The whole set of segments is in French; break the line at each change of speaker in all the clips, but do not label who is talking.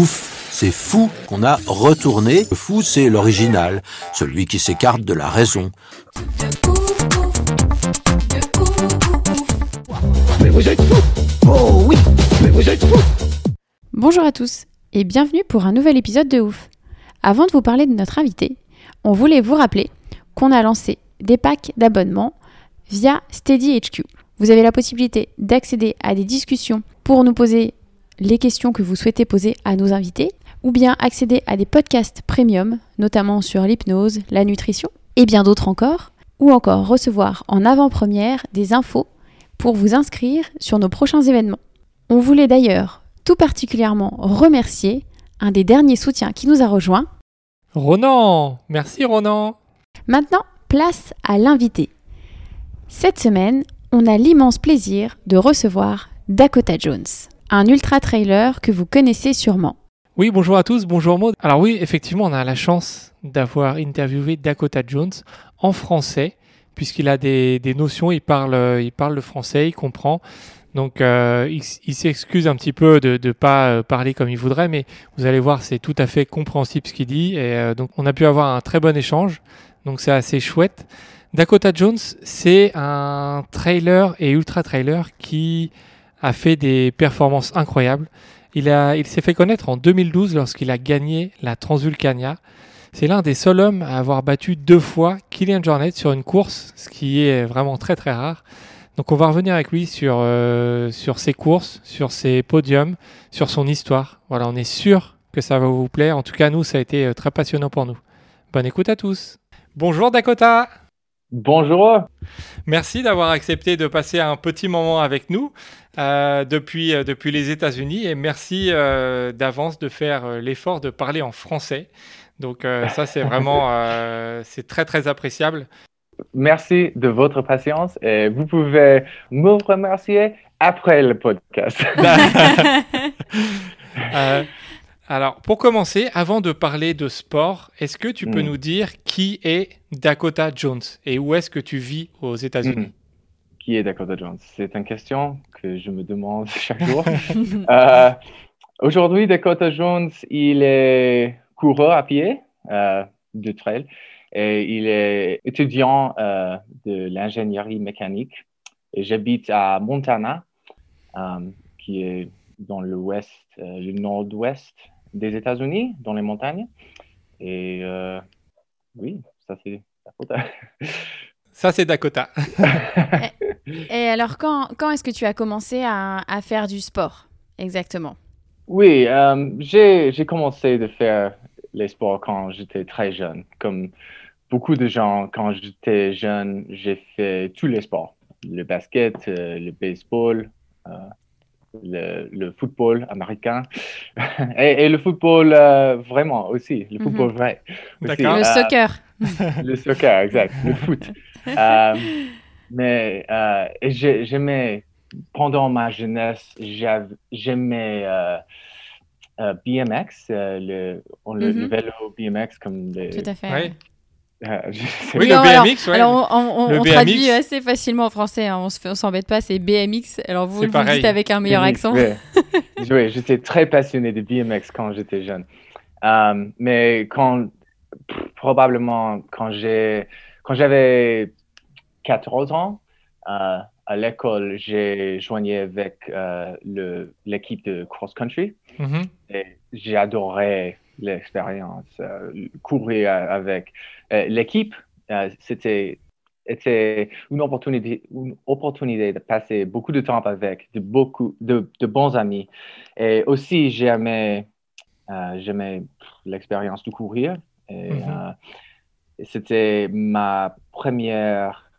Ouf, c'est fou qu'on a retourné. Le fou, c'est l'original, celui qui s'écarte de la raison.
Bonjour à tous et bienvenue pour un nouvel épisode de Ouf. Avant de vous parler de notre invité, on voulait vous rappeler qu'on a lancé des packs d'abonnement via Steady HQ. Vous avez la possibilité d'accéder à des discussions pour nous poser les questions que vous souhaitez poser à nos invités ou bien accéder à des podcasts premium, notamment sur l'hypnose, la nutrition et bien d'autres encore, ou encore recevoir en avant-première des infos pour vous inscrire sur nos prochains événements. On voulait d'ailleurs tout particulièrement remercier un des derniers soutiens qui nous a rejoints.
Ronan, merci Ronan.
Maintenant, place à l'invité. Cette semaine, on a l'immense plaisir de recevoir Dakota Jones, un ultra-trailer que vous connaissez sûrement.
Oui, bonjour à tous, bonjour Maud. Alors oui, effectivement, on a la chance d'avoir interviewé Dakota Jones en français, puisqu'il a des, notions, il parle, il parle le français, il comprend. Donc euh, il s'excuse un petit peu de ne pas euh, parler comme il voudrait, mais vous allez voir, c'est tout à fait compréhensible ce qu'il dit. Et euh, donc on a pu avoir un très bon échange, donc c'est assez chouette. Dakota Jones, c'est un trailer et ultra trailer qui a fait des performances incroyables. Il, a, il s'est fait connaître en 2012 lorsqu'il a gagné la Transvulcania. C'est l'un des seuls hommes à avoir battu deux fois Kylian Jornet sur une course, ce qui est vraiment très très rare. Donc on va revenir avec lui sur, euh, sur ses courses, sur ses podiums, sur son histoire. Voilà, on est sûr que ça va vous plaire. En tout cas, nous, ça a été euh, très passionnant pour nous. Bonne écoute à tous. Bonjour Dakota.
Bonjour.
Merci d'avoir accepté de passer un petit moment avec nous euh, depuis, euh, depuis les États-Unis et merci euh, d'avance de faire l'effort de parler en français. Donc ça, c'est vraiment c'est très très appréciable.
Merci de votre patience et vous pouvez me remercier après le podcast.
Alors, pour commencer, avant de parler de sport, est-ce que tu peux
Mm.
nous dire qui est Dakota Jones et où est-ce que tu vis aux États-Unis?
Mhm. Qui est Dakota Jones? C'est une question que je me demande chaque jour. Euh, Aujourd'hui, Dakota Jones, il est coureur à pied euh, de trail et il est étudiant euh, de l'ingénierie mécanique. Et j'habite à Montana, euh, qui est dans l'ouest, euh, le nord-ouest des États-Unis, dans les montagnes. Et euh, oui, ça c'est Dakota.
Ça, c'est Dakota.
Et alors, quand, quand est-ce que tu as commencé à, à faire du sport Exactement?
Oui, euh, j'ai, j'ai commencé de faire les sports quand j'étais très jeune. Comme beaucoup de gens, quand j'étais jeune, j'ai fait tous les sports. Le basket, euh, le baseball, euh, le, le football américain et, et le football euh, vraiment aussi, le
Mhm.
football vrai. aussi.
Le
Euh,
soccer.
le soccer, exact, le foot. Mais euh, j'aimais, pendant ma jeunesse, j'aimais euh, euh, BMX, euh, le, on le, le
Mhm.
vélo BMX comme le.
Tout à fait.
Ouais.
euh, je sais
Oui, le
Non, alors-
BMX, ouais.
Alors, on, on-
Le
on
BMX.
traduit assez facilement en français, hein, on se fait- on s'embête pas, c'est BMX. Alors, vous, vous le dites avec un meilleur
BMX,
accent.
ouais. Oui, j'étais très passionné de BMX quand j'étais jeune. Mais quand, probablement quand j'ai, quand j'avais 14 ans, euh, à l'école, j'ai joigné avec euh, l'équipe de cross-country
Mhm.
et j'ai adoré l'expérience, euh, courir avec l'équipe. c'était était une opportunité, une opportunité de passer beaucoup de temps avec de, beaucoup, de, de bons amis. Et aussi, j'aimais euh, l'expérience de courir. Euh, et c'était ma première,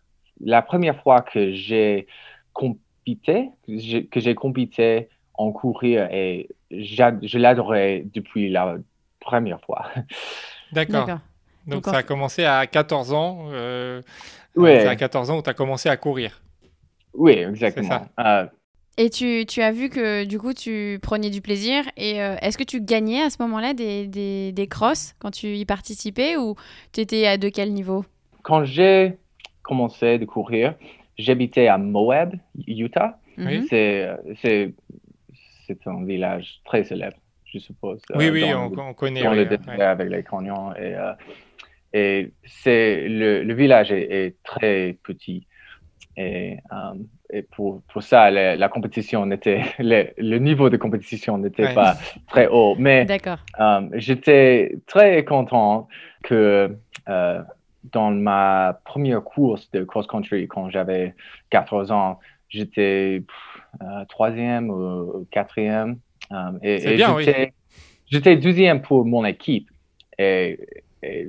la première fois que j'ai compité, que j'ai- compité en courir et je l'adorais depuis la première fois.
D'accord. Donc, ça a commencé à 14 ans. Euh,
oui.
C'est à 14 ans où tu as commencé à courir.
Oui, exactement. Euh,
et tu, tu, as vu que du coup tu prenais du plaisir. Et euh, est-ce que tu gagnais à ce moment-là des, des, des, crosses quand tu y participais ou tu étais à de quel niveau?
Quand j'ai commencé de courir, j'habitais à Moab, Utah.
Oui.
C'est un village très célèbre, je suppose.
Oui, oui, on, connaît.
Dans le avec les canyons. Et, et c'est le, le, village est, très petit. Et, euh, et pour, pour, ça, la compétition n'était, le, niveau de compétition n'était pas très haut. Mais euh, j'étais très content que euh, dans ma première course de cross-country, quand j'avais 14 ans, j'étais troisième ou quatrième. et,
bien,
j'étais deuxième pour mon équipe. Et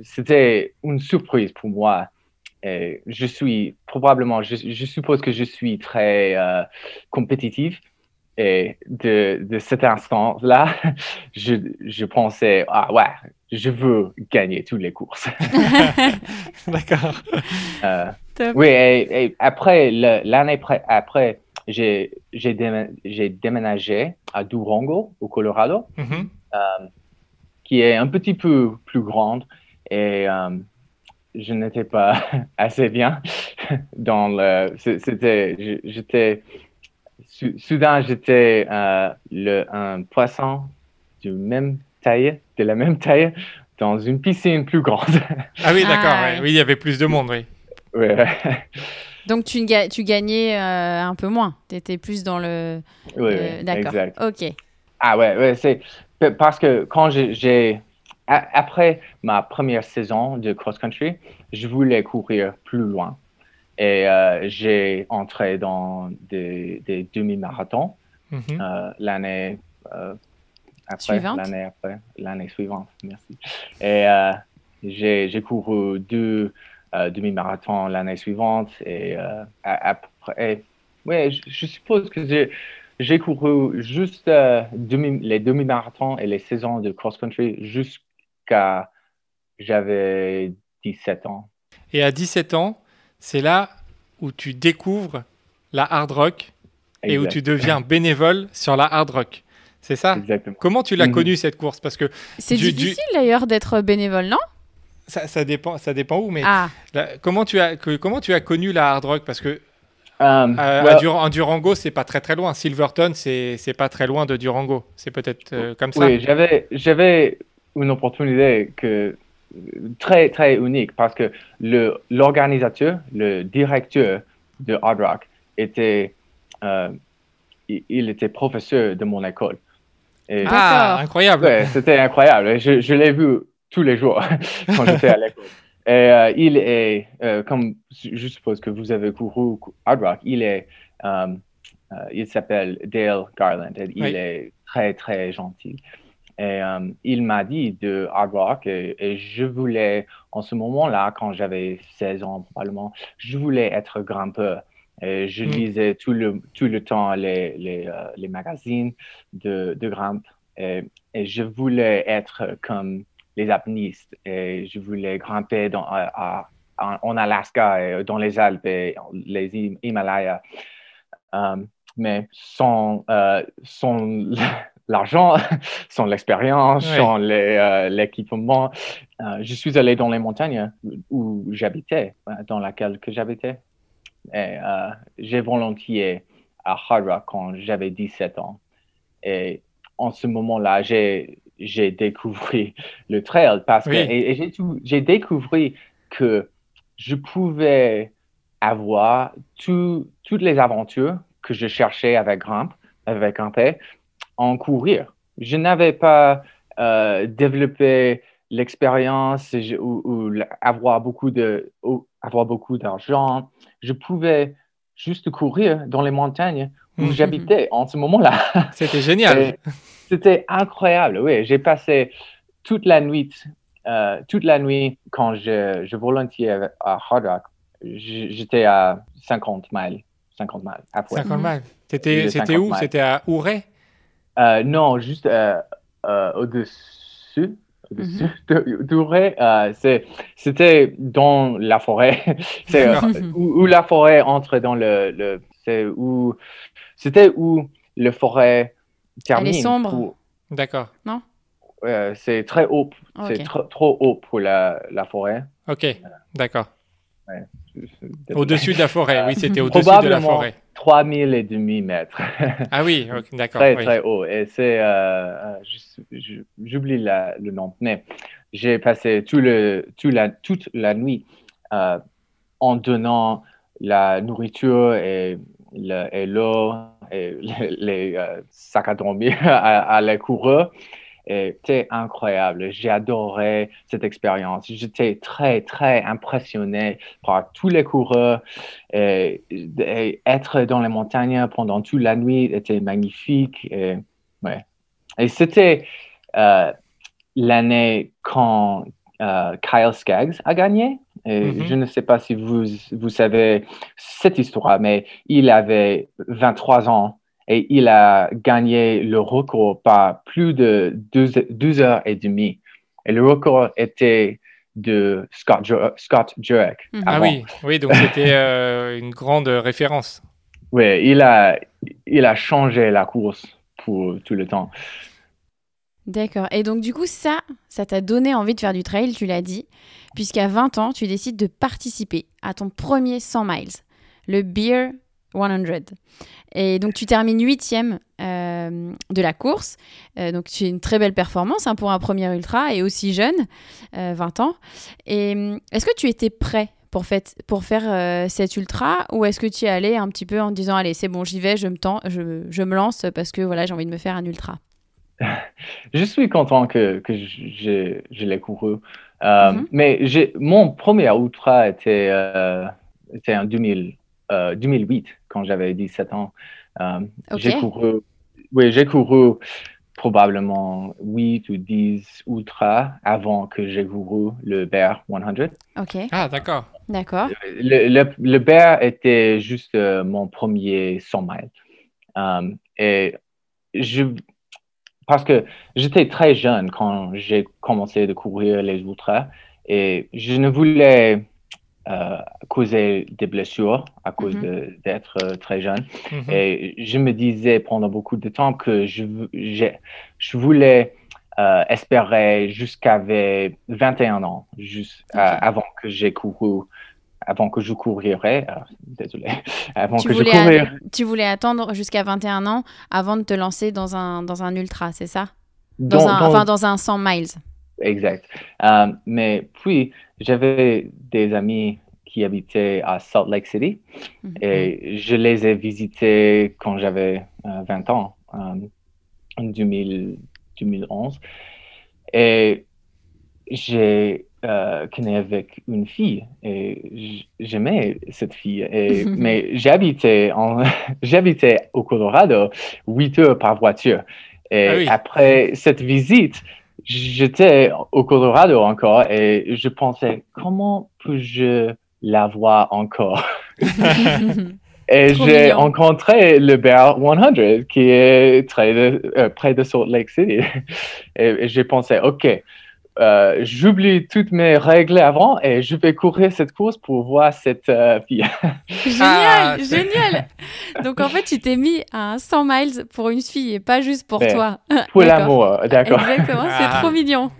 c'était une surprise pour moi. Et je suis probablement, je, suppose que je suis très euh, compétitif. Et de, de cet instant-là, je, je, pensais, ah ouais, je veux gagner toutes les courses.
D'accord.
Euh, oui, et, après, l'année après, j'ai déménagé à Durango, au Colorado,
mm-hmm.
euh, qui est un petit peu plus grande et euh, je n'étais pas assez bien dans le. C'était, j'étais soudain j'étais euh, le un poisson de même taille, de la même taille, dans une piscine plus grande.
Ah oui, d'accord. Ah, oui. il y avait plus de monde, oui.
Donc tu, tu gagnais euh, un peu moins. Tu étais plus dans le.
Oui,
d'accord. Ok.
Ah ouais, ouais c'est parce que quand j'ai après ma première saison de cross-country, je voulais courir plus loin. Et euh, j'ai entré dans des, demi-marathons
mhm.
euh, l'année euh, après, l'année après, l'année suivante. Merci. Et j'ai couru deux demi-marathons l'année suivante. Et après, ouais, je, je, suppose que j'ai couru juste demi, les demi-marathons et les saisons de cross-country jusqu'à j'avais 17 ans.
Et à 17 ans, c'est là où tu découvres la hard rock et où tu deviens bénévole sur la hard rock. C'est ça
Exactement.
Comment tu l'as connu mhm. cette course? Parce que
c'est difficile d'ailleurs d'être bénévole, non?
Ça, dépend, ça dépend où, mais
ah.
comment, tu as, que, comment tu as connu la hard rock? Parce que
um,
à, Durango, c'est pas très très loin. Silverton, c'est pas très loin de Durango. C'est peut-être euh, comme ça.
Oui, j'avais une opportunité que, très, très unique parce que l'organisateur, le, directeur de Hard Rock était, euh, il, était professeur de mon école.
Et, ah, incroyable!
c'était incroyable. Je, je l'ai vu tous les jours quand j'étais à l'école. Et euh, il est, euh, comme je suppose que vous avez couru Hard Rock, il est, il s'appelle Dale Garland et il est très, très gentil. Et euh, il m'a dit de hard rock et, je voulais, en ce moment-là, quand j'avais 16 ans probablement, je voulais être grimpeur. Et je mm. lisais tout le, tout le temps les, les, euh, les magazines de, de grimpe et, et, je voulais être comme les apnistes et je voulais grimper dans, à, en Alaska et dans les Alpes et les Himalayas. Euh, mais sans, sans l'argent, sans l'expérience, sans euh, l'équipement. Euh, je suis allé dans les montagnes où j'habitais, euh, dans laquelle que j'habitais. Et j'ai volontiers à Hard Rock quand j'avais 17 ans. Et en ce moment-là, j'ai j'ai découvert le trail parce que et, j'ai découvert que je pouvais avoir toutes les aventures que je cherchais avec Grimpe, avec Grimpé, en courir. Je n'avais pas euh, développé l'expérience ou, avoir beaucoup de avoir beaucoup d'argent. Je pouvais juste courir dans les montagnes où mhm. j'habitais en ce moment-là.
C'était génial.
C'était incroyable. Oui, j'ai passé toute la nuit, euh, toute la nuit quand je, je volontiers à Hard Rock. J'étais à 50 miles. 50 miles.
50 miles. C'était où? C'était à Ouray?
Euh, non, juste euh, euh, au-dessus. De Douray, euh, c'est- c'était dans la forêt. c'est euh, où, où la forêt entre dans le. le c'est où. C'était où le forêt termine.
sombre.
pour-
D'accord.
euh, c'est très haut. C'est
Ok.
tr- trop haut pour la, la forêt.
Ok, d'accord.
Désolé.
Au-dessus de la forêt, oui, c'était au-dessus de la forêt.
3000 et demi mètres.
Ah oui, d'accord.
très,
oui.
très haut. Et c'est, euh, euh, j'oublie le nom, mais j'ai passé tout le, tout la, toute la nuit euh, en donnant la nourriture et le- et l'eau et les, les, euh, sacs à dormir à, à les coureurs. C'était incroyable. J'ai adoré cette expérience. J'étais très, très impressionné par tous les coureurs. Et, et être dans les montagnes pendant toute la nuit était magnifique. Et, ouais. et c'était euh, l'année quand euh, Kyle Skaggs a gagné. Et
Mhm.
Je ne sais pas si vous, vous savez cette histoire, mais il avait 23 ans et il a gagné le record par plus de 12, 12 heures et demie. Et le record était de Scott, Scott Jurek.
Mhm.
Ah oui, oui, donc c'était euh, une grande référence.
Oui, il a, il a changé la course pour tout le temps.
D'accord. Et donc, du coup, ça, ça t'a donné envie de faire du trail, tu l'as dit, puisqu'à 20 ans, tu décides de participer à ton premier 100 miles, le Beer 100. Et donc, tu termines huitième euh, de la course. Euh, donc, c'est une très belle performance hein, pour un premier ultra et aussi jeune, euh, 20 ans. Et hum, est-ce que tu étais prêt pour, fait- pour faire euh, cet ultra ou est-ce que tu y allais un petit peu en te disant, allez, c'est bon, j'y vais, je me, tends, je, je me lance parce que voilà, j'ai envie de me faire un ultra?
Je suis content que, que je, je l'ai couru. Euh,
Mhm.
Mais j'ai- mon premier ultra était, euh, était en 2000, euh, 2008, quand j'avais 17 ans. Euh. J'ai couru, oui, j'ai couru probablement 8 ou 10 ultras avant que j'ai couru le Bear 100.
Ok,
Ah, d'accord.
d'accord.
Le, le, le Bear était juste euh, mon premier 100 miles. Euh, et je, parce que j'étais très jeune quand j'ai commencé de courir les ultras et je ne voulais euh, causer des blessures à cause
Mhm.
d'être euh, très jeune.
Mhm.
Et je me disais pendant beaucoup de temps que je, je voulais euh, espérer jusqu'à 21 ans, juste euh, avant que j'ai couru, avant que je courirais. euh, désolé, avant
Tu
que je
voulais,
courir.
tu voulais attendre jusqu'à 21 ans avant de te lancer dans un, dans un ultra, c'est ça? Dans
dans-
un,
dans-
Enfin, dans un 100 miles.
Exact. Euh, mais puis, j'avais des amis qui habitaient à Salt Lake City
Mhm.
et je les ai visités quand j'avais euh, 20 ans, euh, en 2000 2011. Et j'ai euh, connu avec une fille et j'aimais cette fille. Et, mais j'habitais en, j'habitais au Colorado 8 heures par voiture. Et
Ah oui.
après cette visite, j'étais au Colorado encore et je pensais, comment peux-je la voir encore? Et j'ai rencontré le Bear 100 qui est très de- euh, près de Salt Lake City. Et, et j'ai pensé, OK, euh, j'oublie toutes mes règles avant et je vais courir cette course pour voir cette euh, fille.
Génial,
Ah,
génial. Donc en fait, tu t'es mis à un 100 miles pour une fille et pas juste pour
Ouais.
toi.
Pour l'amour, d'accord.
Exactement, c'est
Ah.
trop mignon.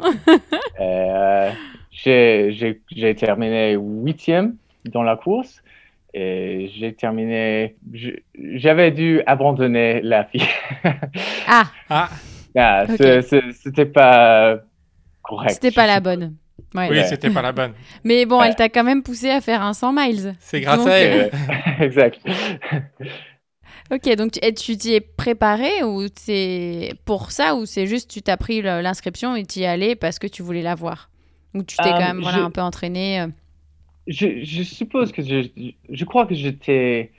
Euh, j'ai- J'ai j'ai terminé huitième dans la course et j'ai terminé. J'avais dû abandonner la fille.
Ah,
Ah,
Ah, C'était pas correct.
c'était pas la bonne. Ouais.
oui,
Ouais.
c'était pas la bonne.
Mais bon,
Ouais.
elle t'a quand même poussé à faire un 100 miles.
C'est grâce
Donc,
à elle.
Exact.
Ok, donc tu et tu t'y es préparé ou c'est pour ça ou c'est juste tu t'as pris l'inscription et t'y allé parce que tu voulais la voir? Ou tu t'es
Euh,
quand même voilà,
je-
un peu entraîné euh?
Je, je suppose que je, je crois que j'étais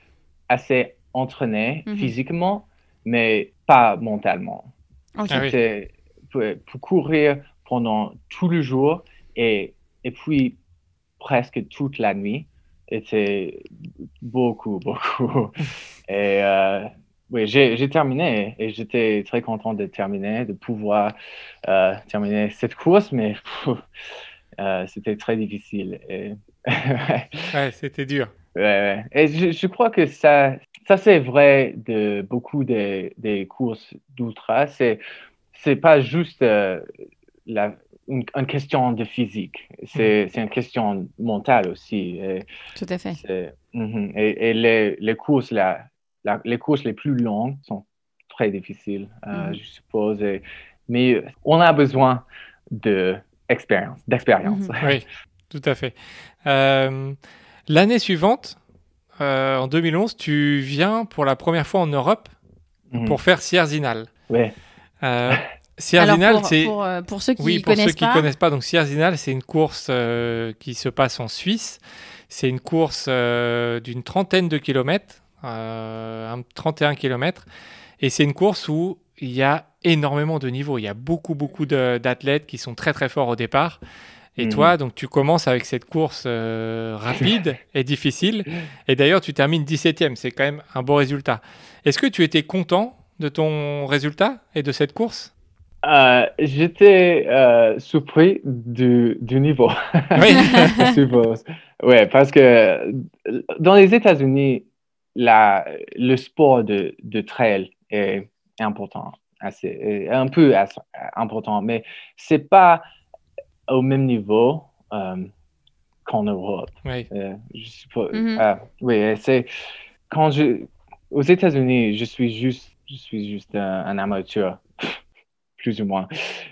assez entraîné
Mhm.
physiquement, mais pas mentalement.
Ok.
Ah oui.
Pour courir pendant tout le jour et, et puis presque toute la nuit était beaucoup, beaucoup. Et euh, oui, j'ai terminé et j'étais très content de terminer, de pouvoir euh, terminer cette course, mais euh, c'était très difficile. Et...
ouais, c'était dur.
Ouais, Et je, je, crois que ça, ça c'est vrai de beaucoup des, des courses d'ultra. C'est c'est pas juste euh, la, une, question de physique, c'est mm. une question mentale aussi. Et
Tout à fait.
Mhm. Et, et les, les, courses, la, les courses les plus longues sont très difficiles, euh, mm. je suppose. mais on a besoin d'expérience. d'expérience.
Mm-hmm. Oui, tout à fait. Euh, l'année suivante, en 2011, tu viens pour la première fois en Europe pour faire Sierzinal.
Oui.
Euh, Sierzinal, c'est
pour, euh, pour, ceux qui
oui,
pour
ceux
connaissent
qui connaissent pas. Donc Sierzinal, c'est une course euh, qui se passe en Suisse. C'est une course euh, d'une trentaine de kilomètres, 31 kilomètres, et c'est une course où il y a énormément de niveaux. Il y a beaucoup beaucoup d'athlètes qui sont très très forts au départ. Et toi,
Mhm.
donc tu commences avec cette course euh, rapide et difficile. Et d'ailleurs, tu termines 17e. C'est quand même un bon résultat. Est-ce que tu étais content de ton résultat et de cette course?
Euh, J'étais euh, surpris du, du niveau.
Oui.
je suppose. Ouais, parce que dans les États-Unis, la- le sport de, de trail est important, assez, est un peu assez important, mais c'est pas au même niveau euh, qu'en Europe.
Oui.
Euh, je suppose.
Mhm.
ah, oui, c'est quand je aux États-Unis, je suis juste, je suis juste un, un amateur, plus ou moins.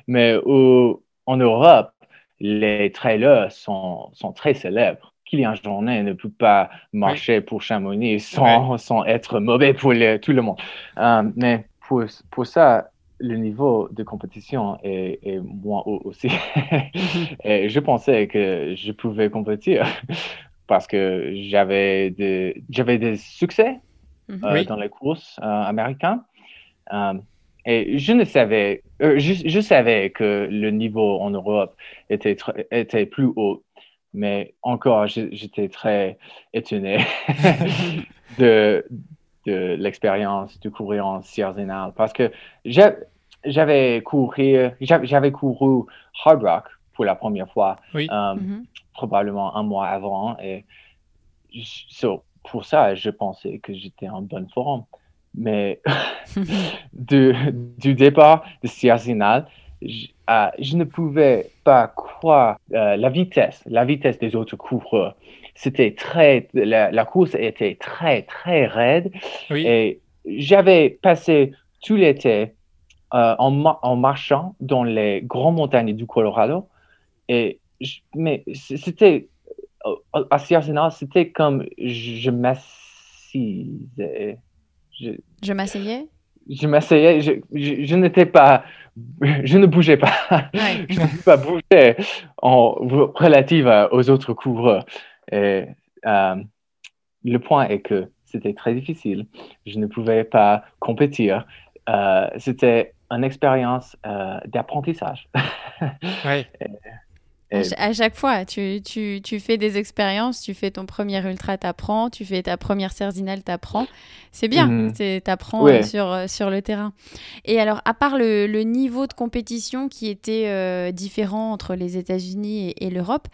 Mais au, en Europe, les trailers sont, sont très célèbres. Kylian Jornet ne peut pas marcher pour Chamonix sans, sans être mauvais pour tout le monde. Euh, mais pour, pour ça, le niveau de compétition est, est moins haut aussi. Et je pensais que je pouvais compétir parce que j'avais des, j'avais des succès
Mhm.
euh,
Oui.
dans les courses euh, américaines. Et je ne savais, euh, je, je savais que le niveau en Europe était, tr- était plus haut, mais encore, je- j'étais très étonné de, de l'expérience de courir en Sierzinal parce que j'a- j'avais couru, j'a- j'avais couru Hard Rock pour la première fois,
Oui.
euh,
Mhm.
probablement un mois avant. Et j- so, pour ça, je pensais que j'étais en bonne forme. Mais du, du départ de Sierzinal, je, euh, je ne pouvais pas croire euh, la vitesse, la vitesse des autres coureurs. C'était très, la, la course était très, très raide.
Oui.
Et j'avais passé tout l'été euh, en, ma- en marchant dans les grandes montagnes du Colorado. Et je- mais c'était euh, à Sierzinal, c'était comme je m'assisais. Je,
m'asseyais.
je m'asseyais, je, je, je n'étais pas, je ne bougeais pas,
Ouais.
je ne pouvais pas bouger en relative aux autres coureurs. Et, euh, le point est que c'était très difficile. Je ne pouvais pas compétir. Euh, c'était une expérience euh, d'apprentissage.
Ouais.
À,
Et-
ch- à chaque fois, tu, tu, tu fais des expériences, tu fais ton premier ultra, t'apprends, tu fais ta première Cerzinal, t'apprends. C'est bien, c'est t'apprends
Ouais.
euh, sur, euh, sur le terrain. Et alors, à part le, le niveau de compétition qui était euh, différent entre les États-Unis et, et l'Europe,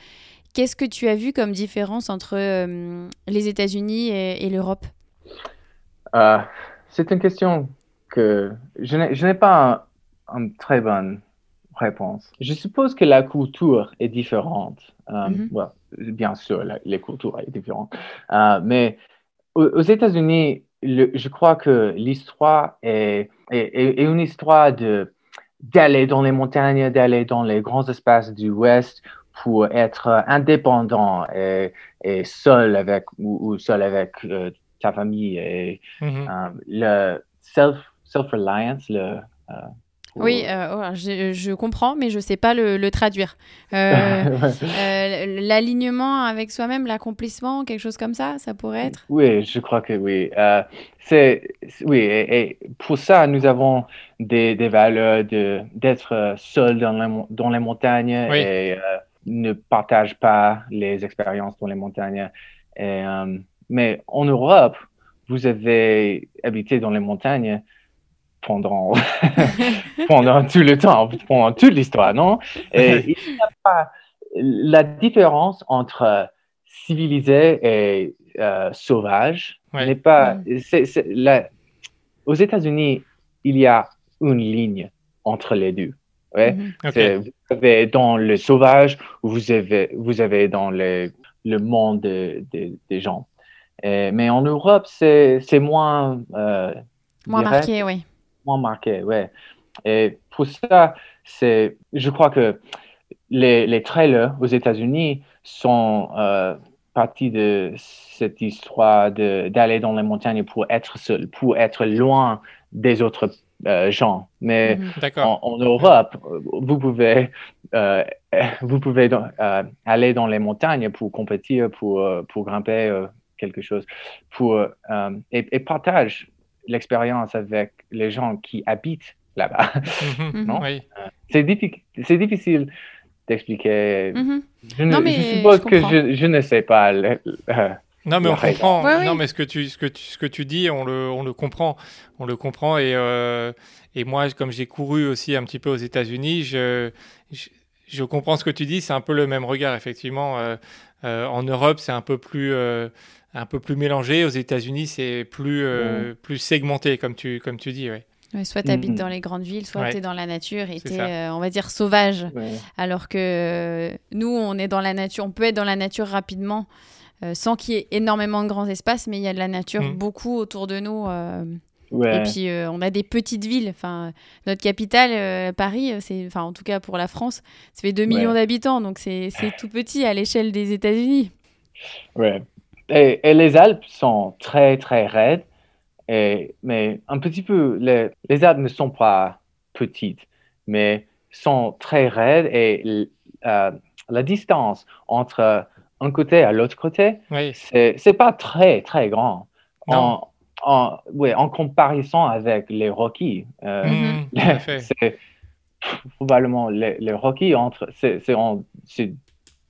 qu'est-ce que tu as vu comme différence entre euh, les États-Unis et, et l'Europe?
Euh, c'est une question que je n'ai pas un- une très bonne réponse. Je suppose que la culture est différente. Euh,
Mhm.
bien sûr, la, les cultures sont différentes. Euh, mais aux, aux États-Unis, je crois que l'histoire est, est, est- est une histoire de d'aller dans les montagnes, d'aller dans les grands espaces du Ouest pour être indépendant et, et seul avec ou, ou seul avec euh, ta famille et
Mhm.
euh, le self self reliance le
Oui, euh, oh, je, je comprends, mais je sais pas le, le traduire. Euh, euh, L'alignement avec soi-même, l'accomplissement, quelque chose comme ça, ça pourrait être?
Oui, je crois que oui. Euh, c'est, oui, et, et pour ça, nous avons des, des valeurs de, d'être seul dans les, mon- dans les montagnes
Oui.
et euh, ne partage pas les expériences dans les montagnes. Et, euh, mais en Europe, vous avez habité dans les montagnes pendant, pendant tout le temps, pendant toute l'histoire, non? Et il n'y a pas la différence entre civilisé et euh, sauvage n'est pas. Mm. aux États-Unis, il y a une ligne entre les deux. Ouais? Mm-hmm. Vous avez dans le sauvage, vous avez, vous avez dans le, le monde des gens. mais en Europe, c'est moins. Euh,
moins marqué, oui.
Moins marqué, oui. Et pour ça, c'est, je crois que les, les trailers aux États-Unis sont euh, partie de cette histoire d'aller dans les montagnes pour être seul, pour être loin des autres euh, gens. Mais mhm. en, Europe, vous pouvez, euh, vous pouvez euh, aller dans les montagnes pour compétir, pour, pour grimper quelque chose, pour, et, et partage l'expérience avec les gens qui habitent là-bas.
Mhm. oui.
C'est difficile d'expliquer. Mhm. Je, suppose que je, ne sais pas.
non, mais on comprend. Non, mais ce que tu, ce que tu, ce que tu dis, on le, on le comprend. On le comprend. Et, euh, et moi, comme j'ai couru aussi un petit peu aux États-Unis, je, je, comprends ce que tu dis. C'est un peu le même regard, effectivement. Euh, euh, en Europe, c'est un peu plus. Un peu plus mélangé. Aux États-Unis, c'est plus, plus segmenté, comme tu, comme tu dis. Ouais
soit tu habites mm-hmm. dans les grandes villes, soit tu es dans la nature et tu es, euh, on va dire, sauvage. Alors que euh, nous, on est dans la nature, on peut être dans la nature rapidement euh, sans qu'il y ait énormément de grands espaces, mais il y a de la nature mm. beaucoup autour de nous. Et puis, on a des petites villes. Enfin, notre capitale, Paris, c'est, enfin, en tout cas pour la France, ça fait 2 millions d'habitants, donc c'est tout petit à l'échelle des États-Unis.
Ouais. Et, et les Alpes sont très, très raides mais un petit peu, les, les, arbres ne sont pas petites, mais sont très raides et euh, la distance entre un côté à l'autre côté, oui. c'est pas très, très grand. En, en, ouais, en comparaison avec les Rockies, euh, mmh, c'est probablement les, les Rockies entre, c'est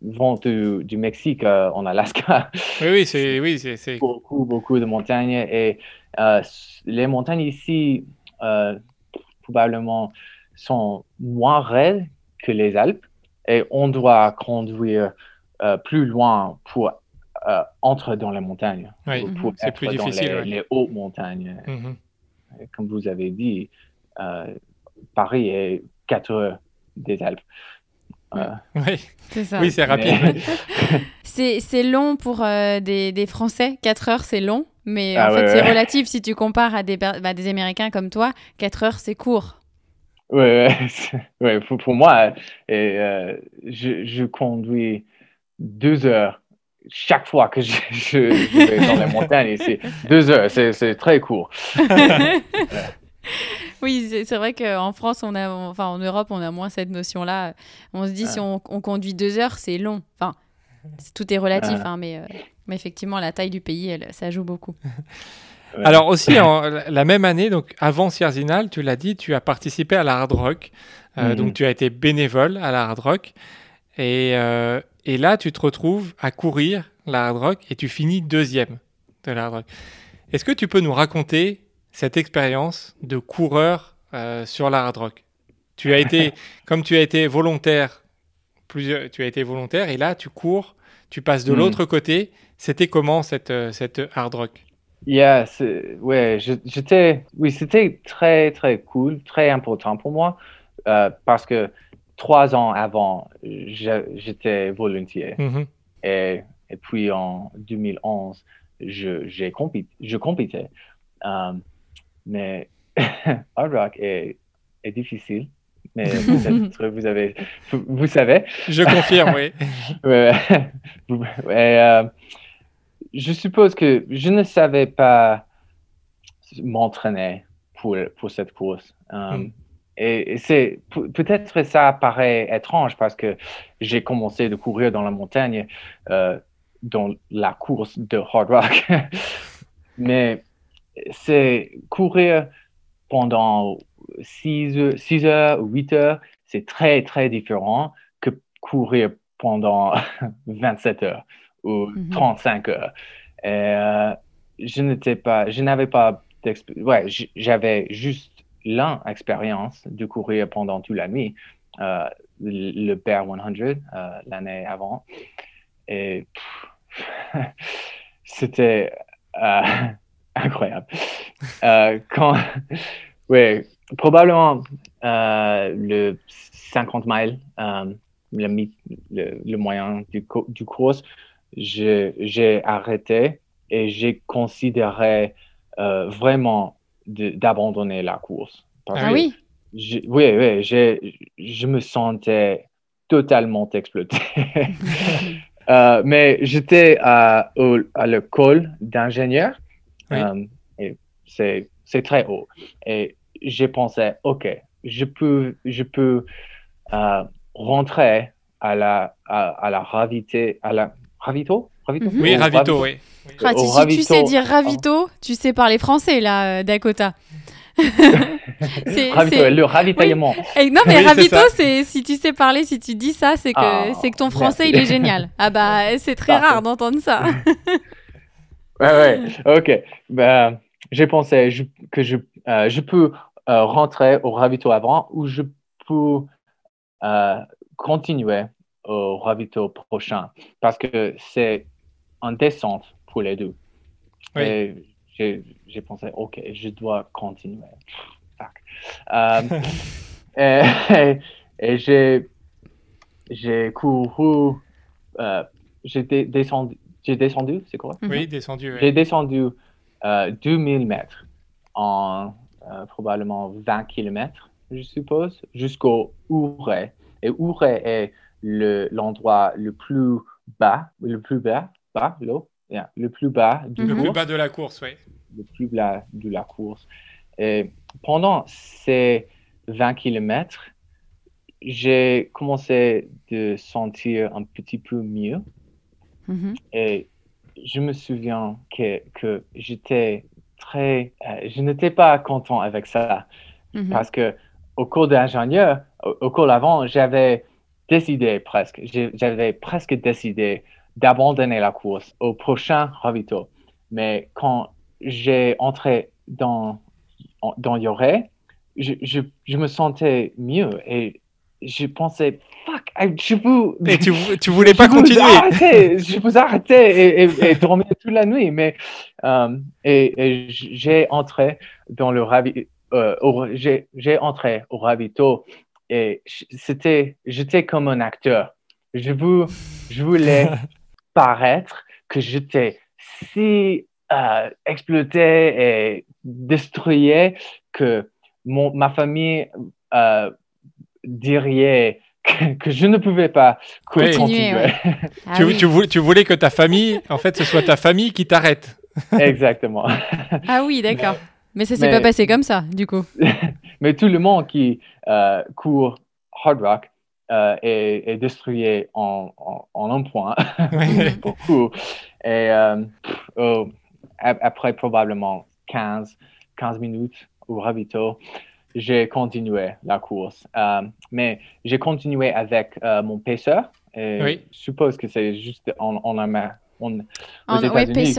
vont du, du Mexique euh, en Alaska.
Oui, oui, c'est oui, c'est
beaucoup, beaucoup de montagnes et euh, les montagnes ici euh, probablement sont moins raides que les Alpes et on doit conduire plus loin pour entrer dans les montagnes,
oui, pour c'est plus difficile,
les, les, hautes montagnes. Mhm. Comme vous avez dit, Paris est 4 heures des Alpes.
Oui, c'est ça. Oui, c'est rapide.
c'est long pour euh, des, des, Français. 4 heures, c'est long. Mais ah en fait, c'est relatif si tu compares à des, bah, des Américains comme toi. 4 heures, c'est court.
Oui, ouais, pour, pour, moi, et, euh, je, je, conduis 2 heures chaque fois que je, je, vais dans les montagnes. C'est 2 heures, c'est très court.
Oui, c'est vrai qu'en France, on a, enfin en Europe, on a moins cette notion-là. On se dit si on, conduit deux heures, c'est long. Enfin, tout est relatif, hein, mais, euh, mais effectivement, la taille du pays, elle, ça joue beaucoup.
Alors aussi, en, la même année, donc avant Sierzinal, tu l'as dit, tu as participé à la Hard Rock. Euh, mhm. Donc tu as été bénévole à la Hard Rock. Et, euh, et là, tu te retrouves à courir la Hard Rock et tu finis deuxième de la Hard Rock. Est-ce que tu peux nous raconter cette expérience de coureur euh, sur la hard rock Tu as été, comme tu as été volontaire, plusieurs, tu as été volontaire et là tu cours, tu passes de hmm. l'autre côté. C'était comment cette, euh, cette hard rock?
Yeah, ouais, j'étais, oui, c'était très très cool, très important pour moi euh, parce que trois ans avant, j'étais volontaire mm-hmm. et, et, puis en 2011, je, je compétais. Mais hard rock est, est difficile. Mais vous, avez, vous, savez.
Je confirme, oui.
euh, je suppose que je ne savais pas m'entraîner pour, pour cette course. Um, hmm. Et, c'est peut-être ça paraît étrange parce que j'ai commencé de courir dans la montagne, euh, dans la course de hard rock. Mais c'est courir pendant 6 6 heures, 8 heures, c'est très, très différent que courir pendant 27 heures ou 35 mhm. heures. Et, euh, je n'étais pas, je n'avais pas d'expérience. Ouais, j'avais juste l'expérience de courir pendant toute la nuit, euh, le Bear 100 euh, l'année avant. Et c'était euh, incroyable. quand, ouais, probablement le 50 miles, le, le, moyen du, du course, j'ai arrêté et j'ai considéré vraiment d'abandonner la course.
ah oui?
oui, oui, je me sentais totalement exploité. Euh, mais j'étais à, à l'école d'ingénieur euh, et c'est très haut. Et j'ai pensé, OK, je peux, je peux euh, rentrer à la, à, la ravité, à la ravito?
ravito? Mhm. Oui, ravito, oui.
Ah, si, tu sais dire ravito, tu sais parler français, là, Dakota.
le ravitaillement.
non, mais ravito, c'est si tu sais parler, si tu dis ça, c'est que, ah, c'est que ton français, il est génial. Ah bah, c'est très rare d'entendre ça.
ouais, ouais, ok. Ben, j'ai pensé que je, euh, je peux euh, rentrer au ravito avant ou je peux euh, continuer au ravito prochain parce que c'est en descente pour les deux. Oui j'ai pensé, OK, je dois continuer. Euh, et, j'ai, j'ai couru, j'ai descendu, j'ai descendu, c'est quoi?
Oui, descendu.
J'ai descendu euh, 2000 mètres en euh, probablement 20 km, je suppose, jusqu'au Ouray. Et Ouray est le, l'endroit le plus bas, le plus bas, bas, l'eau, le plus bas
du Le plus bas de la course, oui.
Le plus bas de la course. Et pendant ces 20 km, j'ai commencé de sentir un petit peu mieux. Mm-hmm. Et je me souviens que, que j'étais très... Euh, je n'étais pas content avec ça. Mm-hmm. Parce que au cours d'ingénieur, au, au cours d'avant, j'avais décidé presque, j'avais presque décidé d'abandonner la course au prochain ravito. Mais quand j'ai entré dans, dans Yoré, je, je, je, me sentais mieux et je pensais, fuck, je vous...
Et tu, tu voulais pas continuer.
je vous arrêtais et, et, dormir toute la nuit. Mais, euh, et, j'ai entré dans le ravito, euh, j'ai entré au ravito et c'était, j'étais comme un acteur. Je, vous, je voulais paraître que j'étais si euh, exploité et détruit que mon, ma famille euh, dirait que, je ne pouvais pas continuer.
Ah tu, tu, voulais, tu, voulais, que ta famille, en fait, ce soit ta famille qui t'arrête.
Exactement.
ah oui, d'accord. Mais, ça s'est pas passé comme ça, du coup.
mais tout le monde qui euh, court hard rock euh, est, détruit en, en, un point, beaucoup. Et euh, oh, après probablement 15, 15 minutes au ravito, j'ai continué la course. Euh, mais j'ai continué avec mon pacer. Et Je suppose que c'est juste en, en, en, aux États-Unis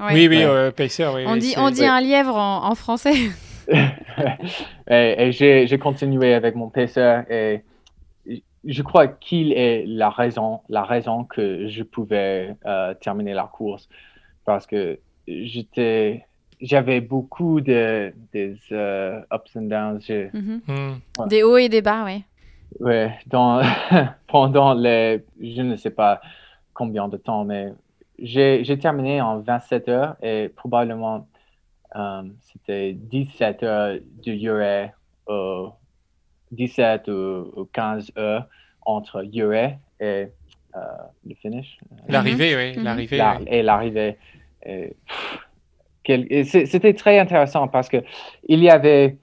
Oui, oui, pacer. Oui,
on dit, on dit un lièvre en, en français.
et, et j'ai continué avec mon pacer et je crois qu'il est la raison, la raison que je pouvais euh, terminer la course parce que j'étais, j'avais beaucoup de des uh, ups and downs.
Mm-hmm. Hmm. Des hauts et des bas, oui.
Ouais, dans, pendant les, je ne sais pas combien de temps, mais j'ai terminé en 27 heures et probablement euh, c'était 17 heures de durée au 17 ou, 15 heures entre UA et euh, le finish.
L'arrivée, oui. Mhm. L'arrivée.
Et l'arrivée. C'était très intéressant parce que il y avait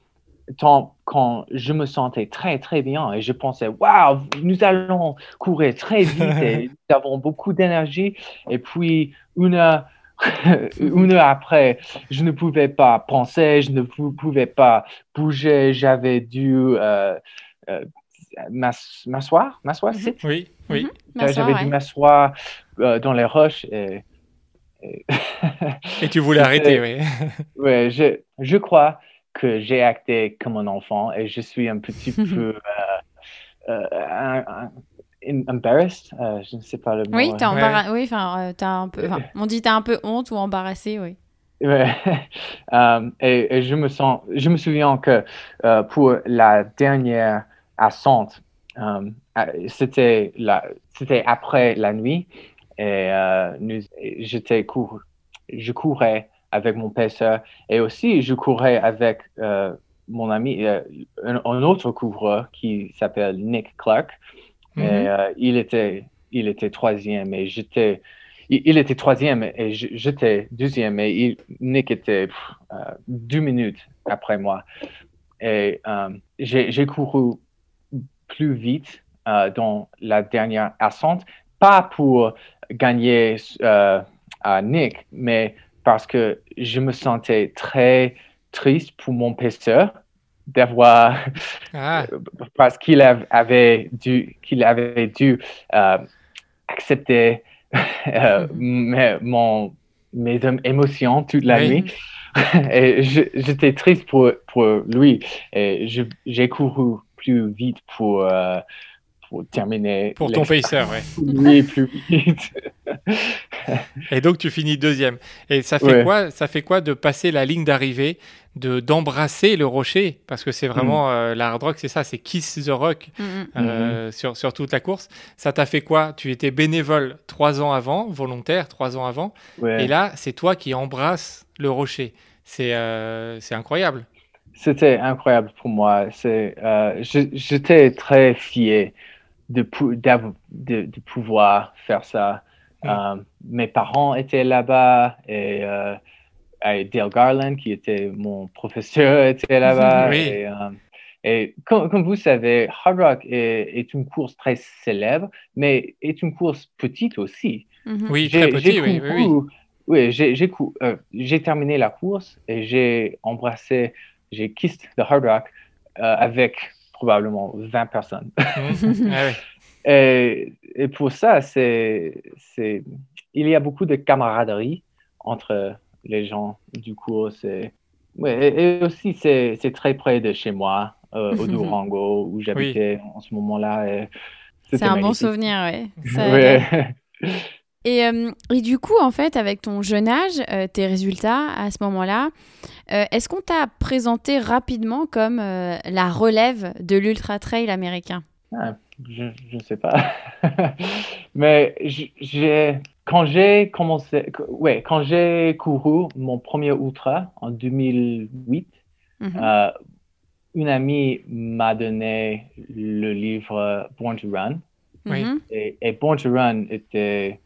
temps quand je me sentais très très bien et je pensais waouh nous allons courir très vite et nous avons beaucoup d'énergie et puis une heure une heure après, je ne pouvais pas penser, je ne pouvais pas bouger, j'avais dû euh, euh, m'asseoir, m'asseoir.
Oui, oui.
Mhm. J'avais dû m'asseoir euh, dans les roches et
Et tu voulais arrêter, oui.
oui, je, je crois que j'ai acté comme un enfant et je suis un petit peu euh, embarrassed, euh, je ne sais pas le mot.
Oui, as embarra... oui un peu... on dit tu as un peu honte ou embarrassé, oui.
Ouais. um, et, et, je me sens, je me souviens que uh, pour la dernière ascente, um, c'était la, c'était après la nuit et uh, nous, j'étais je courais avec mon pêcheur et aussi je courais avec uh, mon ami, un, un, autre coureur qui s'appelle Nick Clark. Mm -hmm. Et il était, il était troisième et j'étais il, était troisième et j'étais deuxième et il, Nick était euh, deux minutes après moi. Et euh, j'ai couru plus vite euh, dans la dernière ascente, pas pour gagner à Nick, mais parce que je me sentais très triste pour mon pêcheur d'avoir ah. parce qu'il avait dû qu'il avait dû accepter euh, mes, mon, mes émotions toute la nuit. et j'étais triste pour, pour lui. Et j'ai couru plus vite pour, euh, pour terminer.
Pour ton pacer, oui.
Oui, plus vite.
et donc tu finis deuxième. Et ça fait quoi Ça fait quoi de passer la ligne d'arrivée, de d'embrasser le rocher? Parce que c'est vraiment mm. euh, la hard rock, c'est ça, c'est kiss the rock mm, mm. Euh, sur sur toute la course. Ça t'a fait quoi? Tu étais bénévole trois ans avant, volontaire trois ans avant, et là c'est toi qui embrasses le rocher. C'est euh, c'est incroyable.
C'était incroyable pour moi. C'est j'étais très fier de, de, de pouvoir faire ça. Euh, mes parents étaient là-bas et, euh, Dale Garland, qui était mon professeur, était là-bas. Et, euh, et comme, vous savez, Hard Rock est, une course très célèbre, mais est une course petite aussi.
Mhm. Oui, très petit, oui, oui,
oui. j'ai terminé la course et j'ai embrassé, j'ai kissed the Hard Rock avec probablement 20 personnes. Mhm. Ah et, et, pour ça, c'est, c'est, il y a beaucoup de camaraderie entre les gens du cours. C'est, ouais, et, aussi, c'est, c'est très près de chez moi, euh, au Durango, où j'habitais en ce moment-là.
c'est un bon souvenir, oui. Et, du coup, en fait, avec ton jeune âge, euh, tes résultats à ce moment-là, est-ce qu'on t'a présenté rapidement comme la relève de l'ultra trail américain?
Ah, je ne sais pas. Mais j'ai, quand j'ai commencé, ouais, quand j'ai couru mon premier ultra en 2008, mhm. euh, une amie m'a donné le livre Born to Run. Et, Born to Run était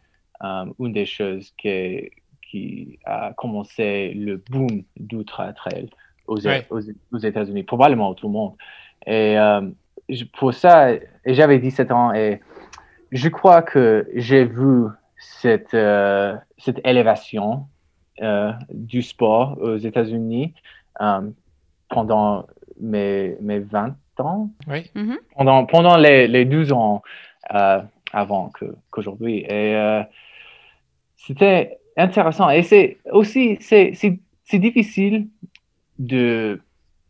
euh, une des choses qui, qui a commencé le boom d'ultra trail aux, aux, États-Unis, probablement tout le monde. Et euh, pour ça, j'avais 17 ans et je crois que j'ai vu cette, euh, cette élévation euh, du sport aux États-Unis euh, pendant mes, mes 20 ans,
oui.
Mm-hmm. pendant, pendant les, les 12 ans avant qu'aujourd'hui. et c'était intéressant. Et c'est aussi, c'est difficile de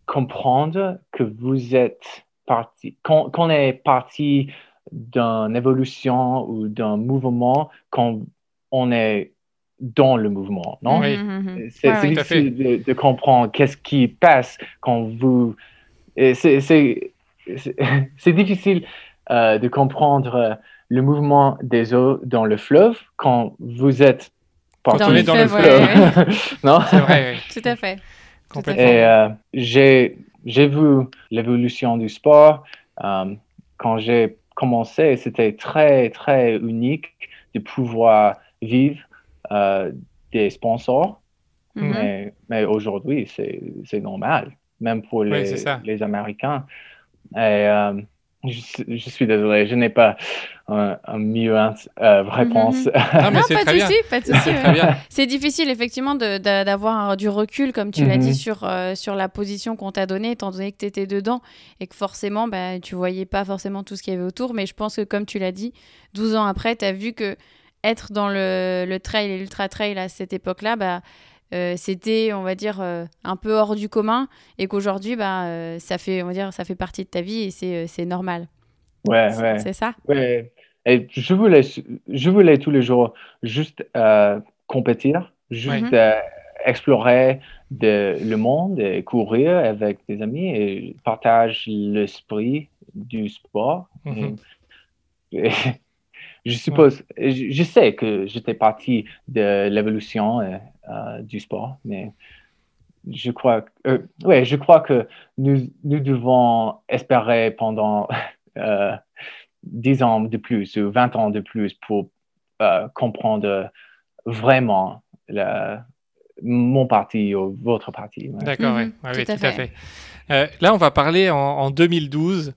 comprendre que vous êtes parti, qu'on est parti d'une évolution ou d'un mouvement quand on est dans le mouvement, non?
Oui.
Mm-hmm. C'est difficile de, comprendre qu'est-ce qui passe quand vous... C'est difficile euh, de comprendre le mouvement des eaux dans le fleuve quand vous êtes
dans le, dans fleuve. Le fleuve.
non?
C'est vrai, oui.
Tout à fait.
Complètement. Et euh, j'ai j'ai vu l'évolution du sport. Euh, quand j'ai commencé, c'était très, très unique de pouvoir vivre euh, des sponsors. Mhm. Mais, mais aujourd'hui, c'est normal, même pour les, les Américains. Et, euh, je, suis désolé, je n'ai pas un, mieux euh, réponse.
Mhm. Non, mais pas, de souci, pas de souci. c'est difficile effectivement d'avoir du recul, comme tu l'as dit, mhm. sur, euh, sur la position qu'on t'a donnée, étant donné que tu étais dedans et que forcément, bah, tu voyais pas forcément tout ce qu'il y avait autour. Mais je pense que, comme tu l'as dit, 12 ans après, tu as vu que être dans le, le trail et l'ultra trail à cette époque-là, bah, euh, c'était, on va dire, euh, un peu hors du commun et qu'aujourd'hui, bah, euh, ça, fait, on va dire, ça fait partie de ta vie et c'est, c'est normal.
Ouais,
C'est-
ouais.
C'est ça?
Ouais. Et je voulais, je voulais tous les jours juste euh, compétir, juste euh, explorer de- le monde et courir avec des amis et partager l'esprit du sport.
Mhm.
Je suppose, je, je sais que j'étais partie de l'évolution euh, du sport, mais je crois, ouais, je crois que nous, nous devons espérer pendant 10 ans de plus ou 20 ans de plus pour euh, comprendre vraiment la- mon parti ou votre parti. ouais.
D'accord, ouais.
Mhm,
Ouais,
tout à
tout à
fait.
Euh, là, on va parler en, en 2012.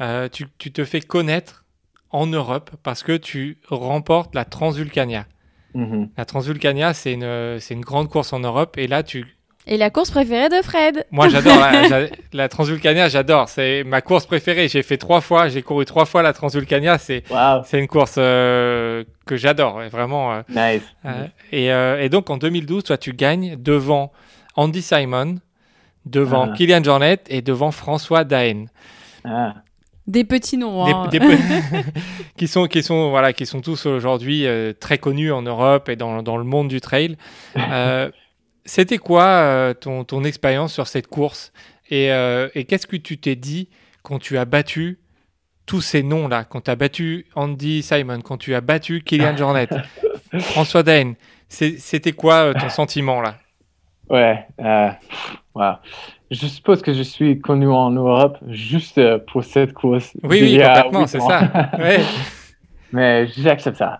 Euh, tu, tu te fais connaître en Europe parce que tu remportes la Transvulcania.
Mhm.
La Transvulcania, c'est une, c'est une grande course en Europe. Et là, tu,
Et la course préférée de Fred
moi, j'adore la, la Transvulcania. J'adore. C'est ma course préférée. J'ai fait trois fois. J'ai couru trois fois la Transvulcania. C'est,
Wow,
c'est une course euh, que j'adore. Vraiment. euh,
nice.
euh, et, euh, et donc en 2012, toi, tu gagnes devant Andy Simon, devant
Ah.
Kylian Jornet et devant François Daen,
Ah,
Des petits noms.
Des-
hein.
des pe- qui sont qui sont voilà qui sont tous aujourd'hui euh, très connus en Europe et dans, dans le monde du trail. Euh, C'était quoi euh, ton, ton expérience sur cette course et, euh, et qu'est-ce que tu t'es dit quand tu as battu tous ces noms-là, quand tu as battu Andy Simon, quand tu as battu Kylian Jornet, François Daen, c'est- c'était quoi euh, ton sentiment là
ouais, wow. Je suppose que je suis connu en Europe juste pour cette course.
Oui, oui, complètement, c'est ça. Ouais.
Mais j'accepte ça.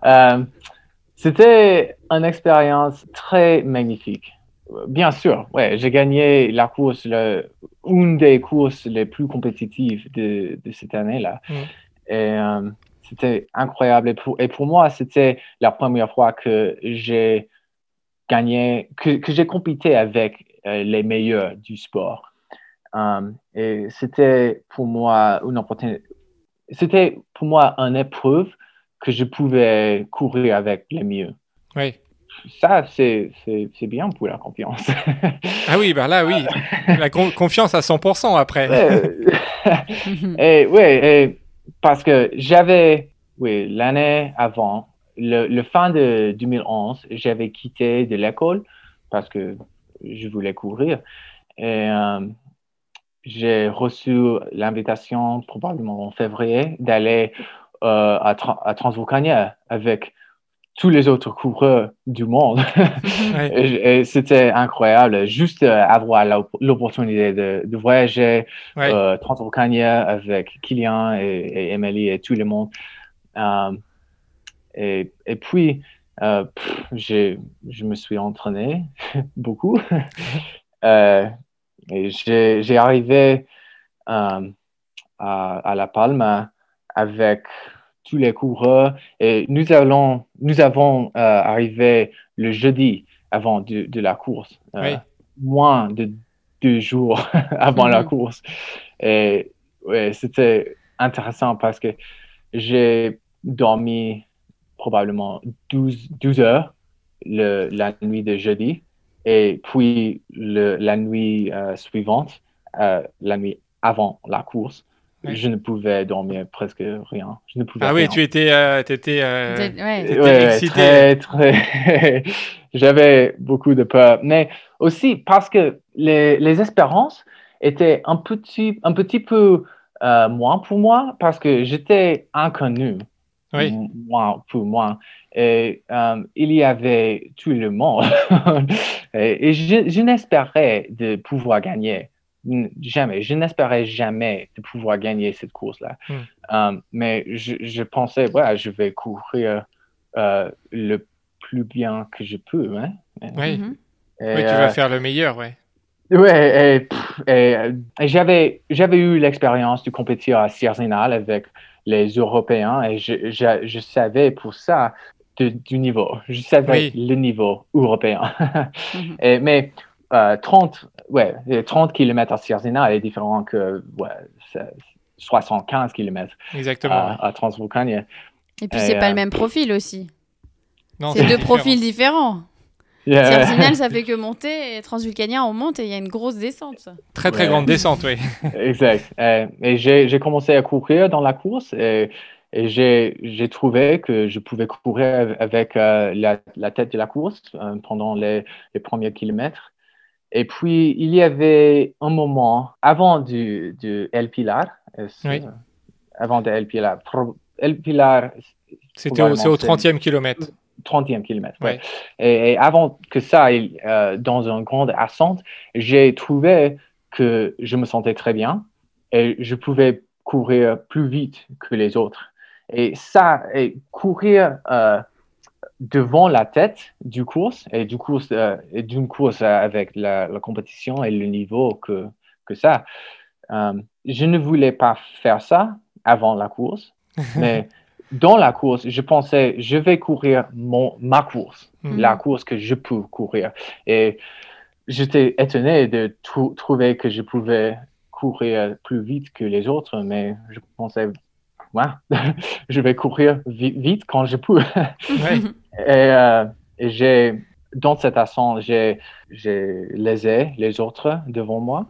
C'était une expérience très magnifique. Bien sûr, ouais, j'ai gagné la course, le- une des courses les plus compétitives de, de cette année-là.
Mm.
Et euh, c'était incroyable. Et pour, et pour moi, c'était la première fois que j'ai gagné, que, que j'ai compété avec euh, les meilleurs du sport. Euh, et c'était pour moi une opportunité. C'était pour moi une épreuve que je pouvais courir avec les mieux.
Oui.
Ça, c'est bien pour la confiance.
Ah oui, bah là, oui. La con- confiance à 100% après.
Euh, et et parce que j'avais, oui, l'année avant, le, le fin de 2011, j'avais quitté de l'école parce que je voulais courir. Et euh, j'ai reçu l'invitation, probablement en février, d'aller euh, à, Tra- à Transvolcania avec tous les autres coureurs du monde.
Ouais.
C'était incroyable, juste euh, avoir l'op- l'opportunité de, de voyager
Ouais.
euh, avec Kylian et, et Emily et tout le monde. Euh, et, et puis, euh, pff, je me suis entraîné beaucoup. Euh, et j'ai j'ai arrivé à, à La Palma avec tous les coureurs et nous allons, nous avons euh, arrivé le jeudi avant de, de la course, euh,
Oui.
moins de deux jours avant la
Mhm.
course. Et ouais, c'était intéressant parce que j'ai dormi probablement 12, 12 heures le, la nuit de jeudi et puis le, la nuit euh, suivante, euh, la nuit avant la course, Je ne pouvais dormir presque rien. Je ne pouvais
Ah oui, tu étais, euh, t'étais, euh,
ouais.
Excité.
très, très. J'avais beaucoup de peur, mais aussi parce que les, les espérances étaient un petit, un petit peu euh, moins pour moi parce que j'étais inconnu.
Oui.
Moi, pour moi. Et euh, il y avait tout le monde. et et je, je n'espérais de pouvoir gagner. Jamais. Je n'espérais jamais de pouvoir gagner cette course-là.
Hmm.
Euh, mais je, je pensais, ouais, je vais courir euh, le plus bien que je peux. Hein?
oui.
Mhm.
Et,
Oui, tu
euh,
vas faire le meilleur, ouais.
Ouais, et, euh, et j'avais, j'avais eu l'expérience de compétir à Sierzinal avec les Européens et je, je, je savais pour ça de- du niveau. Je savais
Oui.
le niveau européen.
Mhm.
Et- mais euh, 30, ouais, 30 km à Sierzinal est différent que ouais, c'est 75 km
Exactement.
à, à Transvolcania.
Et puis, c'est pas
euh,
le même profil aussi.
Non,
C'est deux profils différents.
Yeah.
Sentinel, ça fait que monter, et Transvulcanien, on monte et il y a une grosse descente.
Très très
Ouais.
grande descente, oui.
Exact. Euh, et j'ai j'ai commencé à courir dans la course et, et j'ai j'ai trouvé que je pouvais courir avec euh, la, la tête de la course euh, pendant les, les premiers kilomètres. Et puis, il y avait un moment avant du, du El Pilar, est-ce-
Oui.
avant de El Pilar. El Pilar,
C'était au, c'est au
Probablement,
30e kilomètre.
30e kilomètre. ouais.
Ouais.
Et, et avant que ça, il- euh, dans une grande ascente, j'ai trouvé que je me sentais très bien et je pouvais courir plus vite que les autres. Et ça, et courir euh, devant la tête du course et du course euh, et d'une course avec la, la compétition et le niveau que, que ça, euh, je ne voulais pas faire ça avant la course, mais dans la course, je pensais, je vais courir mon, ma course,
Mhm.
la course que je peux courir. Et j'étais étonné de trou- trouver que je pouvais courir plus vite que les autres, mais je pensais, ouais, je vais courir vi- vite quand je peux. Et, euh, et j'ai, dans cette ascente, j'ai, j'ai lésé les autres devant moi.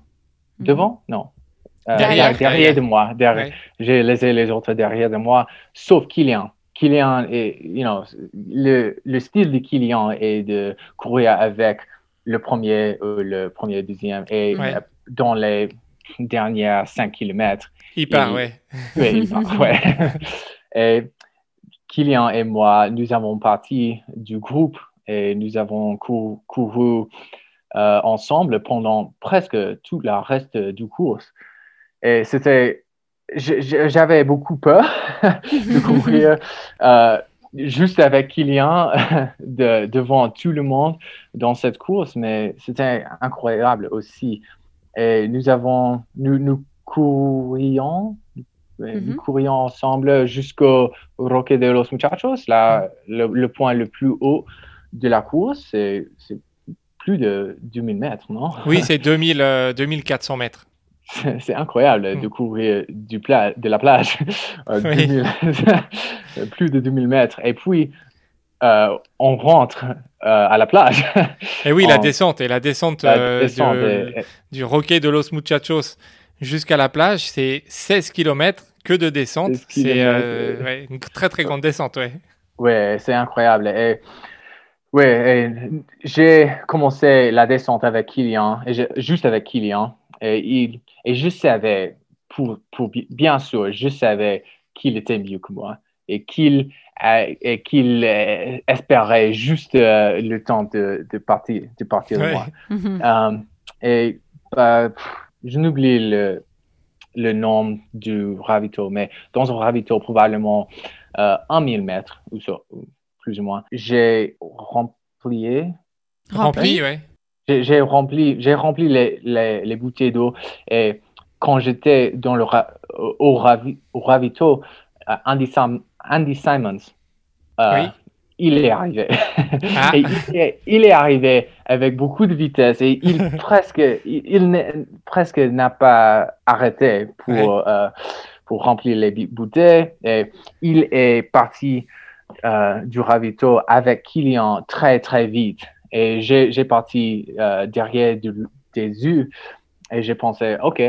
Devant? Non. Euh,
Derrière,
derrière,
derrière.
de moi. Derrière. J'ai laissé les autres derrière de moi, sauf Kylian. Kylian est, you know, le, le style de Kylian est de courir avec le premier ou le premier, deuxième et euh, dans les dernières 5 kilomètres.
Il part, ouais.
Oui, il part, ouais. Et Kylian et moi, nous avons parti du groupe et nous avons cou- couru euh, ensemble pendant presque tout le reste du course. Et c'était, j'avais beaucoup peur de courir euh, juste avec Kylian de- devant tout le monde dans cette course, mais c'était incroyable aussi. Et nous avons, nous, nous courions,
Mhm.
courions ensemble jusqu'au Roque de los Muchachos, là, le, le point le plus haut de la course, c'est c'est plus de 2000 mètres, non?
Oui, c'est 2000, euh, 2400 mètres.
C'est c'est incroyable
Mm.
de courir du pla- de la plage euh,
Oui.
2000 plus de 2000 mètres. Et puis, euh, on rentre euh, à la plage.
Et oui, la
En-
descente. Et la descente,
La
euh,
descente
de-
est-
du Roque de los Muchachos jusqu'à la plage, c'est 16 km que de descente.
16
C'est euh, ouais, une très très grande descente, ouais.
Ouais, c'est incroyable. Et, ouais, et j'ai commencé la descente avec Kylian, et juste avec Kylian. Et, il, et je savais, pour, pour, bi- bien sûr, je savais qu'il était mieux que moi et qu'il euh, et qu'il euh, espérait juste euh, le temps de, de partir, de partir de moi.
Mhm.
Et pff, je n'oublie le, le nom du ravito, mais dans un ravito, probablement euh, un mille mètres, ou, ça, ou plus ou moins, j'ai rempli,
Rempli, ouais.
j'ai j'ai rempli, j'ai rempli les, les, les bouteilles d'eau et quand j'étais dans le ra- au, ravi- au ravito, euh, Andy, Sam- Andy Simons, euh,
Oui.
Il est arrivé.
Ah.
Et il, est, il est arrivé avec beaucoup de vitesse et il presque, il, presque n'a pas arrêté pour,
Ouais.
euh, pour remplir les bouteilles. Et il est parti euh, du ravito avec Kylian très très vite. Et j'ai j'ai parti euh, derrière du- des yeux et j'ai pensé, OK,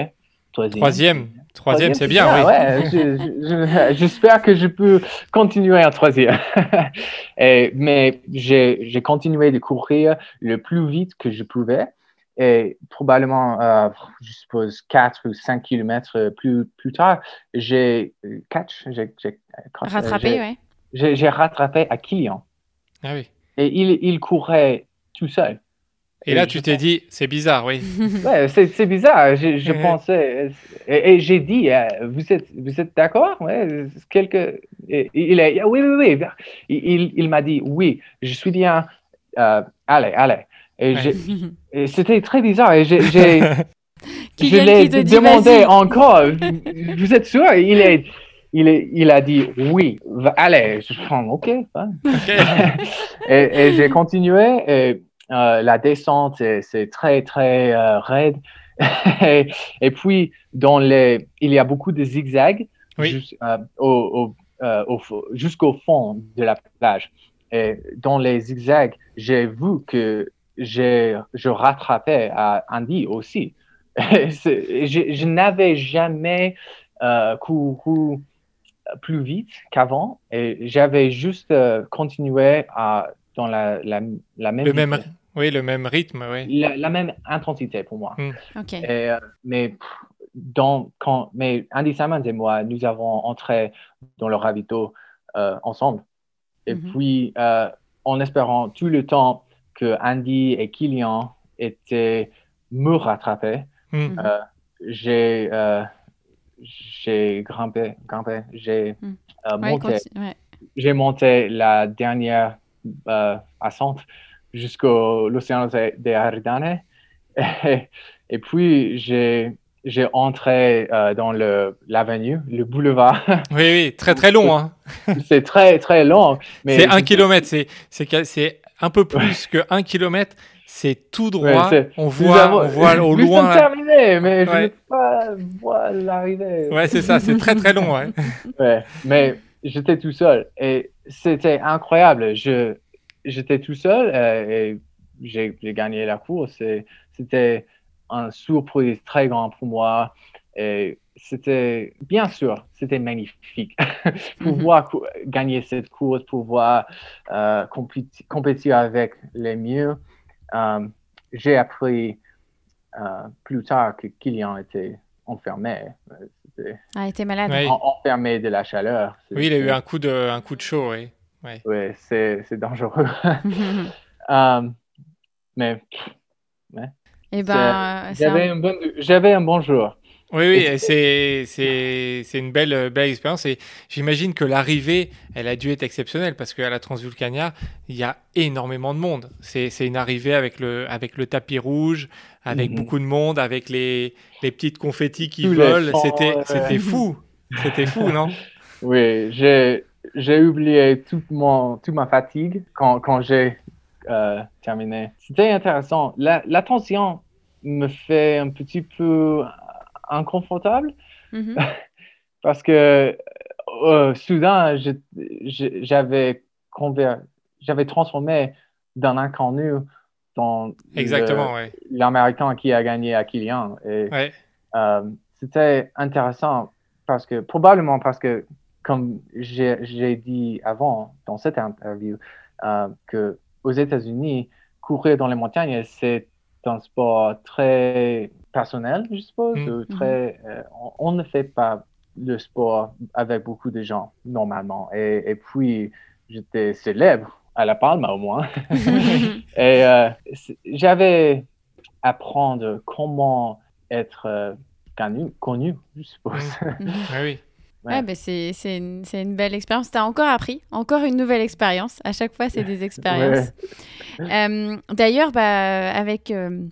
troisième.
Troisième. Troisième, c'est bien, oui.
ouais. Je- je- je- J'espère que je peux continuer en troisième. Et- mais j'ai continué de courir le plus vite que je pouvais. Et probablement, euh, je suppose, 4 ou 5 kilomètres plus, plus tard, j'ai catch, j'ai
Rattrapé,
j'ai-
ouais.
j'ai rattrapé à Kylian.
Ah oui.
Et il, il courait tout seul.
Et là, tu t'es dit, c'est bizarre, oui.
Ouais, c'est bizarre. Je, je
Ouais.
pensais. Et, et j'ai dit, euh, vous êtes, vous êtes d'accord? Ouais, quelque... Il est, oui, oui, oui. Il, il- m'a dit, oui, je suis bien. euh, allez, allez. Et,
Ouais.
c'était très bizarre. Et j'ai, je l'ai demandé encore. Vous êtes sûr? Il est, il est, il a dit, oui. Allez. Je prends. Ok. et et j'ai continué. Et, euh, la descente, c'est- très, très euh, raide. et, et puis, dans les, il y a beaucoup de zigzags
Oui.
jus- euh, au- au- jusqu'au fond de la plage. Et dans les zigzags, j'ai vu que j'ai, je rattrapais à Andy aussi. je, je n'avais jamais couru plus vite qu'avant et j'avais juste continué à, dans la, la, la même,
le même Oui, le même rythme, oui.
La, même intensité pour moi.
Mm. Ok.
Et, mais, dans, quand, mais Andy Simons et moi, nous avons entré dans le ravito euh, ensemble. Et
Mhm.
puis, euh, en espérant tout le temps que Andy et Kylian étaient me rattraper,
Hmm.
euh, j'ai euh, j'ai grimpé, grimpé j'ai
Mm.
euh,
Ouais,
monté,
ouais.
j'ai monté la dernière euh, ascente jusqu'au l'océan des Aridanes. Et, et puis, j'ai j'ai entré euh, dans le l'avenue, le boulevard.
Oui, oui, très très long. Hein.
c'est très, très long. mais
C'est un
je-
kilomètre, c'est c'est que- c'est un peu plus que un kilomètre. C'est tout droit. on voit,
avons-
on voit au loin.
terminés, mais je
Ouais.
ne peux pas voir l'arrivée.
Ouais, c'est ça. C'est très très long. Ouais.
Ouais, mais j'étais tout seul et c'était incroyable. Je, j'étais tout seul euh, et j'ai, gagné la course. C'était une surprise très grande pour moi et c'était, bien sûr, c'était magnifique. pouvoir cou- gagner cette course, pouvoir euh, compéti- compétir avec les mieux. Euh, j'ai appris euh, plus tard que Kylian était enfermé. C'était
Ah, il était malade.
Ouais.
en- enfermé de la chaleur.
Oui, il a eu un coup de, un coup de chaud. Oui.
Ouais, c'est, c'est dangereux. Euh, mais
Et ben,
j'avais
un-
un, bon, j'avais un bon jour.
Oui, oui, c'est une belle belle expérience et j'imagine que l'arrivée, elle a dû être exceptionnelle parce qu'à la Transvulcania, il y a énormément de monde. C'est une arrivée avec le avec le tapis rouge, avec
Mhm.
beaucoup de monde, avec les les petites confettis qui
Tous
volent. c'était fou, c'était fou, non?
Oui, j'ai, j'ai oublié toute, mon, toute ma fatigue quand, quand j'ai euh, terminé. C'était intéressant. La, la tension me fait un petit peu inconfortable
Mhm.
parce que euh, soudain, j'avais, j'avais transformé d'un inconnu dans
ouais.
l'Américain qui a gagné à Kylian. Et,
Ouais.
euh, c'était intéressant parce que, probablement parce que, comme j'ai dit avant dans cette interview, euh, que aux États-Unis, courir dans les montagnes, c'est un sport très personnel, je suppose.
Mm.
ou très, euh, on, on ne fait pas le sport avec beaucoup de gens normalement. Et, et puis, j'étais célèbre à La Palma au moins. Et euh, j'avais apprendre comment être euh, connu, connu, je suppose.
Mhm.
Ouais, oui.
Ouais.
Ouais, ben c'est une, une belle expérience. Tu as encore appris, encore une nouvelle expérience. À chaque fois, c'est des expériences. Euh, D'ailleurs, bah, avec euh,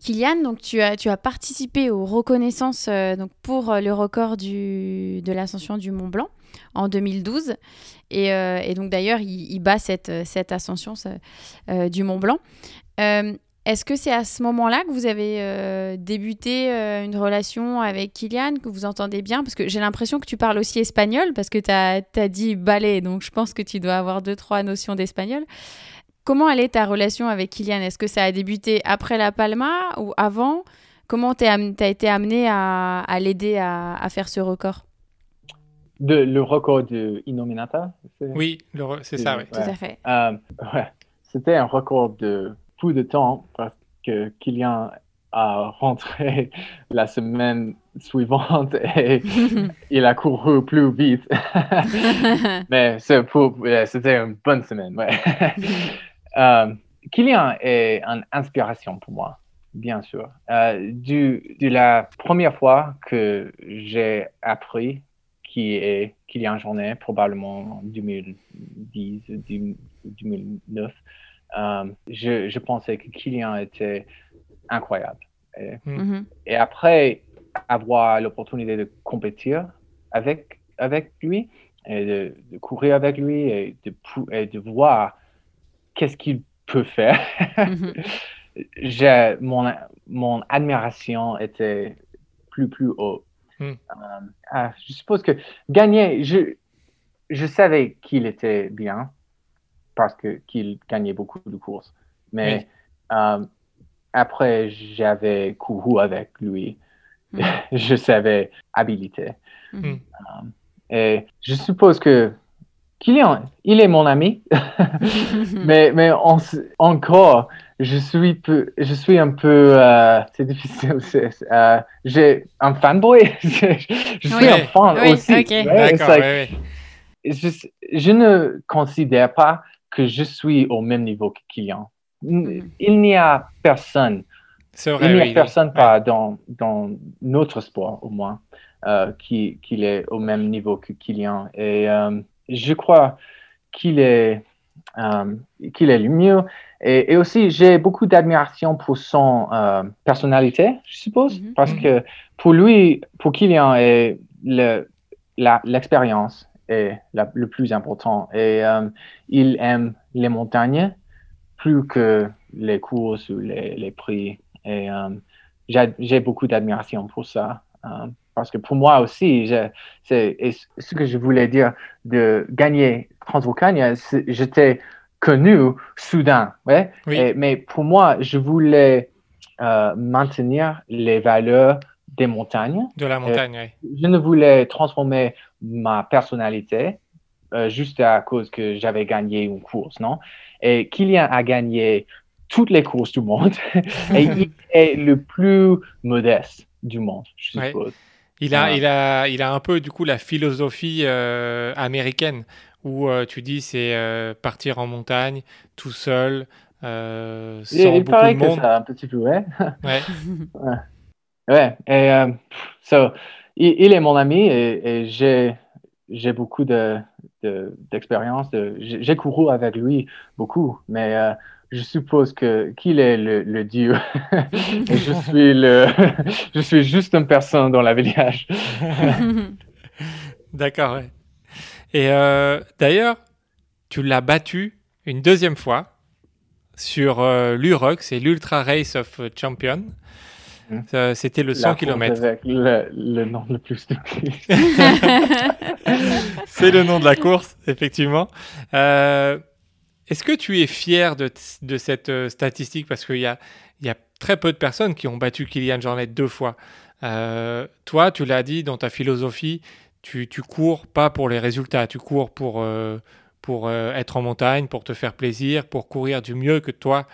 Kylian, donc tu as, tu as participé aux reconnaissances euh, donc pour euh, le record du, de l'ascension du Mont Blanc en 2012. Et, et donc d'ailleurs, il, il bat cette, cette ascension ce- du Mont Blanc. Est-ce que c'est à ce moment-là que vous avez euh, débuté euh, une relation avec Kylian, que vous entendez bien? Parce que j'ai l'impression que tu parles aussi espagnol, parce que tu as, dit ballet, donc je pense que tu dois avoir deux, trois notions d'espagnol. Comment elle est ta relation avec Kylian? Est-ce que ça a débuté après la Palma ou avant? Comment tu as été amené à, à l'aider à, à faire ce record?
De, le record de Inominata c'est-
Oui, c'est ça, oui.
Tout à fait.
Euh, ouais. C'était un record de peu de temps parce que Kylian a rentré la semaine suivante et il a couru plus vite. Mais ouais, c'était une bonne semaine. Ouais. Euh, Kylian est une inspiration pour moi, bien sûr. Euh, du, de la première fois que j'ai appris qui est Kylian Jornet, probablement en 2010, 2009, euh, je, je pensais que Kylian était incroyable. Et,
Mhm.
et après avoir l'opportunité de compétir avec, avec lui et de, de courir avec lui et de, pou- et de voir qu'est-ce qu'il peut faire,
Mhm.
j'ai, mon, mon admiration était plus, plus haut.
Hmm.
Euh, ah, je suppose que gagner, je, je savais qu'il était bien, parce que qu'il gagnait beaucoup de courses. Mais euh, après, j'avais couru avec lui.
Mm.
je savais habilité.
Mhm.
Euh, et je suppose que Kylian, il est mon ami, mais, mais on encore, je suis, peu, je suis un peu, euh, c'est difficile, euh, j'ai un fanboy, je, je suis
Oui.
un fan
Oui,
aussi.
ok.
ouais, it's
D'accord,
like-
ouais, ouais.
je, je ne considère pas que je suis au même niveau que Kylian.
Mhm.
Il n'y a personne,
C'est vrai.
il n'y a
oui,
personne pas dans, dans notre sport au moins euh, qui, qui est au même niveau que Kylian. Et euh, je crois qu'il est, euh, qu'il est le mieux. Et, et aussi, j'ai beaucoup d'admiration pour son euh, personnalité, je suppose,
Mhm.
parce
Mhm.
que pour lui, pour Kylian, et le, la- l'expérience est la- le plus important. Et euh, il aime les montagnes plus que les courses ou les, les prix. Et euh, j'ai beaucoup d'admiration pour ça. euh, parce que pour moi aussi, c'est ce que je voulais dire de gagner Transvolcania, c'est- j'étais connu soudain. Ouais?
Oui.
Et- mais pour moi, je voulais maintenir les valeurs des montagnes.
De la montagne, ouais.
Je ne voulais transformer ma personnalité euh, juste à cause que j'avais gagné une course, non? Et Kylian a gagné toutes les courses du monde et il est le plus modeste du monde, je
Ouais.
suppose.
Il a,
Ouais.
il, a, il a un peu du coup la philosophie euh, américaine où euh, tu dis c'est euh, partir en montagne tout seul, euh,
Il,
sans
il
beaucoup
paraît
de
que
monde.
ça, un petit peu, ouais.
Ouais.
Ouais, et euh, so, il, est mon ami et, et j'ai, j'ai beaucoup de, de- d'expérience. De, j'ai, couru avec lui beaucoup, mais euh, je suppose que, qu'il est le, dieu. et je suis, le, je suis juste une personne dans la village.
D'accord. Et euh, d'ailleurs, tu l'as battu une deuxième fois sur euh, l'UROC, c'est l'Ultra Race of Champion.
Mhm.
C'était le 100
La course
km.
Avec le, le nom le plus stupide.
C'est le nom de la course, effectivement. Euh, Est-ce que tu es fier de, de cette euh, statistique? Parce qu'il y a, il y a très peu de personnes qui ont battu Kylian Jornet deux fois. Euh, toi, tu l'as dit dans ta philosophie, tu, tu cours pas pour les résultats, tu cours pour, euh, pour euh, être en montagne, pour te faire plaisir, pour courir du mieux que toi.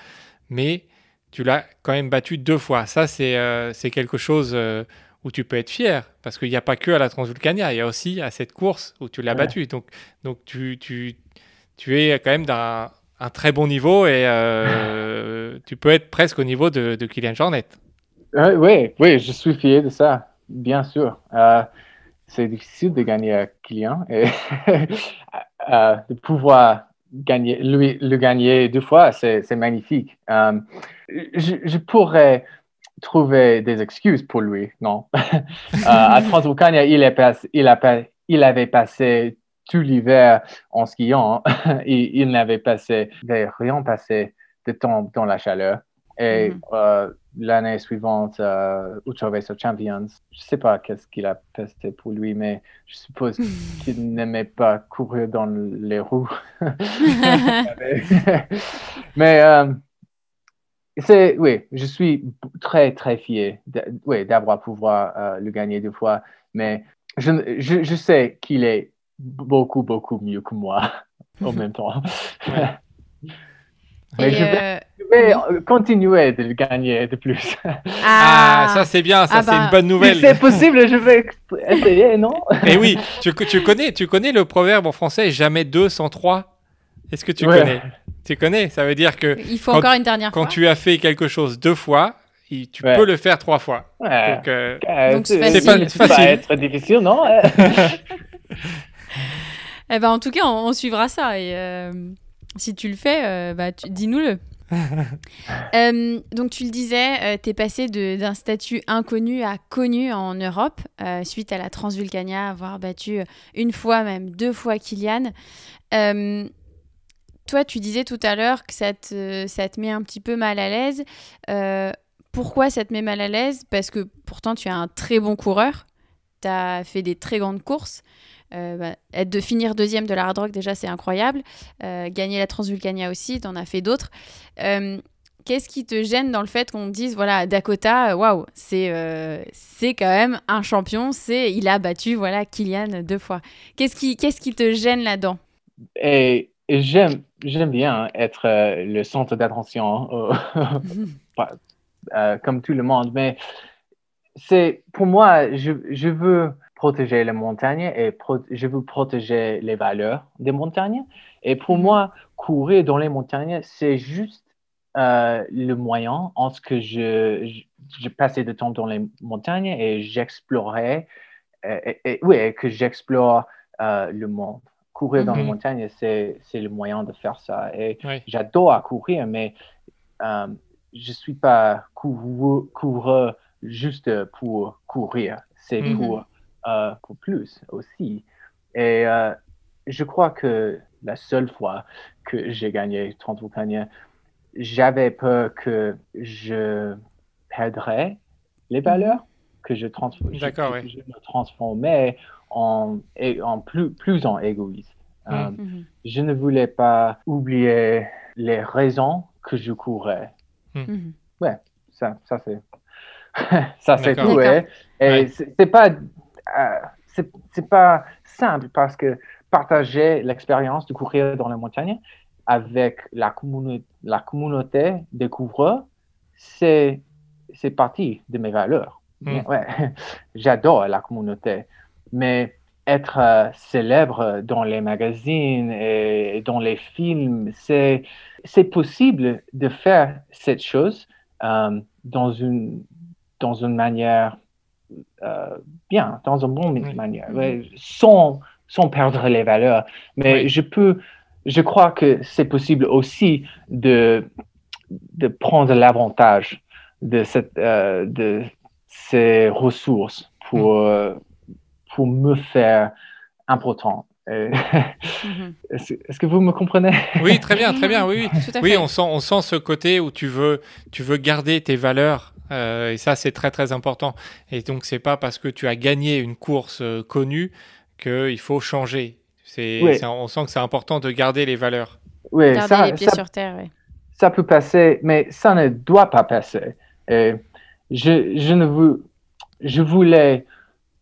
Mais tu l'as quand même battu deux fois. Ça, c'est euh, quelque chose euh, où tu peux être fier, parce qu'il n'y a pas que à la Transvulcania, il y a aussi à cette course où tu l'as
Ouais.
battu. Donc, donc tu, tu, tu es quand même d'un un très bon niveau et euh, tu peux être presque au niveau de, de Kylian Jornet.
Euh, oui, oui, je suis fier de ça, bien sûr. C'est difficile de gagner à Kylian et de pouvoir gagner, lui, le gagner deux fois, c'est magnifique. Euh, je, je pourrais trouver des excuses pour lui, non? Euh, à Transvolcania, il, est passé- il, a pas- il avait passé tout l'hiver en skiant. il il n'avait passé, il n'avait rien passé de temps dans la chaleur. Et
Mhm.
euh, l'année suivante, euh, Ultra Race of Champions, je ne sais pas qu'est-ce qu'il a pesté pour lui, mais je suppose qu'il n'aimait pas courir dans les roues. mais euh, c'est, oui, je suis très, très fier d'avoir pouvoir euh, le gagner deux fois, mais je, je, je sais qu'il est beaucoup, beaucoup mieux que moi en même temps. Mais
Et,
je vais- Je vais euh, continuer de le gagner de plus.
Ah, ça c'est bien, ça
Ah
c'est
bah.
une bonne
Si
nouvelle.
c'est possible, je vais essayer, non?
Et oui, tu, tu connais, tu connais le proverbe en français jamais deux sans trois? Est-ce que tu
Ouais.
connais? Tu connais? Ça veut dire que
il faut
quand-
encore une dernière
quand
fois.
tu as fait quelque chose deux fois, tu
Ouais.
peux le faire trois fois.
Ouais.
Donc, euh,
Donc, c'est facile.
Pas-
c'est pas
facile.
être difficile, non?
Eh ben, en tout cas, on, on suivra ça. Et euh, si tu le fais, euh, bah, dis-nous-le. Euh, donc, tu le disais, tu es passé d'un statut inconnu à connu en Europe euh, suite à la Transvulcania, avoir battu une fois, même deux fois Kylian. Euh, toi, tu disais tout à l'heure que ça te, ça te met un petit peu mal à l'aise. Euh, pourquoi ça te met mal à l'aise? Parce que pourtant, tu es un très bon coureur. tu as fait des très grandes courses. Bah, être de finir deuxième de la hard rock, déjà, c'est incroyable. gagner la Transvulcania aussi, tu en as fait d'autres. Qu'est-ce qui te gêne dans le fait qu'on dise, voilà, Dakota, waouh, c'est c'est quand même un champion, c'est il a battu voilà Kylian deux fois. Qu'est-ce qui, qu'est-ce qui te gêne là-dedans?
Et, j'aime, j'aime bien être le centre d'attention, comme tout le monde, mais c'est pour moi, je, je, veux protéger les montagnes et je veux protéger les valeurs des montagnes. Et pour mhm. moi, courir dans les montagnes, c'est juste euh, le moyen en ce que je, je, passais de temps dans les montagnes et j'explorais, et, oui, que j'explore euh, le monde. Courir dans les mhm. montagnes, c'est le moyen de faire ça. Et j'adore courir, mais euh, je ne suis pas coureur juste pour courir, c'est mhm. pour, euh, pour plus aussi. Et euh, je crois que la seule fois que j'ai gagné 30 Vulcaniens, j'avais peur que je perdrais les valeurs, que je, me transformais en, en plus, plus en égoïste. Mhm. Euh, mhm. Je ne voulais pas oublier les raisons que je courais. Ouais, ça, ça c'est ça, c'est tout. Et c'est pas, c'est pas simple parce que partager l'expérience de courir dans la montagne avec la, la communauté des couvreurs, c'est partie de mes valeurs. Hmm. Ouais. J'adore la communauté, mais être euh, célèbre dans les magazines et dans les films, c'est possible de faire cette chose euh, dans une dans une manière euh, bien, dans une bonne manière, sans, sans perdre les valeurs. Mais je peux, je crois que c'est possible aussi de, de prendre l'avantage de, cette, euh, de ces ressources pour, mm. euh, pour me faire important. Mhm. Est-ce que vous me comprenez?
Oui, très bien, très bien. Oui, oui. oui on, sent, on sent ce côté où tu veux, tu veux garder tes valeurs euh, et ça, c'est très très important. Et donc, c'est pas parce que tu as gagné une course euh, connue qu'il faut changer. C'est, on sent que c'est important de garder les valeurs.
Oui, garder ça, les pieds sur terre.
Ça peut passer, mais ça ne doit pas passer. Et je, je, ne veux, je voulais,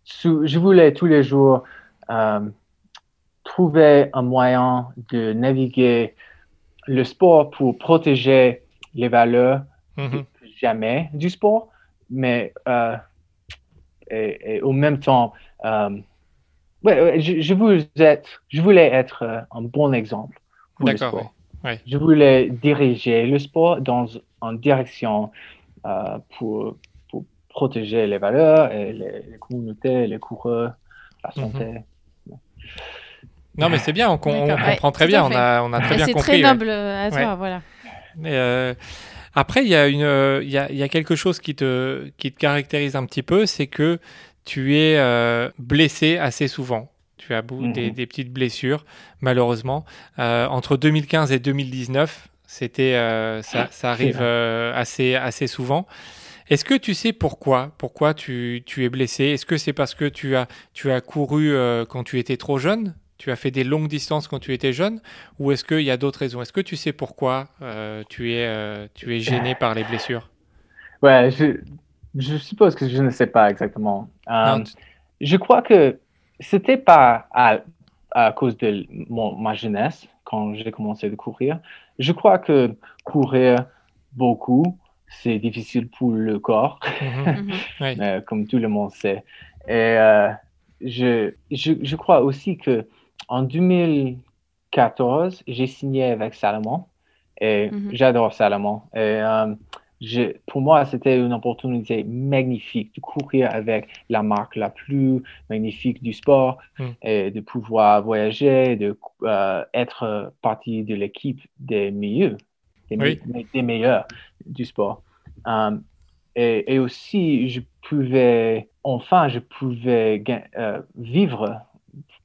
je voulais tous les jours euh, trouver un moyen de naviguer le sport pour protéger les valeurs. Mm-hmm jamais du sport, mais euh, et, au même temps, euh, ouais, je, je, voulais être, je voulais être euh, un bon exemple pour le sport. Je voulais diriger le sport dans une direction pour, pour, protéger les valeurs et les, communautés, les coureurs, la mhm. santé.
Non, mais c'est bien, on, comprend très bien, on a, on a très bien compris.
C'est très noble à toi, voilà.
Mais, après, il y, a une, euh, il, y a, il y a quelque chose qui te, qui te caractérise un petit peu, c'est que tu es euh, blessé assez souvent. Tu as mhm. des, des, petites blessures, malheureusement. Euh, entre 2015 et 2019, c'était, ça, ça, arrive assez, assez souvent. Est-ce que tu sais pourquoi Pourquoi tu, tu es blessé? Est-ce que c'est parce que tu as, tu as couru quand tu étais trop jeune? Tu as fait des longues distances quand tu étais jeune ou est-ce qu'il y a d'autres raisons? Est-ce que tu sais pourquoi euh, tu, es, euh, tu es gêné par les blessures?
Ouais, je, je, suppose que je ne sais pas exactement. Euh, je crois que c'était pas à, à, cause de mon, ma jeunesse quand j'ai commencé de courir. Je crois que courir beaucoup, c'est difficile pour le corps, mhm. Mhm. comme tout le monde sait. Et je, je, je crois aussi que en 2014, j'ai signé avec Salomon et mhm. j'adore Salomon. Et, euh, pour moi, c'était une opportunité magnifique de courir avec la marque la plus magnifique du sport mhm. et de pouvoir voyager, de euh, être partie de l'équipe des meilleurs, des, meilleurs du sport. Euh, et, aussi, je pouvais, enfin, je pouvais vivre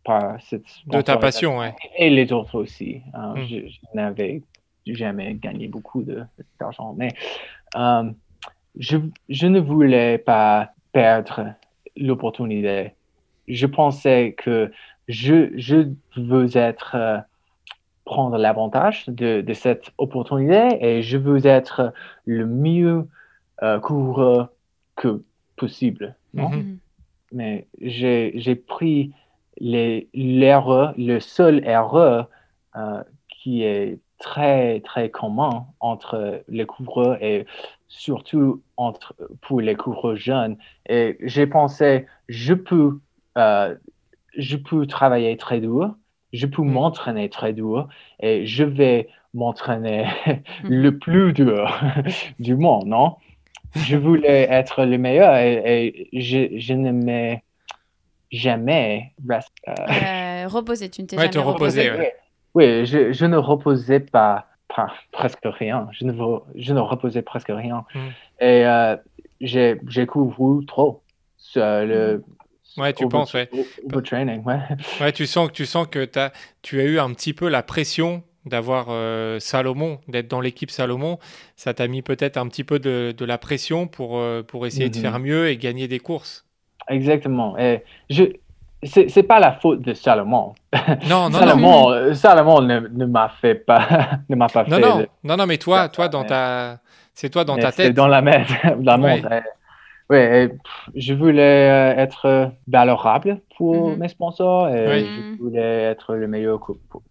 de ta passion, oui.
Et les autres aussi. Hein. Hmm. Je, n'avais jamais gagné beaucoup d'argent, mais euh, je, je, ne voulais pas perdre l'opportunité je pensais que je, je veux être, euh, prendre l'avantage de, de, cette opportunité et je veux être le mieux euh, coureur que possible. Non? Mm -hmm. Mais j'ai pris l'erreur, le seul erreur euh, qui est très, très commun entre les coureurs et surtout entre, pour les coureurs jeunes. Et j'ai pensé, je peux, euh, je peux travailler très dur, je peux mm. m'entraîner très dur et je vais m'entraîner mm. le plus dur du monde, non? Je voulais être le meilleur et, et je, je ne m'ai jamais rest,
euh... Euh, reposé. Tu ne t'es
ouais,
jamais
te reposé.
reposé.
Ouais.
Oui, je, je, ne reposais pas, pas, presque rien. Je ne, je ne reposais presque rien. Mm. Et euh, j'ai couru trop. Sur le,
Ouais, tu
over,
penses, ouais.
Over training, ouais.
Ouais, tu sens que tu sens que as, tu as eu un petit peu la pression d'avoir euh, Salomon, d'être dans l'équipe Salomon. Ça t'a mis peut-être un petit peu de, de, la pression pour, euh, pour essayer mm -hmm. de faire mieux et gagner des courses.
Exactement. Et je, c'est pas la faute de Salomon.
Non, non,
Salomon, non. Salomon ne, ne m'a fait pas, ne m'a pas
non,
fait.
Non, le... non, non, mais toi, toi dans ta, c'est toi dans ta tête.
C'est dans la, la
ouais.
montre. Oui, je voulais être valorable pour -hmm. mes sponsors et
oui.
je voulais être le meilleur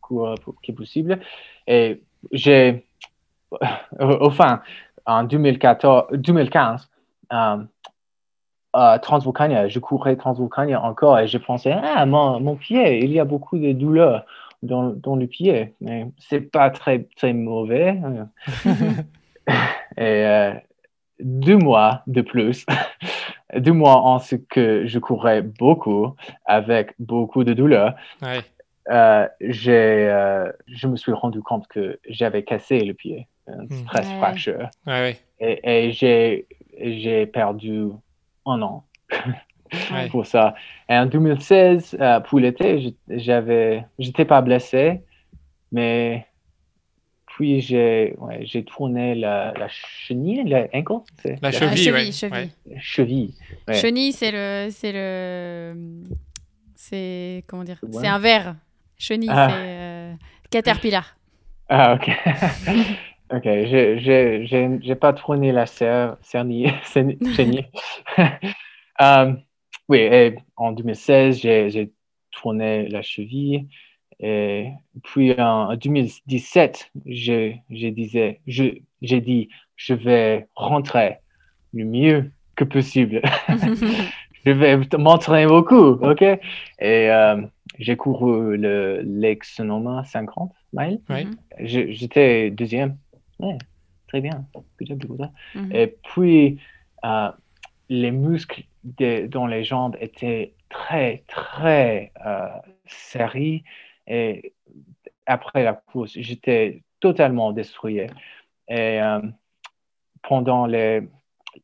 coureur qui possible. Et j'ai, enfin, en 2014, 2015, um, uh, Transvulcania, je courais Transvulcania encore et je pensais, ah, mon, mon pied, il y a beaucoup de douleurs dans, dans le pied, mais c'est pas très, très mauvais. et euh, deux mois de plus, deux mois en ce que je courais beaucoup, avec beaucoup de douleur,
ouais.
euh, euh, je me suis rendu compte que j'avais cassé le pied, un stress
ouais.
fracture.
Ouais,
et, et j'ai perdu un an pour ça. Et en 2016, euh, pour l'été, j'avais, j'étais pas blessé, mais puis j'ai ouais, tourné la, la chenille, la ankle,
la, la, cheville,
la cheville,
ouais.
cheville.
cheville
ouais. Chenille, c'est le, c'est le, c'est comment dire, c'est un verre. Chenille, ah. c'est euh, caterpillar.
Ah ok. ok, j'ai pas tourné la chenille. chenille. um, oui, et en 2016, j'ai tourné la cheville. Et puis en 2017, j'ai disais, j'ai dit, je vais rentrer le mieux que possible. je vais m'entraîner beaucoup, ok? Et euh, j'ai couru le Lake Sonoma 50 miles. J'étais deuxième. Ouais, très bien. Good job, good job. Mm -hmm. Et puis, euh, les muscles de, dans les jambes étaient très, très euh, serrés. Et après la course, j'étais totalement détruit. Et euh, pendant les,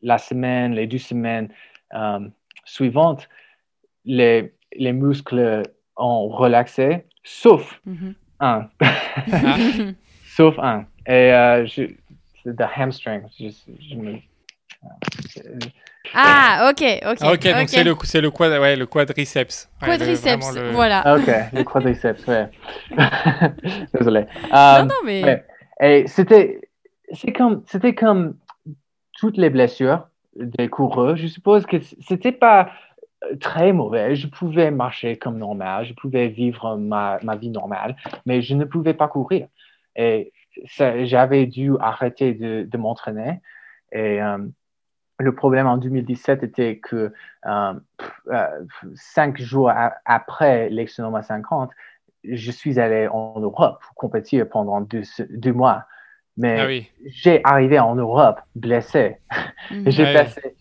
la semaine, les deux semaines euh, suivantes, les, les, muscles ont relaxé, sauf mm -hmm. un. sauf un. Et euh, je, the hamstring, je, je me,
ah, ok, ok.
Ah, ok, donc okay. c'est le, c'est le, quad, ouais, le quadriceps.
Quadriceps,
ouais, le,
voilà.
Ah, ok, le quadriceps, ouais. Désolé.
Um, non, non, mais.
Ouais. Et c'était, c'est comme, c'était comme toutes les blessures des coureurs. Je suppose que c'était pas très mauvais. Je pouvais marcher comme normal, je pouvais vivre ma, ma vie normale, mais je ne pouvais pas courir. Et j'avais dû arrêter de, de m'entraîner. Et um, le problème en 2017 était que euh, euh, cinq jours a après l'Exonoma 50, je suis allé en Europe pour compétir pendant deux, deux mois. Mais
ah oui.
j'ai arrivé en Europe blessé. -hmm. j'ai, ah passé,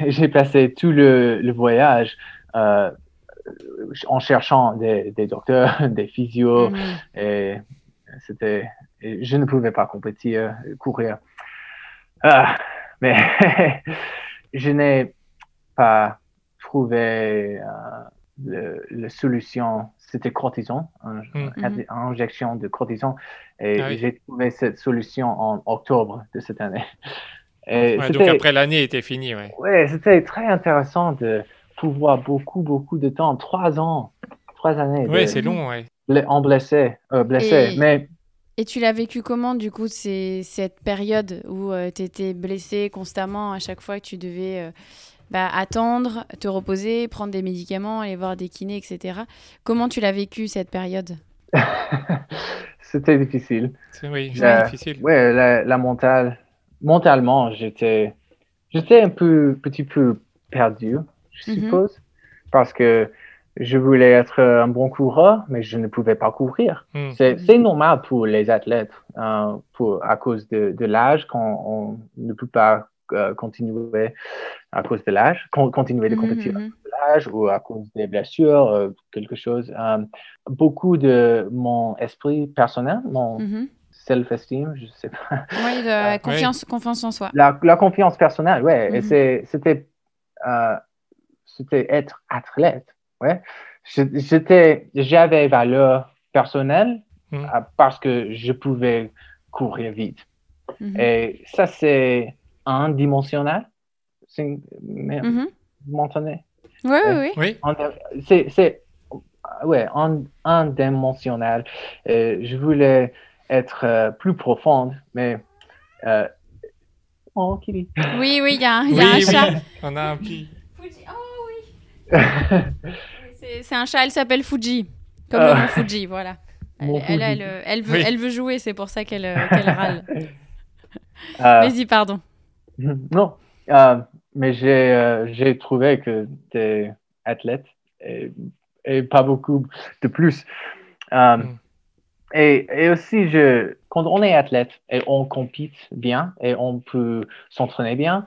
oui. passé tout le, le voyage euh, en cherchant des, des, docteurs, des physios. -hmm. Et c'était, je ne pouvais pas compétir, courir. Ah, mais je n'ai pas trouvé euh, la solution. C'était cortison, un, mm -hmm. injection de cortison. Et ah oui. j'ai trouvé cette solution en octobre de cette année.
Et ouais, donc après l'année était finie, ouais.
Ouais, c'était très intéressant de pouvoir beaucoup, beaucoup de temps, trois ans, trois années.
Oui, c'est long, ouais.
En blessé, euh, blessé.
Et-
Mais
Et tu l'as vécu comment, du coup, c'est cette période où tu étais blessé constamment à chaque fois que tu devais euh, bah, attendre, te reposer, prendre des médicaments, aller voir des kinés, etc. Comment tu l'as vécu cette période?
C'était difficile.
C'est oui, c'est
Euh,
difficile.
Ouais, la, la mentale, mentalement, j'étais, j'étais un peu, petit peu perdu, je
Mhm.
suppose, parce que je voulais être un bon coureur, mais je ne pouvais pas courir.
Hmm.
C'est, normal pour les athlètes, hein, pour, à cause de, de l'âge, quand on ne peut pas euh, continuer à cause de l'âge, con- continuer de
Mhm,
compétir
mhm.
l'âge ou à cause des blessures, euh, quelque chose. Euh, beaucoup de mon esprit personnel, mon self-esteem, je sais pas.
Oui, de
Ah,
confiance, confiance en soi.
La, la confiance personnelle, ouais. C'était euh, c'était être athlète, ouais. J'étais, j'avais valeur personnelle
Mhm.
euh, parce que je pouvais courir vite.
Mhm.
Et ça, c'est mais,
Mhm.
vous m'entendez?
Oui, oui, oui.
Oui,
C'est, c'est, ouais, un, un dimensionnel. Euh, je voulais être euh, plus profonde, mais. euh, oh, Kili.
Oui, oui, il y a, un-
oui,
un
oui.
chat.
On a un petit.
C'est un chat, elle s'appelle Fuji. Comme
Ah.
le mont Fuji, voilà. Elle,
Mont
elle,
Fuji.
elle, elle veut,
Oui.
elle veut jouer, c'est pour ça qu'elle euh, râle.
Euh,
Vas-y, pardon.
non, euh, mais j'ai euh, j'ai trouvé que tu es athlète et, et pas beaucoup de plus. Euh,
Mm.
et, et aussi, je, quand on est athlète et on compite bien et on peut s'entraîner bien,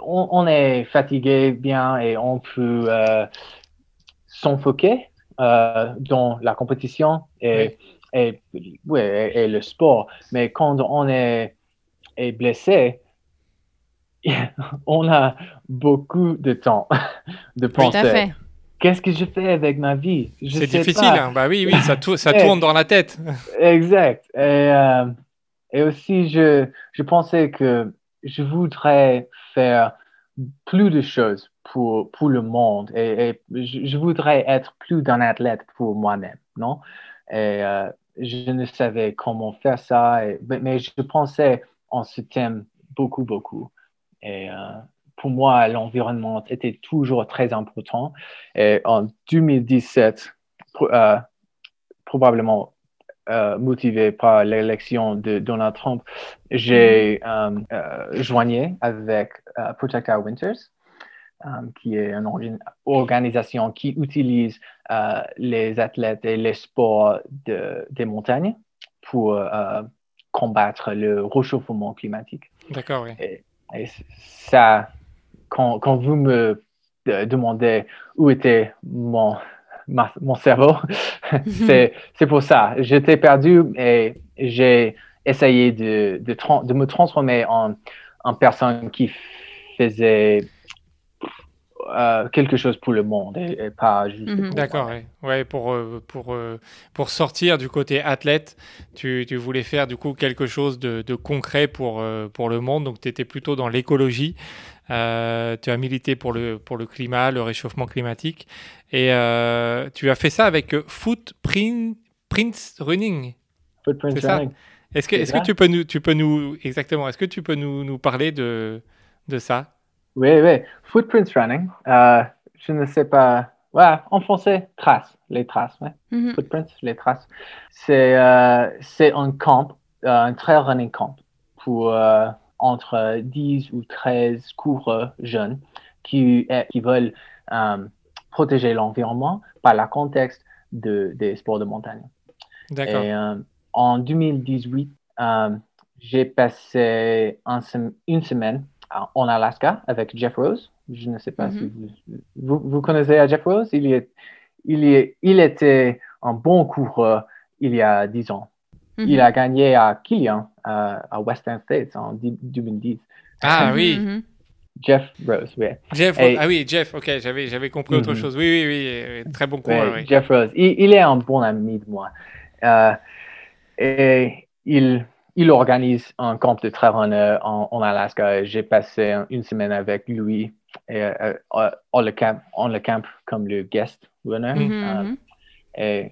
on, on est fatigué bien et on peut euh, s'enfoquer euh, dans la compétition et, et, ouais, et, et le sport. Mais quand on est, est blessé, on a beaucoup de temps de penser. Qu'est-ce que je fais avec ma vie?
C'est difficile. hein. Bah oui, oui, ça, tourne dans la tête.
Exact. Et, euh, et aussi, je, je pensais que je voudrais faire plus de choses pour, pour le monde et, je, voudrais être plus d'un athlète pour moi-même, non? Et euh, je ne savais comment faire ça, mais, je pensais en ce thème beaucoup, beaucoup. Et euh, pour moi, l'environnement était toujours très important. Et en 2017, pro- euh, probablement euh, motivé par l'élection de Donald Trump, j'ai euh, euh, joigné avec Protect Our Winters, qui est une orga- organisation qui utilise les athlètes et les sports de- des montagnes pour combattre le réchauffement climatique.
D'accord, oui.
Et, et ça, quand, quand vous me demandez où était mon, ma- mon cerveau, c'est c'est pour ça. J'étais perdu et j'ai essayé de, de, de me transformer en, en personne qui faisait euh, quelque chose pour le monde et, et pas juste
Mhm.
D'accord, ouais. Ouais, pour, euh, pour, euh, pour sortir du côté athlète, tu, tu voulais faire du coup quelque chose de, de concret pour, pour le monde. Donc, tu étais plutôt dans l'écologie. Euh, tu as milité pour le, pour le climat, le réchauffement climatique. Et euh, tu as fait ça avec euh, Footprint Prince Running.
Footprint
C'est ça.
running.
Est-ce que,
C'est
est-ce que tu peux nous, tu peux nous, exactement, est-ce que tu peux nous, nous parler de, de ça?
Oui, oui. Footprints running. euh, je ne sais pas. Ouais, en français, traces, les traces. Ouais.
Mhm.
Footprints, les traces. C'est euh, c'est un camp, euh, un trail running camp pour euh, entre 10 ou 13 coureurs jeunes qui, eh, qui veulent euh, protéger l'environnement par le contexte de, des sports de montagne.
D'accord.
Et euh, en 2018, euh, j'ai passé un une semaine en Alaska avec Jeff Rose. Je ne sais pas
Mhm.
si vous, vous, vous connaissez Jeff Rose. Il, est, il, est, il était un bon coureur il y a 10 ans. Il a gagné à Killian, euh, à Western States en dix- 2010.
Ah
Mhm,
oui,
mhm.
Jeff Rose, oui.
Jeff.
Et-
Ah oui, Jeff. Ok, j'avais, j'avais compris autre
Mhm.
chose. Oui, oui, oui. Très bon coureur. Oui.
Jeff Rose. Il, il est un bon ami de moi. Euh, et il, il organise un camp de trail runner en, en Alaska. J'ai passé une semaine avec lui et euh, on, le camp, on le camp comme le guest runner. Euh, et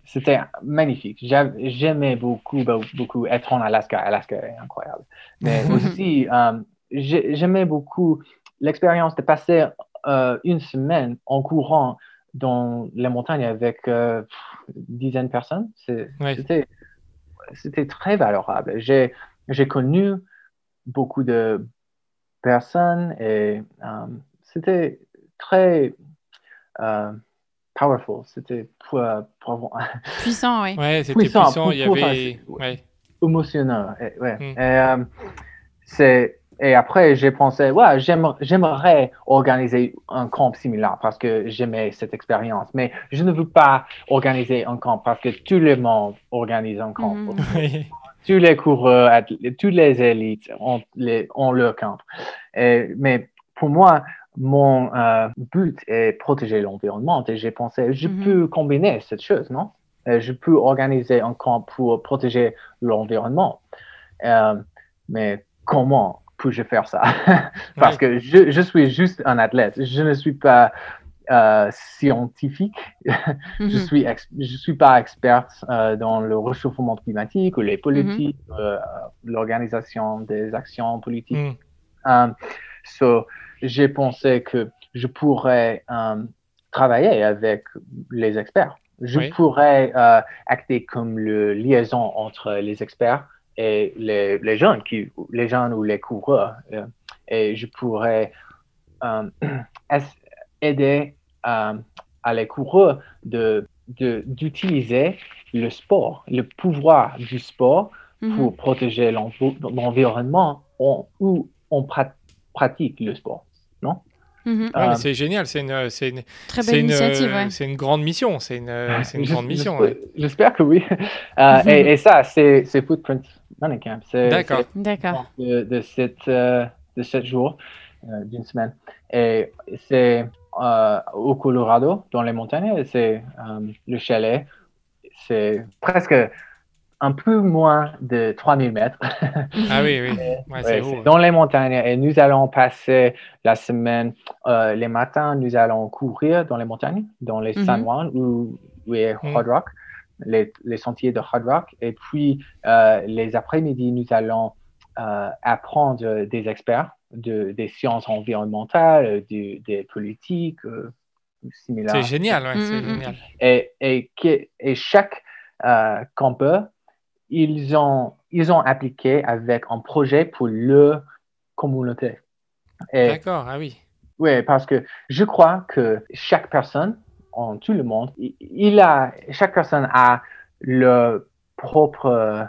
c'était magnifique. J'a- J'aimais beaucoup, be- beaucoup être en Alaska. Alaska est incroyable. Mais aussi, euh, j'ai- j'aimais beaucoup l'expérience de passer euh, une semaine en courant dans les montagnes avec euh, pff, une dizaine de personnes. C'était c'était très valorable. J'ai j'ai connu beaucoup de personnes et euh, c'était très euh, powerful. C'était pour, pour-
Puissant, oui.
Ouais, c'était
Puissant,
puissant.
pour-
Il y avait. Ouais.
émotionnel. Et, ouais.
Mm.
Et, euh, c'est et après j'ai pensé ouais j'aime- j'aimerais organiser un camp similaire parce que j'aimais cette expérience mais je ne veux pas organiser un camp parce que tout le monde organise un camp.
Ouais.
tous les coureurs toutes les élites ont, les, ont leur camp Et- mais pour moi mon euh, but est protéger l'environnement et j'ai pensé je
Mhm.
peux combiner cette chose non? Euh, je peux organiser un camp pour protéger l'environnement euh, mais comment puis-je faire ça? Parce que je, je suis juste un athlète. Je ne suis pas euh, scientifique. Je
Mhm.
suis je suis pas experte dans le réchauffement climatique ou les politiques, euh, l'organisation des actions politiques. So, j'ai pensé que je pourrais um, travailler avec les experts. Je
Oui.
pourrais euh, acter comme le liaison entre les experts et les, les jeunes, qui, les jeunes ou les coureurs. euh, et je pourrais aider à les coureurs de, de- d'utiliser le sport, le pouvoir du sport
Mhm.
pour protéger l'environnement on- où on prat- pratique le sport. Non?
Mhm.
Ouais,
Euh,
c'est génial. C'est une, c'est une,
Très
c'est
belle
une,
initiative,
euh,
ouais.
c'est une grande mission. C'est une, euh, c'est une grande mission.
j'espère-
ouais.
J'espère que oui. Euh, et, et ça, c'est, c'est Footprint Running Camp. C'est,
D'accord.
D'accord.
de, de, sept, euh, de sept jours, euh, d'une semaine. Et c'est euh, au Colorado, dans les montagnes. C'est euh, le chalet. C'est presque un peu moins de 3000 mètres.
Ah oui, oui. Ouais,
Ouais,
c'est
c'est
beau. ouais.
dans les montagnes et nous allons passer la semaine, euh, les matins, nous allons courir dans les montagnes, dans les
Mhm.
San Juan ou, ou est
Mhm.
Hard Rock, les, les sentiers de Hard Rock. Et puis, euh, les après-midi, nous allons euh, apprendre des experts de, des sciences environnementales, du- des politiques euh, similaires.
C'est génial. Ouais, c'est
Mm, mm, mm.
génial.
Et, et, que- et chaque euh, campeur, ils ont, ils ont appliqué avec un projet pour leur communauté.
D'accord. Ah oui.
oui, parce que je crois que chaque personne, en tout le monde, il- a, chaque personne a leur propre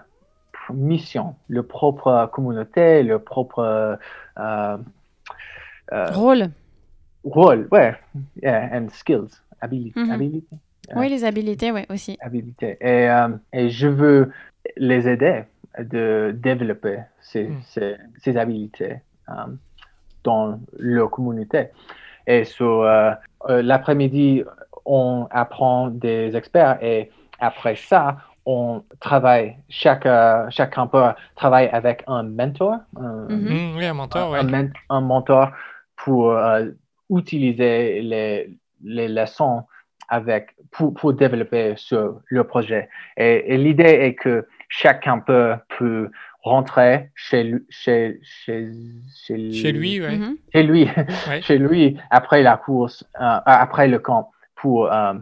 mission, leur propre communauté, leur propre euh, euh,
Rôle.
rôle, ouais, yeah, and skills, habilité,
Mhm.
habilité.
Oui, les habilités, ouais, aussi.
habilités. Et, euh, et je veux les aider de développer ces,
Mm.
ces, ces habilités euh, dans leur communauté. Et sur euh, euh, l'après-midi, on apprend des experts et après ça, on travaille, chaque, euh, chaque campeur travaille avec un mentor, un,
Mhm.
Mm, oui, un mentor. Ouais.
un, un mentor pour euh, utiliser les, les leçons avec, pour, pour développer sur le projet. Et, et l'idée est que chaque campeur peut rentrer chez, lui- chez, chez, chez,
Chez lui, ouais.
Chez lui,
Ouais.
chez lui après la course, euh, après le camp, pour euh,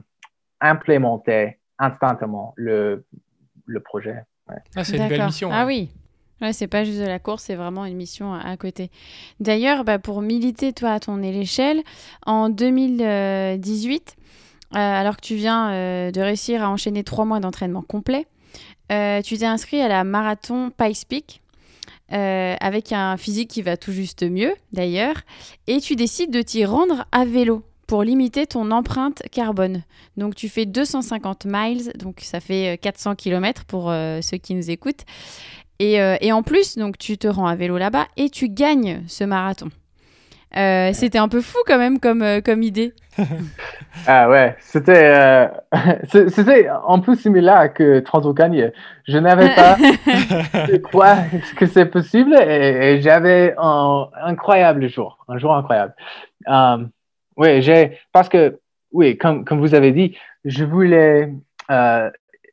implémenter instantanément le, le projet.
Ah, c'est une belle mission.
Ah
ouais.
oui. Ouais, c'est pas juste de la course, c'est vraiment une mission à, à côté. D'ailleurs, bah, pour militer, toi, à ton échelle, en 2018, euh, alors que tu viens euh, de réussir à enchaîner trois mois d'entraînement complet, euh, tu t'es inscrit à la marathon Pikes Peak. euh, avec un physique qui va tout juste mieux d'ailleurs, et tu décides de t'y rendre à vélo pour limiter ton empreinte carbone. Donc tu fais 250 miles, donc ça fait euh, 400 km pour euh, ceux qui nous écoutent. Et, euh, et en plus, donc tu te rends à vélo là-bas et tu gagnes ce marathon. Euh, C'était un peu fou quand même comme, euh, comme idée.
Ah ouais, c'était euh, c'était un peu similaire que Transocagne. Je n'avais pas de quoi que c'est possible et, et j'avais un incroyable jour, un jour incroyable. Euh, oui, j'ai, parce que, oui, comme, comme vous avez dit, je voulais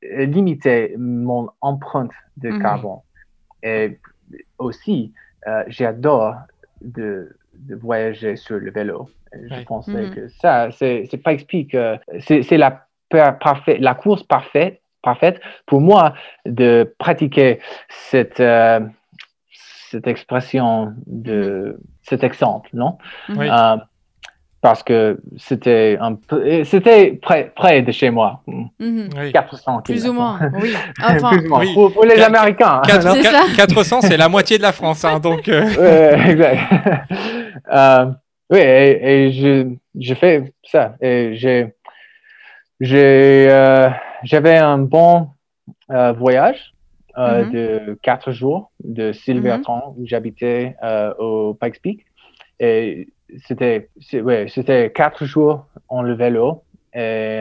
limiter mon empreinte de
Mhm.
carbone. Et aussi, j'adore de, de voyager sur le vélo. Je
Ouais.
pensais
Mhm.
que ça, c'est c'est pas explique. euh, c'est la, par- parfait, la course parfaite, parfaite pour moi de pratiquer cette, euh, cette expression de cet exemple, non?
Oui.
Euh, parce que c'était un peu, c'était près, près de chez moi, hmm,
Mhm.
Oui.
400
Plus ou moins, oui. Enfin,
Plus ou moins.
oui.
Pour, pour les
Quatre-
Américains. hein,
Quatre-
non
C'est
quatre-
ça.
400, c'est la moitié de la France, hein, donc euh,
Ouais, exact. Euh, oui, et, et je, je fais ça. Et j'ai, j'ai, euh, j'avais un bon euh, voyage
Mhm.
de quatre jours de Silverton où j'habitais au Pikes Peak. Et c'était, c'est- ouais, c'était quatre jours en le vélo. Et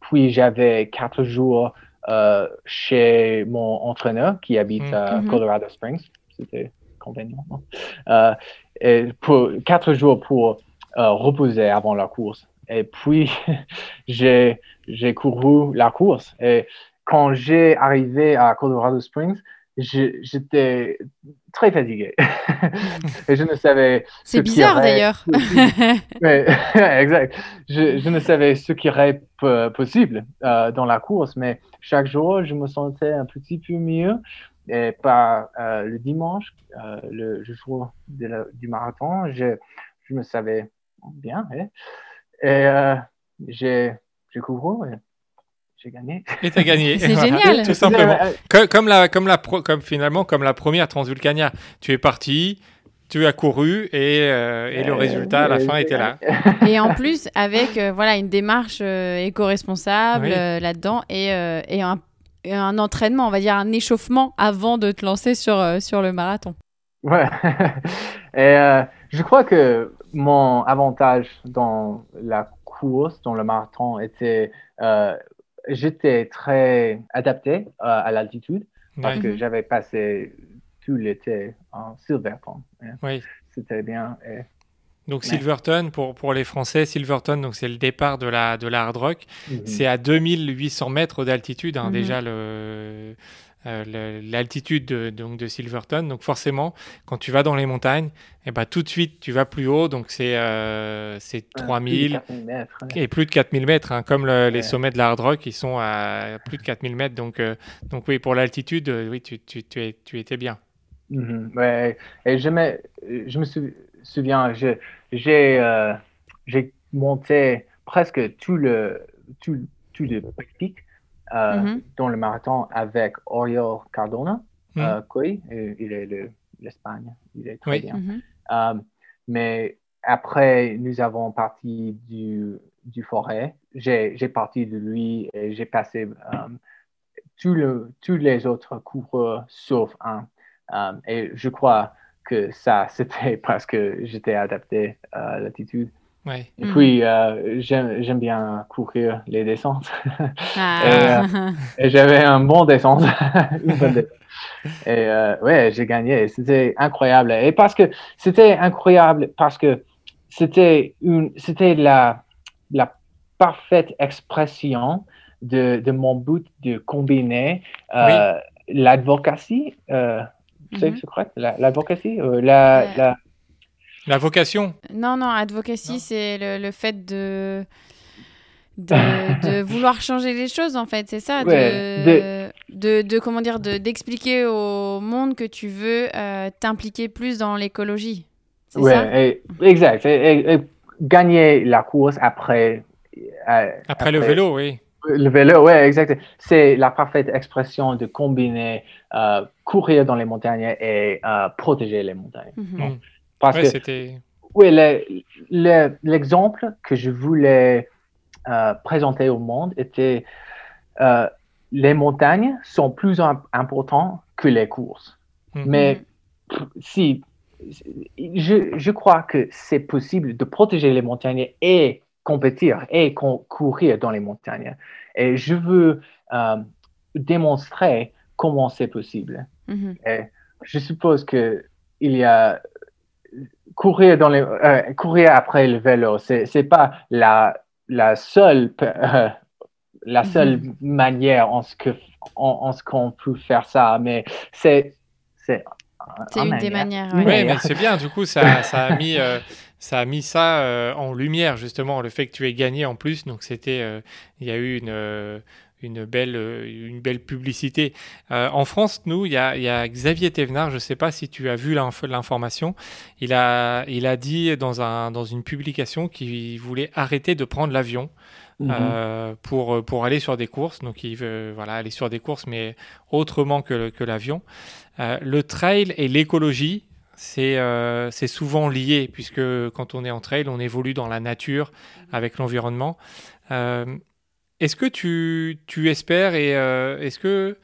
puis j'avais quatre jours chez mon entraîneur qui habite
Mhm.
à
Mhm.
Colorado Springs. C'était convenient, non? Euh, pour quatre jours pour euh, reposer avant la course. Et puis, j'ai, j'ai couru la course. Et quand j'ai arrivé à Colorado Springs, j'étais très fatigué. et je ne savais. ce
c'est bizarre d'ailleurs.
Exact. Je, je ne savais ce qui aurait p- possible euh, dans la course, mais chaque jour, je me sentais un petit peu mieux. Et par euh, le dimanche, euh, le, le jour de la- du marathon, je, je me savais bien. Et euh, j'ai j'ai couru et j'ai gagné.
et t'as gagné.
C'est
Voilà,
génial.
Tout simplement.
Euh,
Comme, comme la, comme la, pro- comme finalement, comme la première Transvulcania. Tu es parti, tu as couru et, euh, et le
euh,
résultat à la
euh,
fin était là.
Et en plus, avec euh, voilà une démarche euh, éco-responsable
Oui.
euh, là-dedans et, euh, et un, et un entraînement, on va dire un échauffement avant de te lancer sur, euh, sur le marathon.
Ouais. Et euh, je crois que mon avantage dans la course, dans le marathon, était euh, j'étais très adapté euh, à l'altitude parce
Ouais.
que
Mhm.
j'avais passé tout l'été en Silverton. hein.
Oui.
C'était bien. et-
Donc
Ouais.
Silverton, pour, pour les Français, Silverton, donc c'est le départ de la, de la Hard Rock.
Mhm.
C'est à 2800 mètres d'altitude, hein,
Mhm.
déjà le, euh, le- l'altitude de, donc de Silverton. Donc forcément, quand tu vas dans les montagnes, et ben tout de suite tu vas plus haut. Donc c'est euh, c'est
Ah,
3000
4000 mètres. ouais.
et plus de 4000 mètres, hein, comme le- les sommets de la Hard Rock, ils sont à plus de 4000 mètres. Donc, euh, donc oui, pour l'altitude, oui, tu, tu, tu, es- tu étais bien.
Mhm, ouais. Et je me, je me sou- souviens, je- j'ai euh, j'ai monté presque tout le, tout, tout le pic euh,
Mhm.
dans le marathon avec Oriol Cardona. Euh, Coy, et il est de l'Espagne. Il est très
Oui.
bien.
Mhm.
Euh, mais après, nous avons parti du, du forêt. J'ai parti de lui et j'ai passé tous le- tous les autres coureurs sauf un. Et je crois que ça, c'était parce que j'étais adapté à l'altitude.
Ouais.
Et puis, euh, j'aime j'aime bien courir les descentes.
Ah.
Et j'avais un bon descente. Et euh, ouais, j'ai gagné. C'était incroyable. Et parce que c'était incroyable, parce que c'était une, c'était la, la parfaite expression de, de mon but de combiner euh, l'advocacy. C'est
Mhm.
c'est correct? Euh, la,
Ouais.
la,
La vocation,
Non, non, advocacy, c'est le, le fait de, de, de vouloir changer les choses, en fait, c'est ça
Ouais,
de, de, de- comment dire, de- d'expliquer au monde que tu veux euh, t'impliquer plus dans l'écologie. C'est
ouais,
ça?
et- exact. Et, et- et gagner la course après. euh,
après, le vélo, oui.
Le vélo, ouais, exact. C'est la parfaite expression de combiner euh, courir dans les montagnes et euh, protéger les montagnes.
Mm.
Parce
Ouais,
que, oui, le- le- l'exemple que je voulais euh, présenter au monde était euh, les montagnes sont plus im- importantes que les courses.
Mhm.
Mais pff, si, je, je crois que c'est possible de protéger les montagnes et compétir et con- courir dans les montagnes. Et je veux euh, démontrer comment c'est possible.
Mhm.
Et je suppose que il y a courir, dans les, euh, courir après le vélo, ce n'est pas la, la seule, euh, la seule
Mhm.
manière en ce que en, en ce qu'on peut faire ça, mais c'est c'est
C'est
un
une des
manière.
manières.
Oui,
ouais.
Mais c'est bien, du coup, ça, ça a mis, euh, ça, a mis ça euh, en lumière, justement, le fait que tu aies gagné en plus. Donc, c'était, euh, il y a eu une, euh, une, belle, une belle publicité. Euh, en France, nous, il y a, il y a Xavier Thévenard, je ne sais pas si tu as vu l'inf- l'information, il a, il a dit dans, un, dans une publication qu'il voulait arrêter de prendre l'avion. Euh, pour, pour aller sur des courses. Donc, il veut voilà, aller sur des courses, mais autrement que, que l'avion. Euh, le trail et l'écologie, c'est euh, c'est souvent lié, puisque quand on est en trail, on évolue dans la nature avec l'environnement. Euh, est-ce que tu, tu espères et euh, est-ce que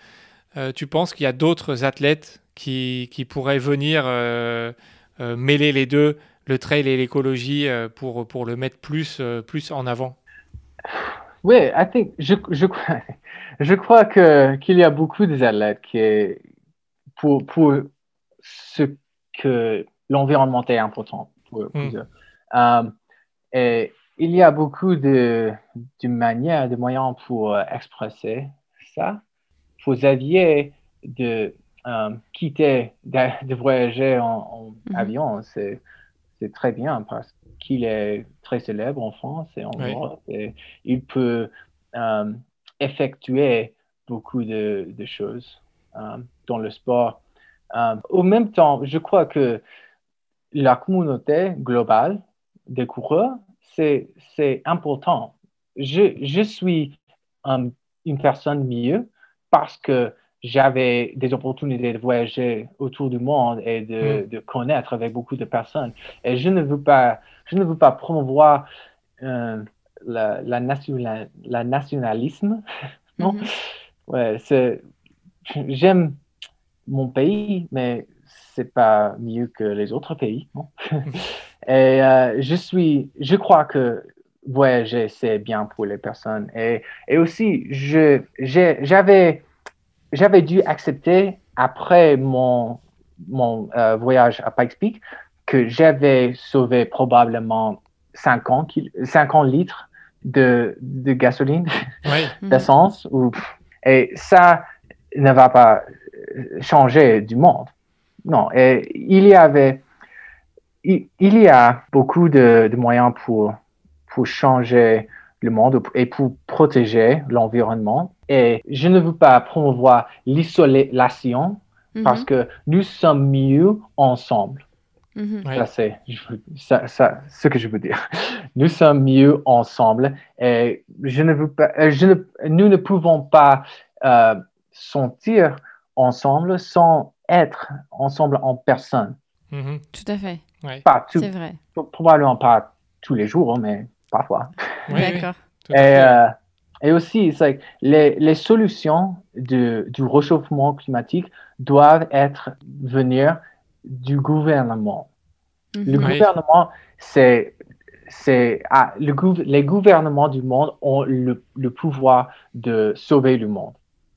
euh, tu penses qu'il y a d'autres athlètes qui, qui pourraient venir euh, euh, mêler les deux, le trail et l'écologie, euh, pour, pour le mettre plus, euh, plus en avant?
Oui, I think, je, je, crois- je crois que qu'il y a beaucoup des athlètes qui, pour, pour ce que l'environnement est important pour, pour
Mm.
eux. Um, et il y a beaucoup de, de manières, de moyens pour euh, expresser ça. Pour Xavier, de um, quitter, de, de voyager en, en
Mhm.
avion, c'est c'est très bien parce qu'il est très célèbre en France et en
Oui.
Europe. Et il peut euh, effectuer beaucoup de, de choses euh, dans le sport. Euh, au même temps, je crois que la communauté globale des coureurs, c'est important. Je, je suis une personne mieux parce que j'avais des opportunités de voyager autour du monde et de, de connaître avec beaucoup de personnes. Et je ne veux pas, je ne veux pas promouvoir euh, la, la, nationa- la nationalisme. non?
Mhm.
Ouais, j'aime mon pays, mais c'est pas mieux que les autres pays. non? et euh, je suis, je crois que voyager c'est bien pour les personnes. Et, et aussi, je, j'avais, j'avais dû accepter après mon, mon euh, voyage à Pikes Peak que j'avais sauvé probablement 50, kil- 50 litres de, de gasoline
Oui,
d'essence. ou- Et ça ne va pas changer du monde. Non, et il y avait, il, il y a beaucoup de, de moyens pour, pour changer le monde et pour protéger l'environnement. Et je ne veux pas promouvoir l'isolation
Mhm.
parce que nous sommes mieux ensemble.
Mhm.
Ça, c'est ça, ça- ce que je veux dire. Nous sommes mieux ensemble et je ne veux pas, euh, je ne, nous ne pouvons pas euh, sentir ensemble sans être ensemble en personne.
Mhm.
Tout à fait.
Pas tout,
C'est vrai.
probablement pas tous les jours, mais parfois.
Oui,
D'accord.
Et, euh, et aussi, it's like, les, les solutions de, du réchauffement climatique doivent être venir du gouvernement. Le
Mhm.
Oui.
gouvernement, c'est, c'est, ah, le les gouvernements du monde ont le, le pouvoir de sauver le monde.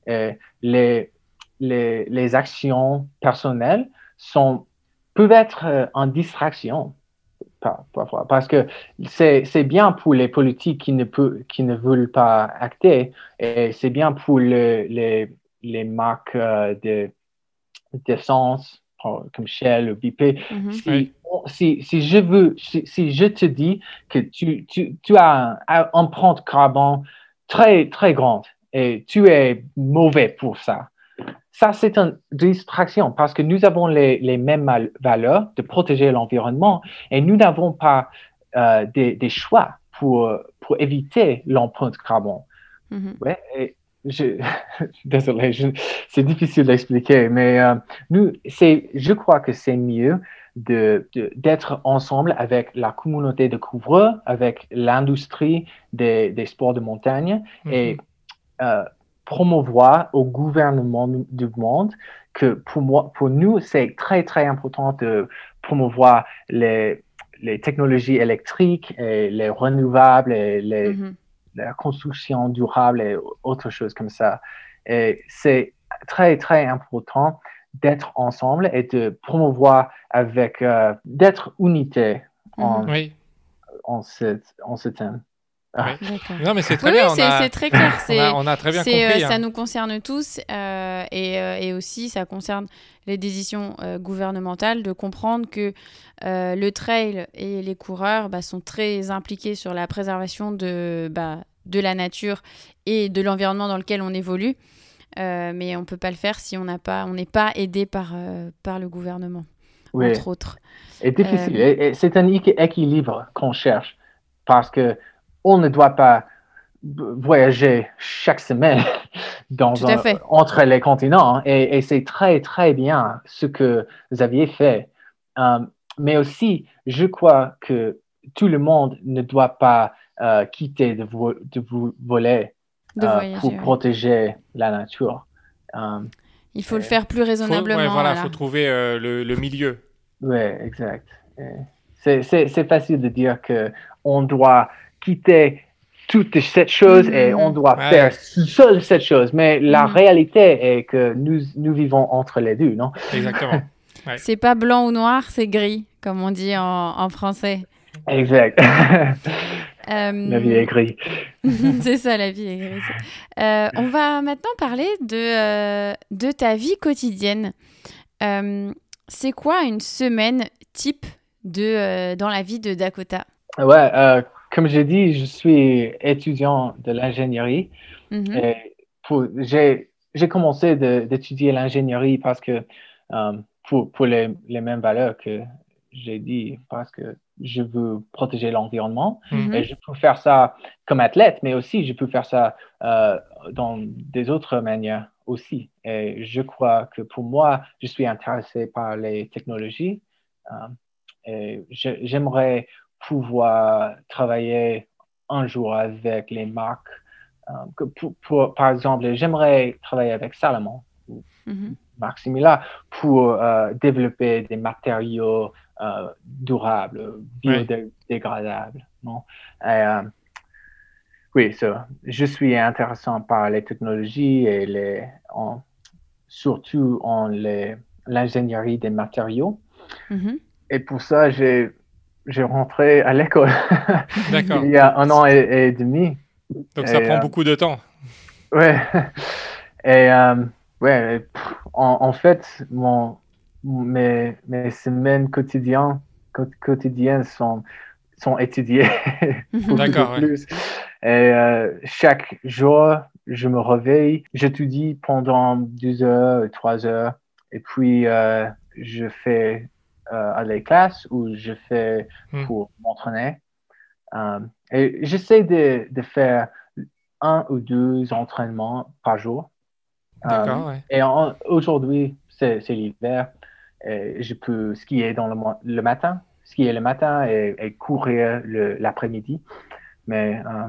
Et les, les, les actions personnelles sont, peuvent être euh, en distraction par- parfois, parce que c'est, c'est bien pour les politiques qui ne, peut, qui ne veulent pas acter et c'est bien pour le- les, les marques euh, de, d'essence oh, comme Shell ou BP
Mhm.
si,
Oui.
si, si je veux, si, si je te dis que tu, tu, tu as un, un empreinte carbone très, très grande et tu es mauvais pour ça, ça, c'est une distraction parce que nous avons les, les mêmes valeurs de protéger l'environnement et nous n'avons pas euh, des, des choix pour, pour éviter l'empreinte carbone.
Mhm.
Ouais, et je, désolé, je- c'est difficile d'expliquer, mais euh, nous, c'est, je crois que c'est mieux de, de- d'être ensemble avec la communauté de couvreurs, avec l'industrie des, des sports de montagne et
Mhm.
euh, promouvoir au gouvernement du monde que pour moi, pour nous, c'est très, très important de promouvoir les, les technologies électriques et les renouvelables et les,
Mhm.
la construction durable et autre chose comme ça. Et c'est très, très important d'être ensemble et de promouvoir avec, euh, d'être unité en,
Oui.
en, ce, en ce thème. Ah.
Non, mais c'est très
Oui,
bien.
oui,
on
c'est
a-
c'est très clair.
On
C'est
a, on a très bien
c'est, euh,
compris.
ça
hein.
nous concerne tous euh, et, euh, et aussi ça concerne les décisions euh, gouvernementales de comprendre que euh, le trail et les coureurs bah, sont très impliqués sur la préservation de, bah, de la nature et de l'environnement dans lequel on évolue. Euh, mais on peut pas le faire si on n'a pas, on n'est pas aidé par, euh, par le gouvernement,
Oui.
entre autres.
est difficile.
Euh,
c'est un équi- équilibre qu'on cherche parce que on ne doit pas voyager chaque semaine dans un- entre les continents. hein. Et, et c'est très, très bien ce que vous aviez fait. Euh, mais aussi, je crois que tout le monde ne doit pas euh, quitter de, vo- de vous voler
De
euh,
voyager,
pour
ouais.
protéger la nature.
Il faut le faire plus
Faut,
raisonnablement.
ouais, voilà,
voilà.
faut trouver euh, le, le milieu.
Oui, exact. C'est facile de dire que on doit quitter toute cette chose et
Mhm.
on doit
Ouais.
faire seul cette chose. Mais la
Mhm.
réalité est que nous, nous vivons entre les deux, non?
Exactement.
C'est pas blanc ou noir, c'est gris, comme on dit en, en français.
Exact.
Euh,
la vie est grise.
c'est ça, la vie est grise. Euh, on va maintenant parler de, euh, de ta vie quotidienne. Euh, c'est quoi une semaine type de, euh, dans la vie de Dakota?
Ouais, euh, comme j'ai dit, je suis étudiant de l'ingénierie.
Mhm.
Pour- j'ai, commencé d'étudier l'ingénierie parce que euh, pour, pour les, les mêmes valeurs que j'ai dit, parce que je veux protéger l'environnement.
Mhm.
Et je peux faire ça comme athlète, mais aussi je peux faire ça euh, dans des autres manières aussi. Et je crois que pour moi, je suis intéressé par les technologies. euh, et j'aimerais pouvoir travailler un jour avec les marques. euh, que pour- pour- par exemple, j'aimerais travailler avec Salomon,
Mhm.
marque similaire, pour euh, développer des matériaux euh, durables, biodégradables. Non? Et, oui, ça, je suis intéressant par les technologies et les, en- surtout en les- l'ingénierie des matériaux.
Mhm.
Et pour ça, j'ai j'ai rentré à l'école il y a un an et, et demi.
Donc ça prend
euh,
beaucoup de temps.
Ouais. Et euh, ouais, en, en fait, mon, mes, mes semaines quotidiennes, quo- quotidiennes sont, sont étudiées beaucoup
D'accord, ouais.
plus. Et euh, chaque jour, je me réveille, j'étudie pendant deux heures, trois heures, et puis euh, je fais à les classes ou je fais
Hmm.
pour m'entraîner. Euh, et j'essaie de, de faire un ou deux entraînements par jour. Euh,
ouais.
et aujourd'hui, c'est l'hiver. Je peux skier dans le, le matin, skier le matin et, et courir l'après-midi. Mais euh,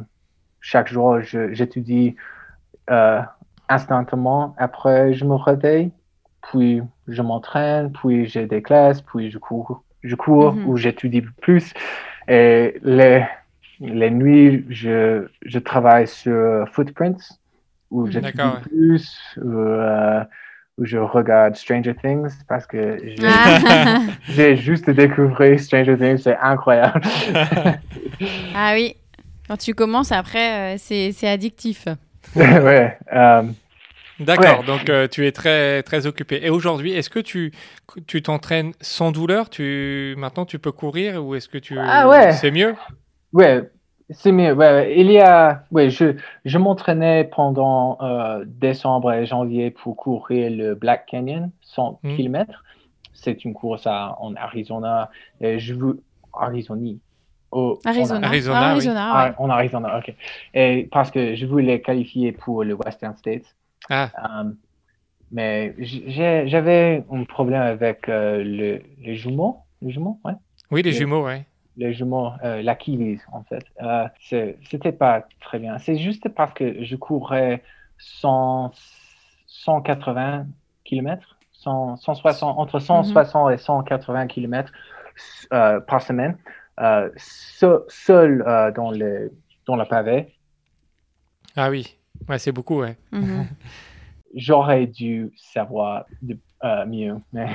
chaque jour, j'étudie euh, instantanément. Après, je me réveille, puis je m'entraîne, puis j'ai des classes, puis je cours, je cours
Mhm.
ou j'étudie plus. Et les, les nuits, je, je travaille sur Footprints, où
Mhm.
j'étudie plus, ou, euh, où je regarde Stranger Things, parce que j'ai
Ah.
juste découvert Stranger Things, c'est incroyable.
Ah oui, quand tu commences après, euh, c'est c'est addictif.
ouais. euh,
D'accord,
Ouais.
donc euh, tu es très, très occupé. Et aujourd'hui, est-ce que tu tu t'entraînes sans douleur? Tu, Maintenant, tu peux courir ou est-ce que tu...
Ah ouais.
C'est mieux?
Ouais, c'est mieux. Ouais. Il y a, ouais, je, je m'entraînais pendant euh, décembre et janvier pour courir le Black Canyon, 100
Mm.
km. C'est une course à- en Arizona. Et je veux, Arizona. Au- en
Arizona.
Arizona,
Ah,
oui.
Arizona,
Ah, en Arizona, ok. Et parce que je voulais qualifier pour le Western States.
Ah,
Euh, mais j'avais un problème avec euh, le, les jumeaux. Les jumeaux, ouais.
oui, les
Oui.
jumeaux, ouais.
Les jumeaux, euh, l'Achilles, en fait. Euh, C'était pas très bien. C'est juste parce que je courais 100, 180 km, 100, 160, entre 160 et 180 km euh, par semaine, se- seul dans, le, dans le pavé.
Ah oui, ouais, c'est beaucoup, ouais.
Mhm.
j'aurais dû savoir de euh, mieux. Mais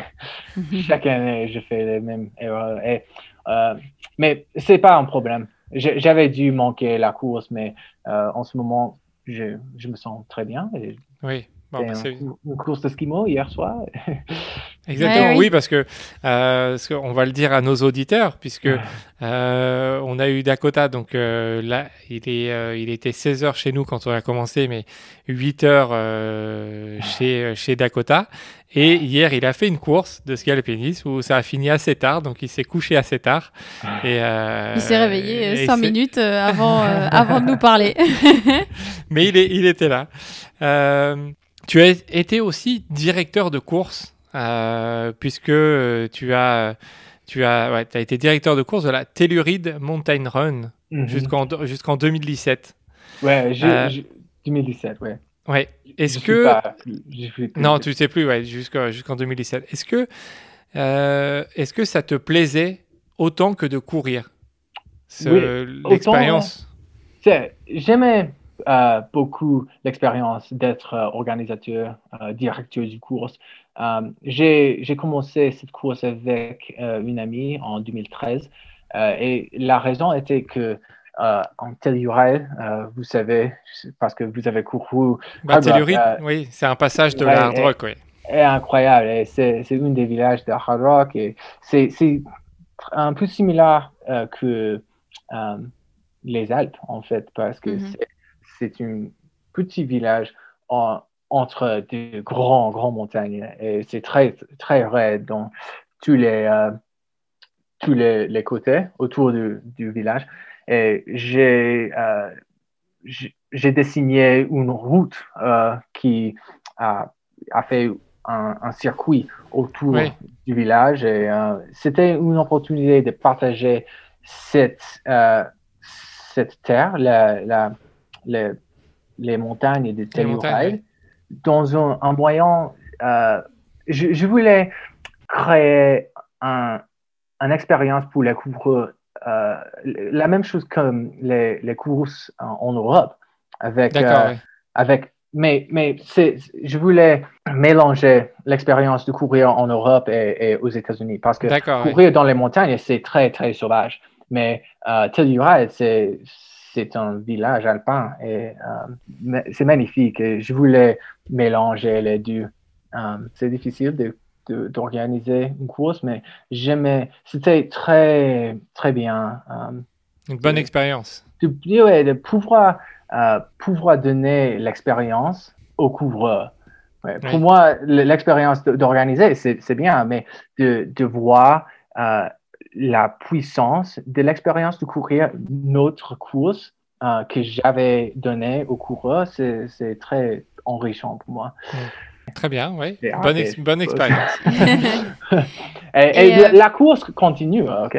chaque année, je fais les mêmes erreurs. Et, euh, mais c'est pas un problème. J'avais dû manquer la course, mais euh, en ce moment, je, je, me sens très bien. Et
oui. Bon, bah,
une course de skimo hier soir.
Exactement, oui. parce que euh, on va le dire à nos auditeurs, puisque euh, on a eu Dakota, donc euh, là, il, est, euh, il était 16 heures chez nous quand on a commencé, mais 8 heures euh, chez, chez Dakota. Et hier, il a fait une course de ski alpinisme où ça a fini assez tard, donc il s'est couché assez tard.
Et, il s'est réveillé 5 minutes avant, avant de nous parler.
mais il, est, il était là. tu as été aussi directeur de course euh, puisque euh, tu as, tu as, ouais, as été directeur de course de la Telluride Mountain Run mhm. jusqu'en jusqu'en 2017.
Ouais, 2017, ouais.
Ouais. Est-ce que non, tu sais plus, ouais, jusqu'en 2017. Est-ce que euh, est-ce que ça te plaisait autant que de courir l'expérience?
J'aimais euh, beaucoup l'expérience d'être organisateur, directeur du course. Euh, j'ai commencé cette course avec euh, une amie en 2013 euh, et la raison était que en Telluride, vous savez, parce que vous avez couru.
Bah, Telluride, oui, c'est un passage de hard rock, oui.
C'est incroyable, c'est une des villages de hard rock et c'est un peu similaire que les Alpes en fait, parce que mm-hmm. c'est un petit village en, entre des grands, grands montagnes. Et c'est très, très raide dans tous les, euh, tous les, les, côtés autour du, du village. Et j'ai, euh, j'ai dessiné une route euh, qui a, a fait un, un, circuit autour du village. Et c'était une opportunité de partager cette, cette terre, la, la, les, les montagnes de Telluride dans un, un moyen, euh, je, voulais créer un, une expérience pour les coureurs, euh, la même chose comme les, les courses en, Europe, avec, euh, avec mais, mais je voulais mélanger l'expérience de courir en Europe et, aux États-Unis parce que courir dans les montagnes, c'est très, très sauvage. Mais euh, Telluride, c'est c'est un village alpin et euh, c'est magnifique. je voulais mélanger les deux. Euh, c'est difficile de, d'organiser une course, mais j'aimais. C'était très, très bien.
Euh, une bonne expérience.
De, de pouvoir, pouvoir donner l'expérience au couvreur. Pour moi, l'expérience d'organiser, c'est bien, mais de, de voir la puissance de l'expérience de courir notre course euh, que j'avais donnée au coureur, c'est très enrichissant pour moi.
Très bien, oui. Bonne, bonne, expérience.
et, euh, la course continue, hein, ok.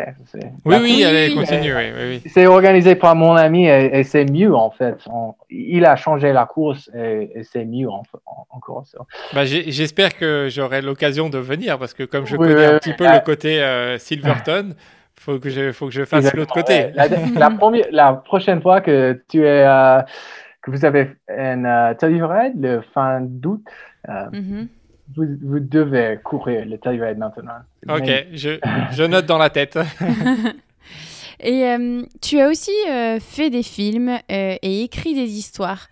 Oui, oui, elle continue, oui, oui,
C'est organisé par mon ami et, c'est mieux, en fait. il a changé la course et, c'est mieux en, encore.
Bah, J'espère que j'aurai l'occasion de venir parce que comme je connais un petit peu le côté euh, Silverton, faut que je, faut que je fasse l'autre côté.
La, première, la prochaine fois que tu es, euh, que vous avez un uh, le fin d'août, euh, mm-hmm. vous, vous, devez courir le Telluride maintenant.
Ok, je, je, note dans la tête.
Et euh, tu as aussi euh, fait des films et écrit des histoires.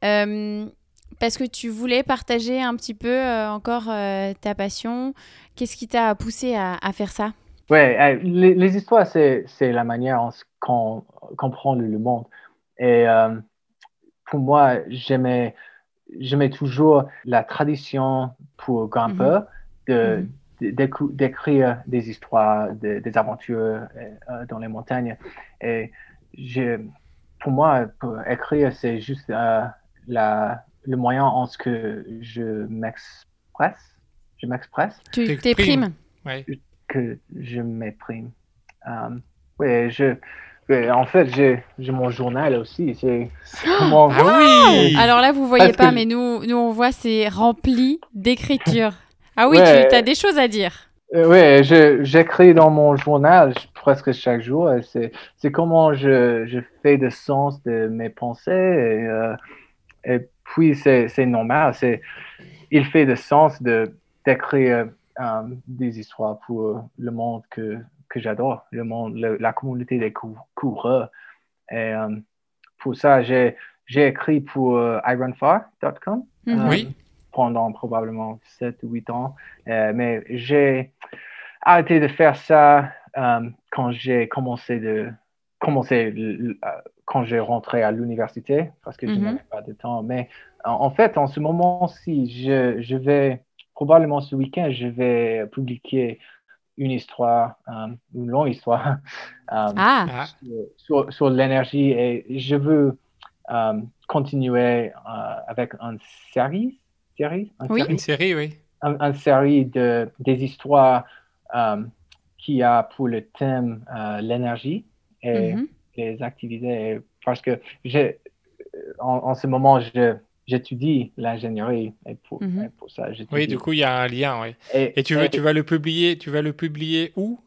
parce que tu voulais partager un petit peu encore ta passion. Qu'est-ce qui t'a poussé à, à, faire ça?
Oui, les, les, histoires, c'est la manière qu'on comprend le, le, monde. Et pour moi, j'aimais j'aimais toujours la tradition pour grimpeur mhm. de, mhm. d'écrire des histoires, des aventures euh, dans les montagnes. Et je, pour moi, pour écrire, c'est juste euh, la, le moyen en ce que je m'expresse. Je m'expresse.
Tu t'exprimes.
Que je m'exprime. Um, oui, je, en fait, j'ai mon journal aussi. C'est
comment... Ah oui
Alors là, vous voyez pas, mais nous, nous, on voit, c'est rempli d'écriture. Ah oui, tu as des choses à dire.
Euh, oui, j'écris dans mon journal presque chaque jour. C'est comment je, je, fais de sens de mes pensées. Et, euh, et puis, c'est normal. Il fait de sens de d'écrire euh, des histoires pour le monde que, que j'adore, le monde, la communauté des coureurs. Et pour ça, j'ai écrit pour ironfar.com.
Mhm. oui
pendant probablement 7 ou 8 ans. mais j'ai arrêté de faire ça quand j'ai commencé de commencer quand j'ai rentré à l'université parce que je mhm. n'avais pas de temps. Mais en, fait, en ce moment-ci, je, je, vais probablement ce week-end, je vais publier une histoire, euh, une longue histoire euh, ah. sur, sur, l'énergie. Et je veux euh, continuer avec une série, série,
oui. une série, oui,
une série de des histoires qui a pour le thème l'énergie et mhm les activités. Parce que j'ai, en, ce moment, je, j'étudie l'ingénierie et pour, mhm. pour ça,
Oui, du coup, il y a un lien, oui. Et, tu, veux, tu vas le publier, tu vas le publier où,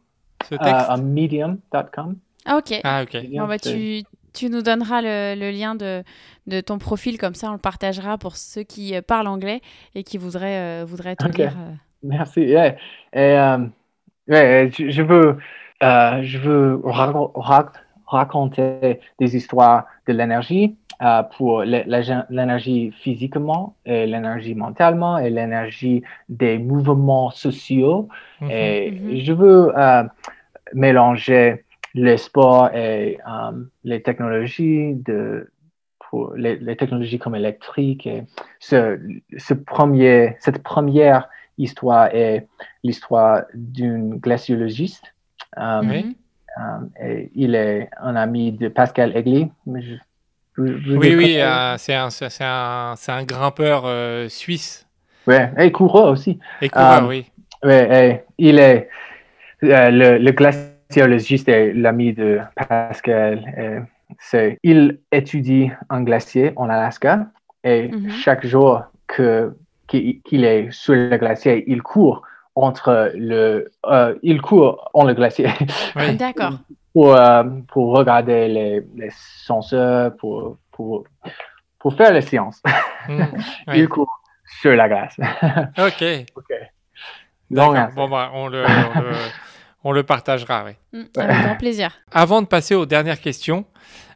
ce texte?
À medium.com.
Ah, ok. Ah, ok. Bon, bah, tu, tu nous donneras le, le, lien de, de ton profil, comme ça on le partagera pour ceux qui euh, parlent anglais et qui voudraient, euh, voudraient te lire. Euh.
Merci. Et, ouais, je, veux, je veux raconter des histoires de l'énergie euh, pour l'énergie physiquement, et l'énergie mentalement et l'énergie des mouvements sociaux. Mhm. Et mhm. je veux euh, mélanger le sport et euh, les technologies de pour les, technologies comme électrique et ce, ce premier cette première histoire est l'histoire d'une glaciologiste. Euh, il est un ami de Pascal Egli.
Oui, oui, euh, c'est un, un, un, grimpeur euh, suisse.
Oui, et coureur aussi.
Et coureur, oui.
Oui, il est le, le glaciologiste et l'ami de Pascal. c'est, il étudie un glacier en Alaska et mhm. chaque jour que, qu'il est sur le glacier, il court entre le. Euh, il court en le glacier.
D'accord.
Pour, euh, pour regarder les, les senseurs, pour, pour, pour faire les sciences. Hmm, il court sur la glace.
ok.
ok.
Donc, bon, bah, on, le, on, le, partagera, oui.
Hmm, avec grand plaisir.
Avant de passer aux dernières questions,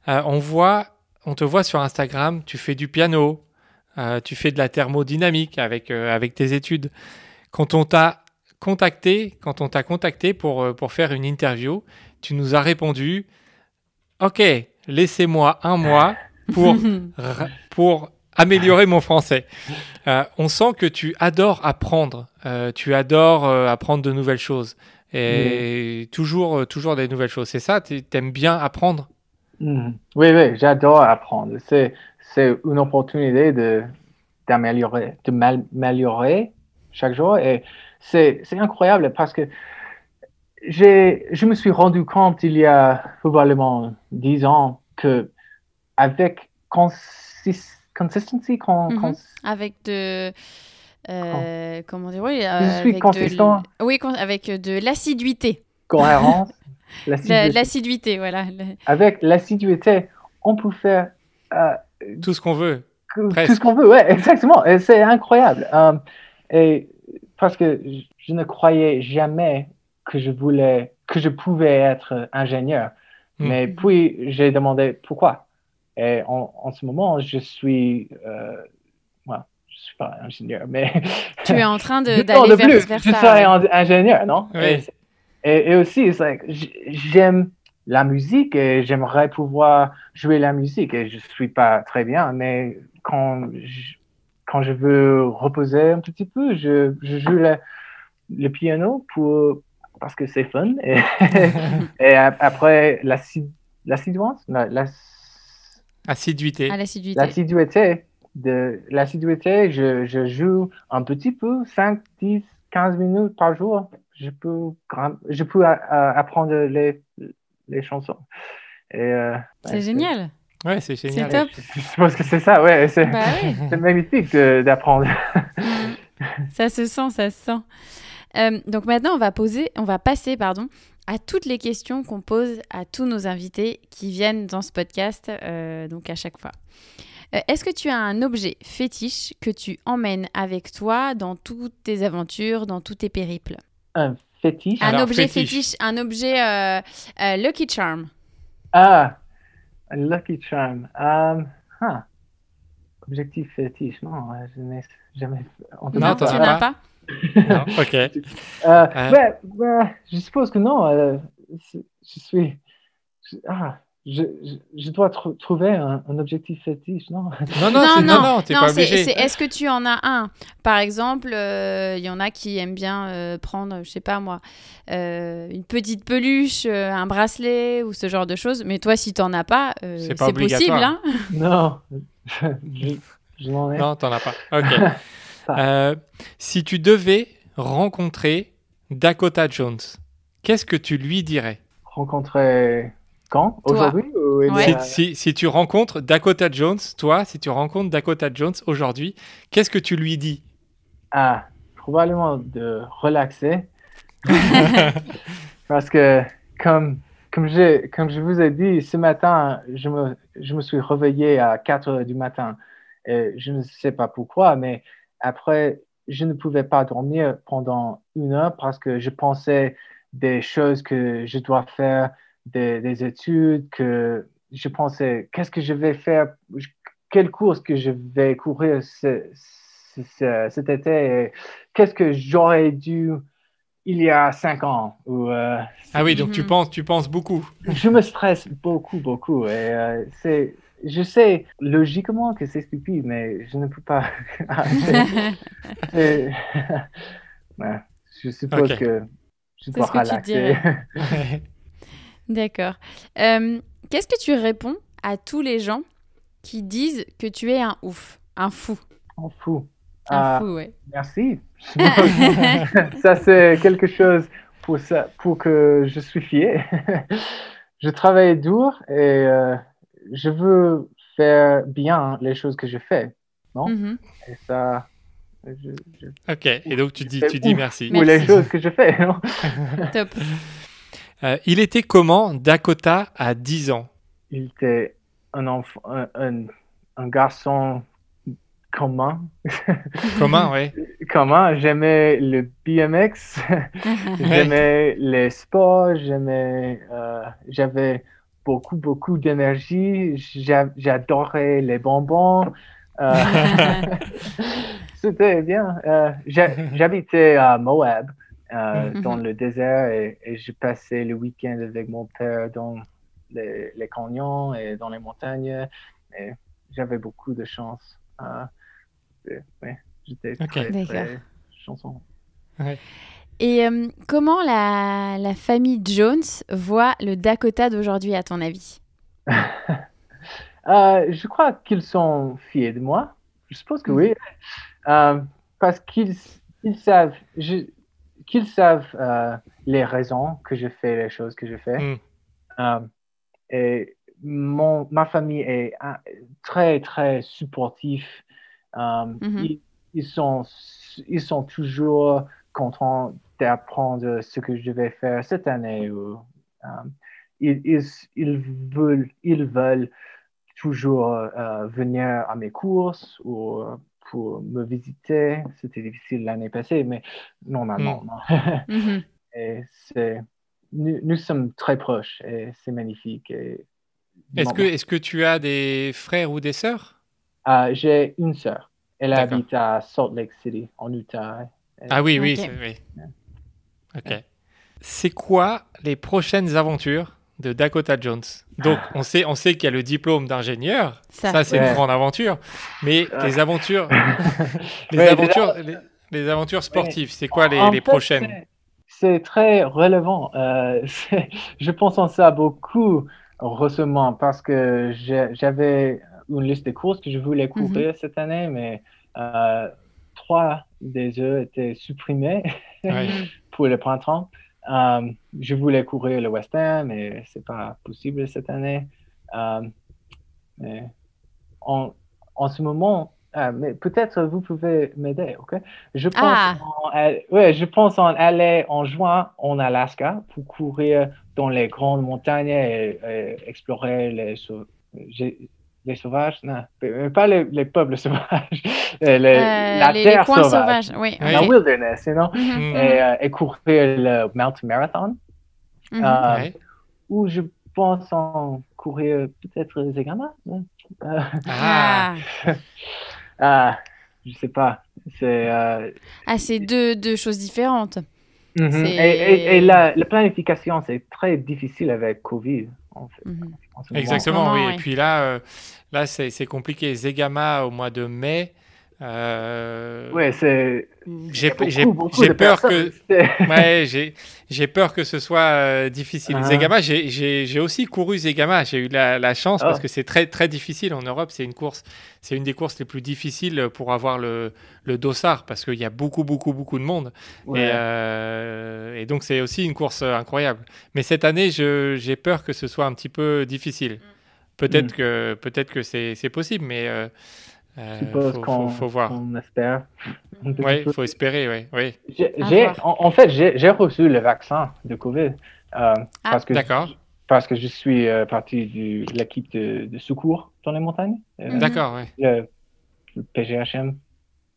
euh, on voit, on te voit sur Instagram, tu fais du piano, tu fais de la thermodynamique avec, avec tes études. Quand on t'a contacté, quand on t'a contacté pour, euh, pour faire une interview, tu nous as répondu Ok, laissez-moi un mois pour, pour améliorer mon français. Euh, on sent que tu adores apprendre, euh, tu adores apprendre de nouvelles choses et toujours, toujours des nouvelles choses. C'est ça Tu aimes bien apprendre?
Mm-hmm. Oui, oui, j'adore apprendre. C'est, c'est une opportunité de, d'améliorer, de m'améliorer chaque jour et c'est incroyable parce que je me suis rendu compte il y a probablement dix ans que avec consistency,
mhm. avec de euh, comment dire oui,
je suis consistant.
oui, avec de l'assiduité.
Cohérence.
l'assiduité, voilà.
Avec l'assiduité, on peut faire euh,
tout ce qu'on veut.
Tout ce qu'on veut, ouais, exactement. C'est incroyable. Euh, et parce que je ne croyais jamais que je voulais, que je pouvais être ingénieur. Hmm. Mais puis, j'ai demandé pourquoi. Et en, en, ce moment, je suis, euh, moi, je suis pas ingénieur, mais...
Tu es en train d'aller vers, vers,
ça. Je serai ingénieur, non? Et, et, aussi, j'aime la musique et j'aimerais pouvoir jouer la musique et je suis pas très bien, mais quand je, quand je veux reposer un petit peu, je, je joue le, le, piano pour, parce que c'est fun. Et, et après, l'assiduance, la,
assiduité.
Ah, l'assiduité.
L'assiduité. De l'assiduité, je, je, joue un petit peu, 5, 10, 15 minutes par jour. Je peux, je peux apprendre les, les chansons.
Euh, c'est génial.
Ouais, c'est génial.
C'est top.
Je pense que c'est ça, ouais. C'est bah magnifique d'apprendre.
ça se sent, ça se sent. Euh, donc maintenant, on va poser, on va passer, pardon, à toutes les questions qu'on pose à tous nos invités qui viennent dans ce podcast, euh, donc à chaque fois. Euh, Est-ce que tu as un objet fétiche que tu emmènes avec toi dans toutes tes aventures, dans tous tes périples?
Un fétiche
Un
Alors,
objet
fétiche.
fétiche, un objet euh, euh, Lucky Charm.
Ah, un Lucky Charm. Um, huh. Objectif fétiche. Non, je n'ai jamais entendu
Non,
tu
as
n'as
pas
pas?
Non, ok.
Euh,
Euh.
ouais, ouais, je suppose que non. euh, je suis. je- ah, je, je, je dois tr- trouver un, un objectif fétiche, non?
Non, non, non, non, pas obligé.
c'est est-ce que tu en as un? Par exemple, euh, il y en a qui aiment bien euh, prendre, je sais pas moi, euh, une petite peluche, euh, un bracelet ou ce genre de choses. Mais toi, si t'en as pas, euh,
C'est
possible.
obligatoire.
Hein?
Non, je, je n'en ai
Non, t'en as pas. Ok. Euh, si tu devais rencontrer Dakota Jones, qu'est-ce que tu lui dirais
rencontré quand. Aujourd'hui
Ouais.
si, si- si tu rencontres Dakota Jones, toi, si tu rencontres Dakota Jones aujourd'hui, qu'est-ce que tu lui dis
Ah, probablement de relaxer. Parce que, comme, comme, j'ai, comme je vous ai dit, ce matin, je me, je me suis réveillé à 4 heures du matin. Et je ne sais pas pourquoi, mais après, je ne pouvais pas dormir pendant une heure parce que je pensais des choses que je dois faire, des, des études, que je pensais, qu'est-ce que je vais faire, quelle course que je vais courir ce- ce- ce- cet été, et qu'est-ce que j'aurais dû il y a cinq ans. Euh,
Ah oui, donc tu penses, tu penses beaucoup.
je me stresse beaucoup, beaucoup. Et euh, c'est, je sais logiquement que c'est stupide, mais je ne peux pas. Ouais, je suppose
Ok.
que je dois
ce que tu
relaxer.
D'accord. Euh, Qu'est-ce que tu réponds à tous les gens qui disent que tu es un ouf, un fou?
On fout.
Un
Ah,
fou, ouais.
Merci. ça, c'est quelque chose pour, ça, pour que je suis fier. je travaille dur et euh, je veux faire bien les choses que je fais. Non?
Mhm.
Et ça, je, je-
ok, et donc tu dis, tu dis merci.
Ou les choses que je fais. Non?
Top.
Euh, il était comment Dakota à 10 ans?
Il était un, enfant, un, un, un garçon commun.
Commun, oui.
Commun. J'aimais le BMX. J'aimais les sports, j'aimais, euh, j'avais beaucoup, beaucoup d'énergie, j'a- j'adorais les bonbons. euh, C'était bien. Euh, j'ha- J'habitais à Moab, euh,
Mhm.
dans le désert, et, et je passais le week-end avec mon père dans les, les canyons et dans les montagnes. Et j'avais beaucoup de chance. Euh, ouais, J'étais
Ok.
très, très chanson.
Et euh, comment la, la famille Jones voit le Dakota d'aujourd'hui, à ton avis?
Euh, je crois qu'ils sont fiers de moi. Je suppose que oui. Euh, parce qu'ils ils savent, je- qu'ils savent euh, les raisons que je fais les choses que je fais.
Mm.
Euh, et mon, ma famille est très, très supportif. Euh,
Mhm.
ils, ils sont, ils sont toujours contents d'apprendre ce que je vais faire cette année. Ou, euh, ils, ils, ils veulent, ils veulent toujours euh, venir à mes courses ou euh, pour me visiter. C'était difficile l'année passée, mais normalement, non.
Mhm.
Et c'est, nous, nous sommes très proches et c'est magnifique. Et,
Est-ce que, est que tu as des frères ou des sœurs?
Euh, j'ai une sœur. Elle habite à Salt Lake City, en Utah.
Ah oui, oui, oui. Ok. C'est quoi les prochaines aventures de Dakota Jones? Donc, on sait, on sait qu'il y a le diplôme d'ingénieur.
Ça.
Ça, c'est
Ouais.
une grande aventure. Mais les aventures, les aventures, les, les aventures sportives, c'est quoi les,
En
les
fait,
prochaines?
c'est- très relevant. Euh, je pense en ça beaucoup récemment parce que j'avais une liste de courses que je voulais courir cette année, mais euh, trois des eux étaient supprimés
Ouais.
pour le printemps. Euh, je voulais courir le Western, mais c'est pas possible cette année. Euh, mais en, en ce moment, ah, mais peut-être vous pouvez m'aider, ok? Je pense,
Ah.
en, ouais, je pense en aller en juin en Alaska pour courir dans les grandes montagnes et, et explorer les. j'ai- les sauvages, non, mais pas les, les peuples sauvages, euh, les-
Euh,
la
les, les
terre
coins
sauvage,
sauvages. Oui.
Oui.
la wilderness, you know,
Mhm,
Mm.
et, euh, et courir le Mountain Marathon,
mhm.
euh,
Ouais.
ou je pense en courir peut-être Zegama. Euh,
Ah,
ah, je sais pas, c'est euh,
Ah, c'est deux, deux choses différentes.
mhm. Et- et la, la planification c'est très difficile avec Covid. En fait,
Mhm.
exactement, oui. Et puis là, euh, là c'est c'est compliqué. Zegama au mois de mai. Euh,
Ouais, c'est
J'ai peur que ouais, j'ai j'ai peur que ce soit euh, difficile.
Ah.
Zegama, j'ai- j'ai j'ai aussi couru Zegama. J'ai eu la, la chance
Ah.
parce que c'est très très difficile en Europe. C'est une course, c'est une des courses les plus difficiles pour avoir le, le dossard parce qu'il y a beaucoup beaucoup beaucoup de monde.
Ouais.
Et, euh, et donc c'est aussi une course incroyable. Mais cette année, je- j'ai peur que ce soit un petit peu difficile. Peut-être
Mm.
que peut-être que c'est c'est possible, mais euh,
Je suppose
faut,
qu'on
faut, faut voir.
qu'on espère. petit
Ouais,
peu.
faut espérer, ouais, ouais.
Voir.
en, en fait, j'ai reçu le vaccin de Covid euh, parce, que,
D'accord,
parce que je suis euh, partie de l'équipe de, de secours dans les montagnes, euh,
Mhm.
d'accord, ouais.
le, le PGHM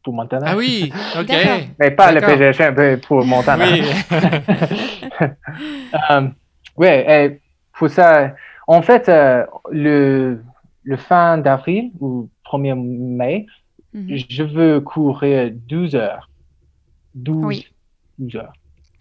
pour Montana.
Ah oui, ok.
Mais pas le. PGHM pour Montana.
Oui.
Ouais, et pour ça, en fait, euh, le, le fin d'avril ou 1er mai,
Mhm,
je veux courir 12 heures. 12,
Oui.
12 heures.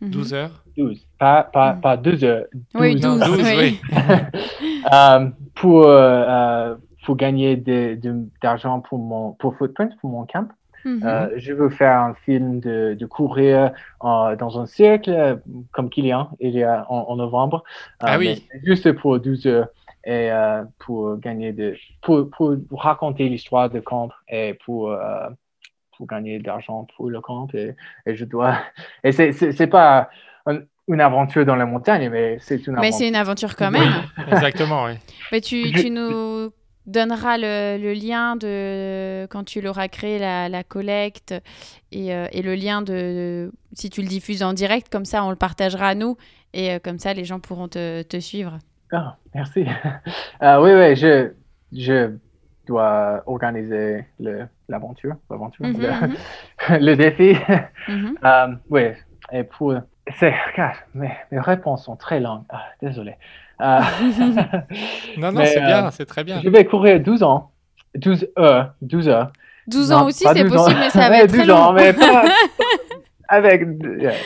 mhm.
12 heures?
12. Pas, pas,
Mm.
pas 2 heures.
Oui,
12
12,
heures.
12,
oui.
Euh, pour, euh, euh, pour gagner de- de- d'argent pour mon pour Footprint, pour mon camp.
Mhm.
Euh, je veux faire un film de, de courir euh, dans un cercle comme Kylian il y a en, en novembre. Euh,
Ah oui.
Juste pour 12 heures et euh, pour gagner de pour, pour raconter l'histoire de camp et pour euh, pour gagner d'argent pour le camp et, et je dois et c'est c'est pas un- une aventure dans la montagne mais c'est une
Mais
aventure.
c'est une aventure quand même.
Exactement, oui.
Mais tu, tu nous donneras le, le lien de quand tu l'auras créé, la, la collecte et, euh, et le lien de si tu le diffuses en direct, comme ça on le partagera à nous et euh, comme ça les gens pourront te, te suivre.
Ah, merci. Euh, oui, oui, je, je dois organiser l'aventure, l'aventure,
Mhm,
le,
mhm,
le défi.
mhm.
Euh, oui, et pour... C'est, regarde, mes, mes réponses sont très longues. Ah, désolé. Euh,
Non, non, c'est
euh,
bien, c'est très bien.
je vais courir 12 ans. 12 heures. 12 heures.
12
Non,
ans aussi c'est
12 ans.
possible, mais ça va être très
12 ans,
long.
mais pas avec... yeah.
12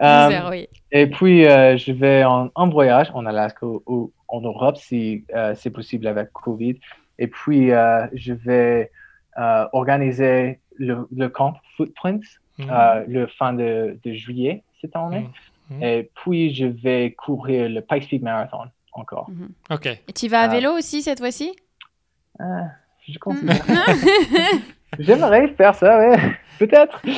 Euh,
heures, oui.
Et puis, euh, je vais en, en voyage en Alaska ou, ou en Europe si euh, c'est possible avec Covid. Et puis, euh, je vais euh, organiser le, le camp Footprints euh, le fin de, de juillet cette année.
Mhm. Mhm.
Et puis, je vais courir le Pikes Peak Marathon encore.
Ok.
Et tu vas à vélo aussi cette fois-ci?
je considère. J'aimerais faire ça, ouais. Peut-être.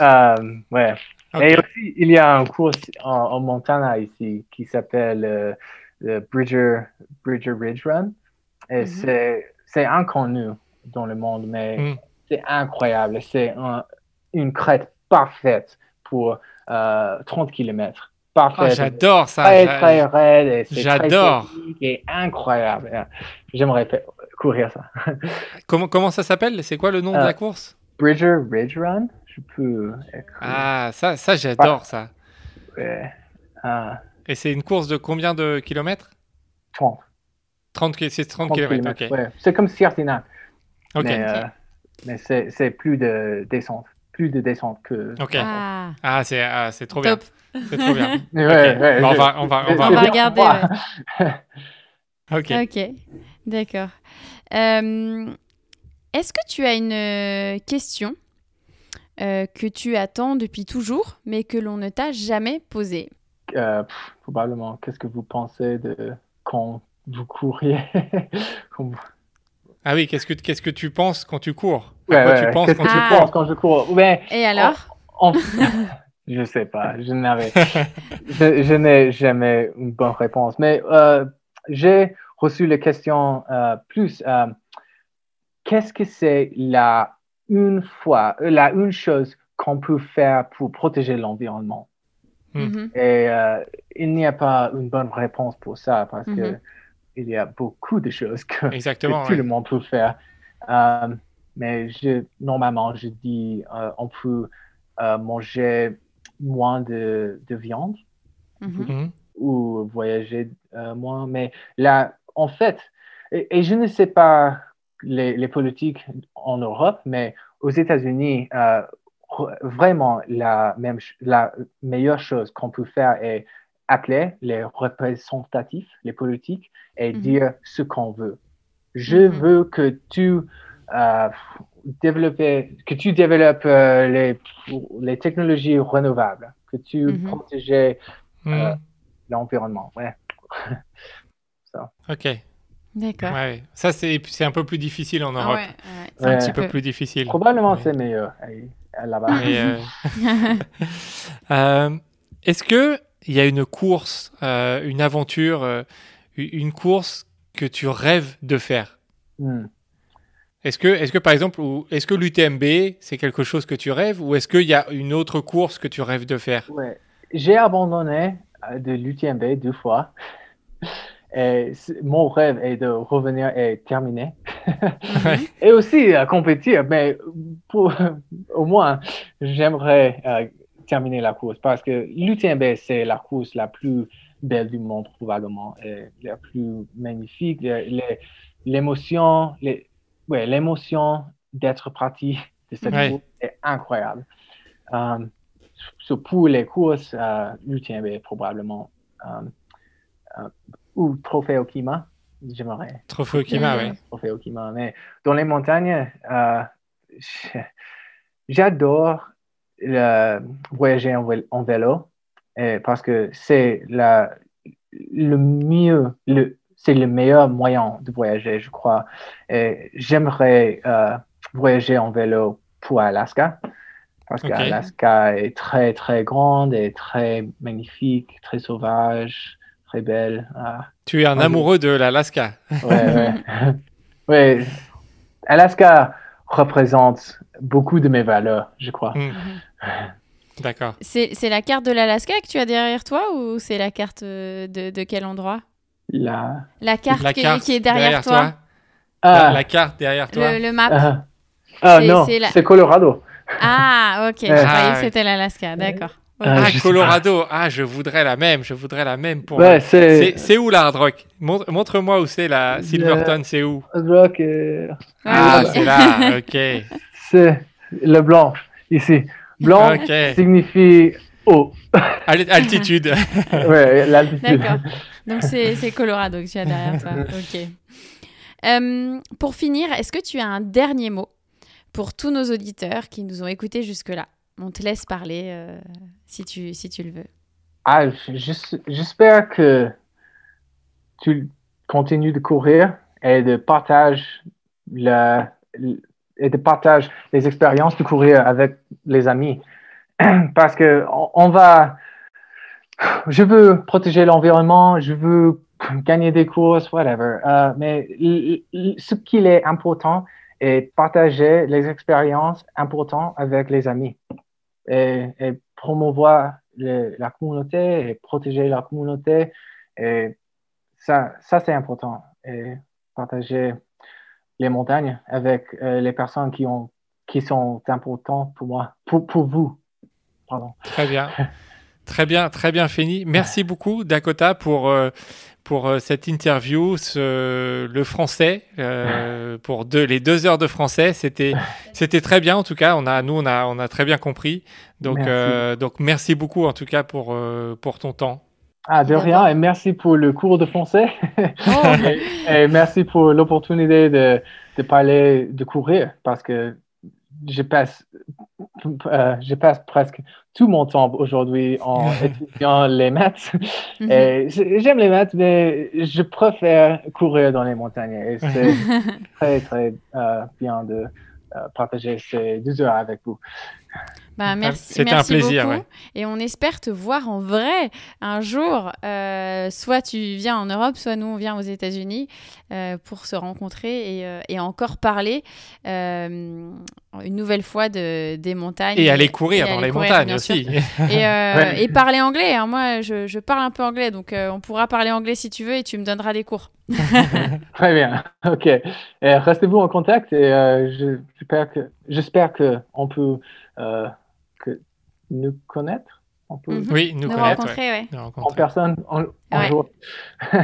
Euh, ouais.
Ok.
Et aussi, il y a un cours en, en Montana ici qui s'appelle euh, le Bridger, Bridger Ridge Run. Et
Mhm.
c'est, c'est inconnu dans le monde, mais
Mhm.
c'est incroyable. C'est un- une crête parfaite pour euh, 30 km. Parfaite.
j'adore ça.
très, très raide.
j'adore.
Et incroyable. J'aimerais courir ça.
Comment, comment ça s'appelle? C'est quoi le nom de
Euh,
la course?
Bridger Ridge Run, peux écrire.
Ah, ça, ça j'adore ça.
Ouais. Ah,
Et c'est une course de combien de kilomètres?
30.
30, ki- c'est 30,
30
kilomètres,
kilomètres,
ok.
ouais. C'est comme Siertina,
Ok,
mais, euh, mais c'est, c'est plus de descente. Plus de descente que.
ok.
Ah,
Ah, c'est ah, c'est trop
top.
bien. C'est trop bien.
Ouais,
Ok.
ouais,
Bah, on
je-
va, on va, on
je-
va.
On
je
va
viens
regarder.
Ok.
Ok, d'accord. Euh, Est-ce que tu as une euh, question? Euh, que tu attends depuis toujours, mais que l'on ne t'a jamais posée
Euh, pff, probablement, qu'est-ce que vous pensez de quand vous couriez Quand vous-
Ah oui, qu'est-ce que qu'est-ce que tu penses quand tu cours? À
Ouais,
quoi
ouais,
tu
ouais.
penses
Qu'est-ce
quand
que
tu
je
Ah.
cours?
pense quand je cours?
Et alors?
en- je sais pas, je n'avais, je, je n'ai jamais une bonne réponse. Mais euh, j'ai reçu la question euh, plus. euh, Qu'est-ce que c'est la une fois, euh, la une chose qu'on peut faire pour protéger l'environnement
Mm.
Mhm.
Et euh, il n'y a pas une bonne réponse pour ça parce que
Mhm.
il y a beaucoup de choses que, tout
ouais.
le monde peut faire. Euh, mais je, normalement, je dis euh, on peut euh, manger moins de, de viande ou voyager euh, moins. Mais là, en fait, et, et je ne sais pas les, les politiques en Europe, mais aux États-Unis, euh, vraiment la, même, ch- la meilleure chose qu'on peut faire est appeler les représentatifs, les politiques, et
Mhm.
dire ce qu'on veut. Je
Mhm.
veux que tu euh, développes, que tu développes euh, les, les technologies renouvelables, que tu
Mhm.
protéges
Mhm.
Euh, l'environnement. Ouais.
Ok.
D'accord.
Ouais. Ça, c'est c'est un peu plus difficile en
Ah
Europe.
ouais, ouais, c'est
Ouais.
un petit
peu plus difficile.
Probablement
Ouais.
c'est meilleur là-bas.
Mais, euh, euh, Est-ce que il y a une course, euh, une aventure, euh, une course que tu rêves de faire?
Hmm.
Est-ce que, est que par exemple, ou est-ce que l'UTMB c'est quelque chose que tu rêves, ou est-ce qu'il y a une autre course que tu rêves de faire?
Ouais. J'ai abandonné euh, de l'UTMB deux fois. Et mon rêve est de revenir et terminer.
Ouais.
Et aussi à compétir, mais pour, au moins, j'aimerais euh, terminer la course parce que l'UTMB, c'est la course la plus belle du monde, probablement, et la plus magnifique. Les- L'émotion, les, ouais, l'émotion d'être parti de cette
Ouais.
course est incroyable. Euh, so pour les courses, euh, l'UTMB, probablement, euh, euh, ou Trophée Okima, j'aimerais.
Trophée Okima,
Mhm.
ouais.
Trophée Okima. Mais dans les montagnes, euh, j'adore le- voyager en, vé- en vélo euh, parce que c'est la- le mieux, le, c'est le meilleur moyen de voyager, je crois. Et j'aimerais euh, voyager en vélo pour Alaska parce qu'Alaska est très, très grande et très magnifique, très sauvage, très belle. Ah.
Tu es un
Ah,
amoureux de l'Alaska.
Ouais, ouais. ouais. Alaska représente beaucoup de mes valeurs, je crois.
Hmm. D'accord.
C'est c'est la carte de l'Alaska que tu as derrière toi ou c'est la carte euh, de, de quel endroit?
La...
La carte,
La
qui,
carte
qui est derrière, toi,
La,
Ah,
la carte derrière toi.
Le, le map.
ah. Ah,
C'est-
non,
c'est
Colorado.
Ah, ok. Je
Ah,
croyais que
ouais.
c'était l'Alaska. D'accord.
Ah,
Ah, Colorado. Ah, je voudrais la même. Je voudrais la même pour.
Ouais,
C'est
c'est
c'est où la Hard Rock? Montre- Montre-moi où c'est la Silverton, c'est où?
Rock, euh,
Ah, c'est là, ok.
c'est le blanc ici. Blanc signifie haut.
Al- Altitude.
ouais, l'altitude.
D'accord. Donc c'est c'est Colorado que tu as derrière toi. Ok. Euh, pour finir, est-ce que tu as un dernier mot pour tous nos auditeurs qui nous ont écoutés jusque-là? On te laisse parler euh, si, tu, si tu le veux.
Ah, j'es- j'espère que tu continues de courir et de partager la, et de partage les expériences de courir avec les amis. Parce que on, va, je veux protéger l'environnement, je veux gagner des courses, whatever. Euh, mais ce qui est important est partager les expériences importantes avec les amis et, promouvoir la communauté et protéger la communauté. Et ça, ça c'est important. Et partager les montagnes avec euh, les personnes qui, ont, qui sont importantes pour moi, pour, pour vous. Pardon.
Très bien. Très bien, très bien fini. Merci beaucoup, Dakota, pour, euh, pour euh, cette interview. Ce, le français, euh, pour deux, les deux heures de français, c'était, c'était très bien en tout cas. On a, nous, on a, on a très bien compris. Donc,
Merci.
euh, donc merci beaucoup en tout cas pour, euh, pour ton temps.
Ah, de rien, et merci pour le cours de français.
Oh.
et, et merci pour l'opportunité de, de parler de courir parce que je passe, euh, je passe presque tout mon temps aujourd'hui en étudiant les maths.
Mhm.
J'aime les maths, mais je préfère courir dans les montagnes. Et c'est très, très euh, bien de euh, partager ces deux heures avec vous.
Bah, merci,
C'était
merci
un plaisir,
beaucoup.
ouais.
Et on espère te voir en vrai un jour. Euh, soit tu viens en Europe, soit nous on vient aux États-Unis euh, pour se rencontrer et, euh, et encore parler euh, une nouvelle fois de, des montagnes.
Et aller courir
et
dans
aller
les
courir,
montagnes aussi.
Et, euh,
Ouais.
et parler anglais. hein. Moi, je, je parle un peu anglais, donc euh, on pourra parler anglais si tu veux et tu me donneras des cours.
Très bien. OK. Restez-vous en contact et euh, je- j'espère que j'espère que on peut euh, nous connaître. On peut
Mhm.
Oui, nous
Nous
connaître.
rencontrer, ouais.
Nous
en personne en, en
Ouais.
jour.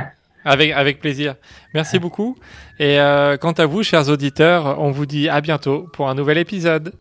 Avec, avec plaisir. Merci beaucoup. Et euh, quant à vous, chers auditeurs, on vous dit à bientôt pour un nouvel épisode.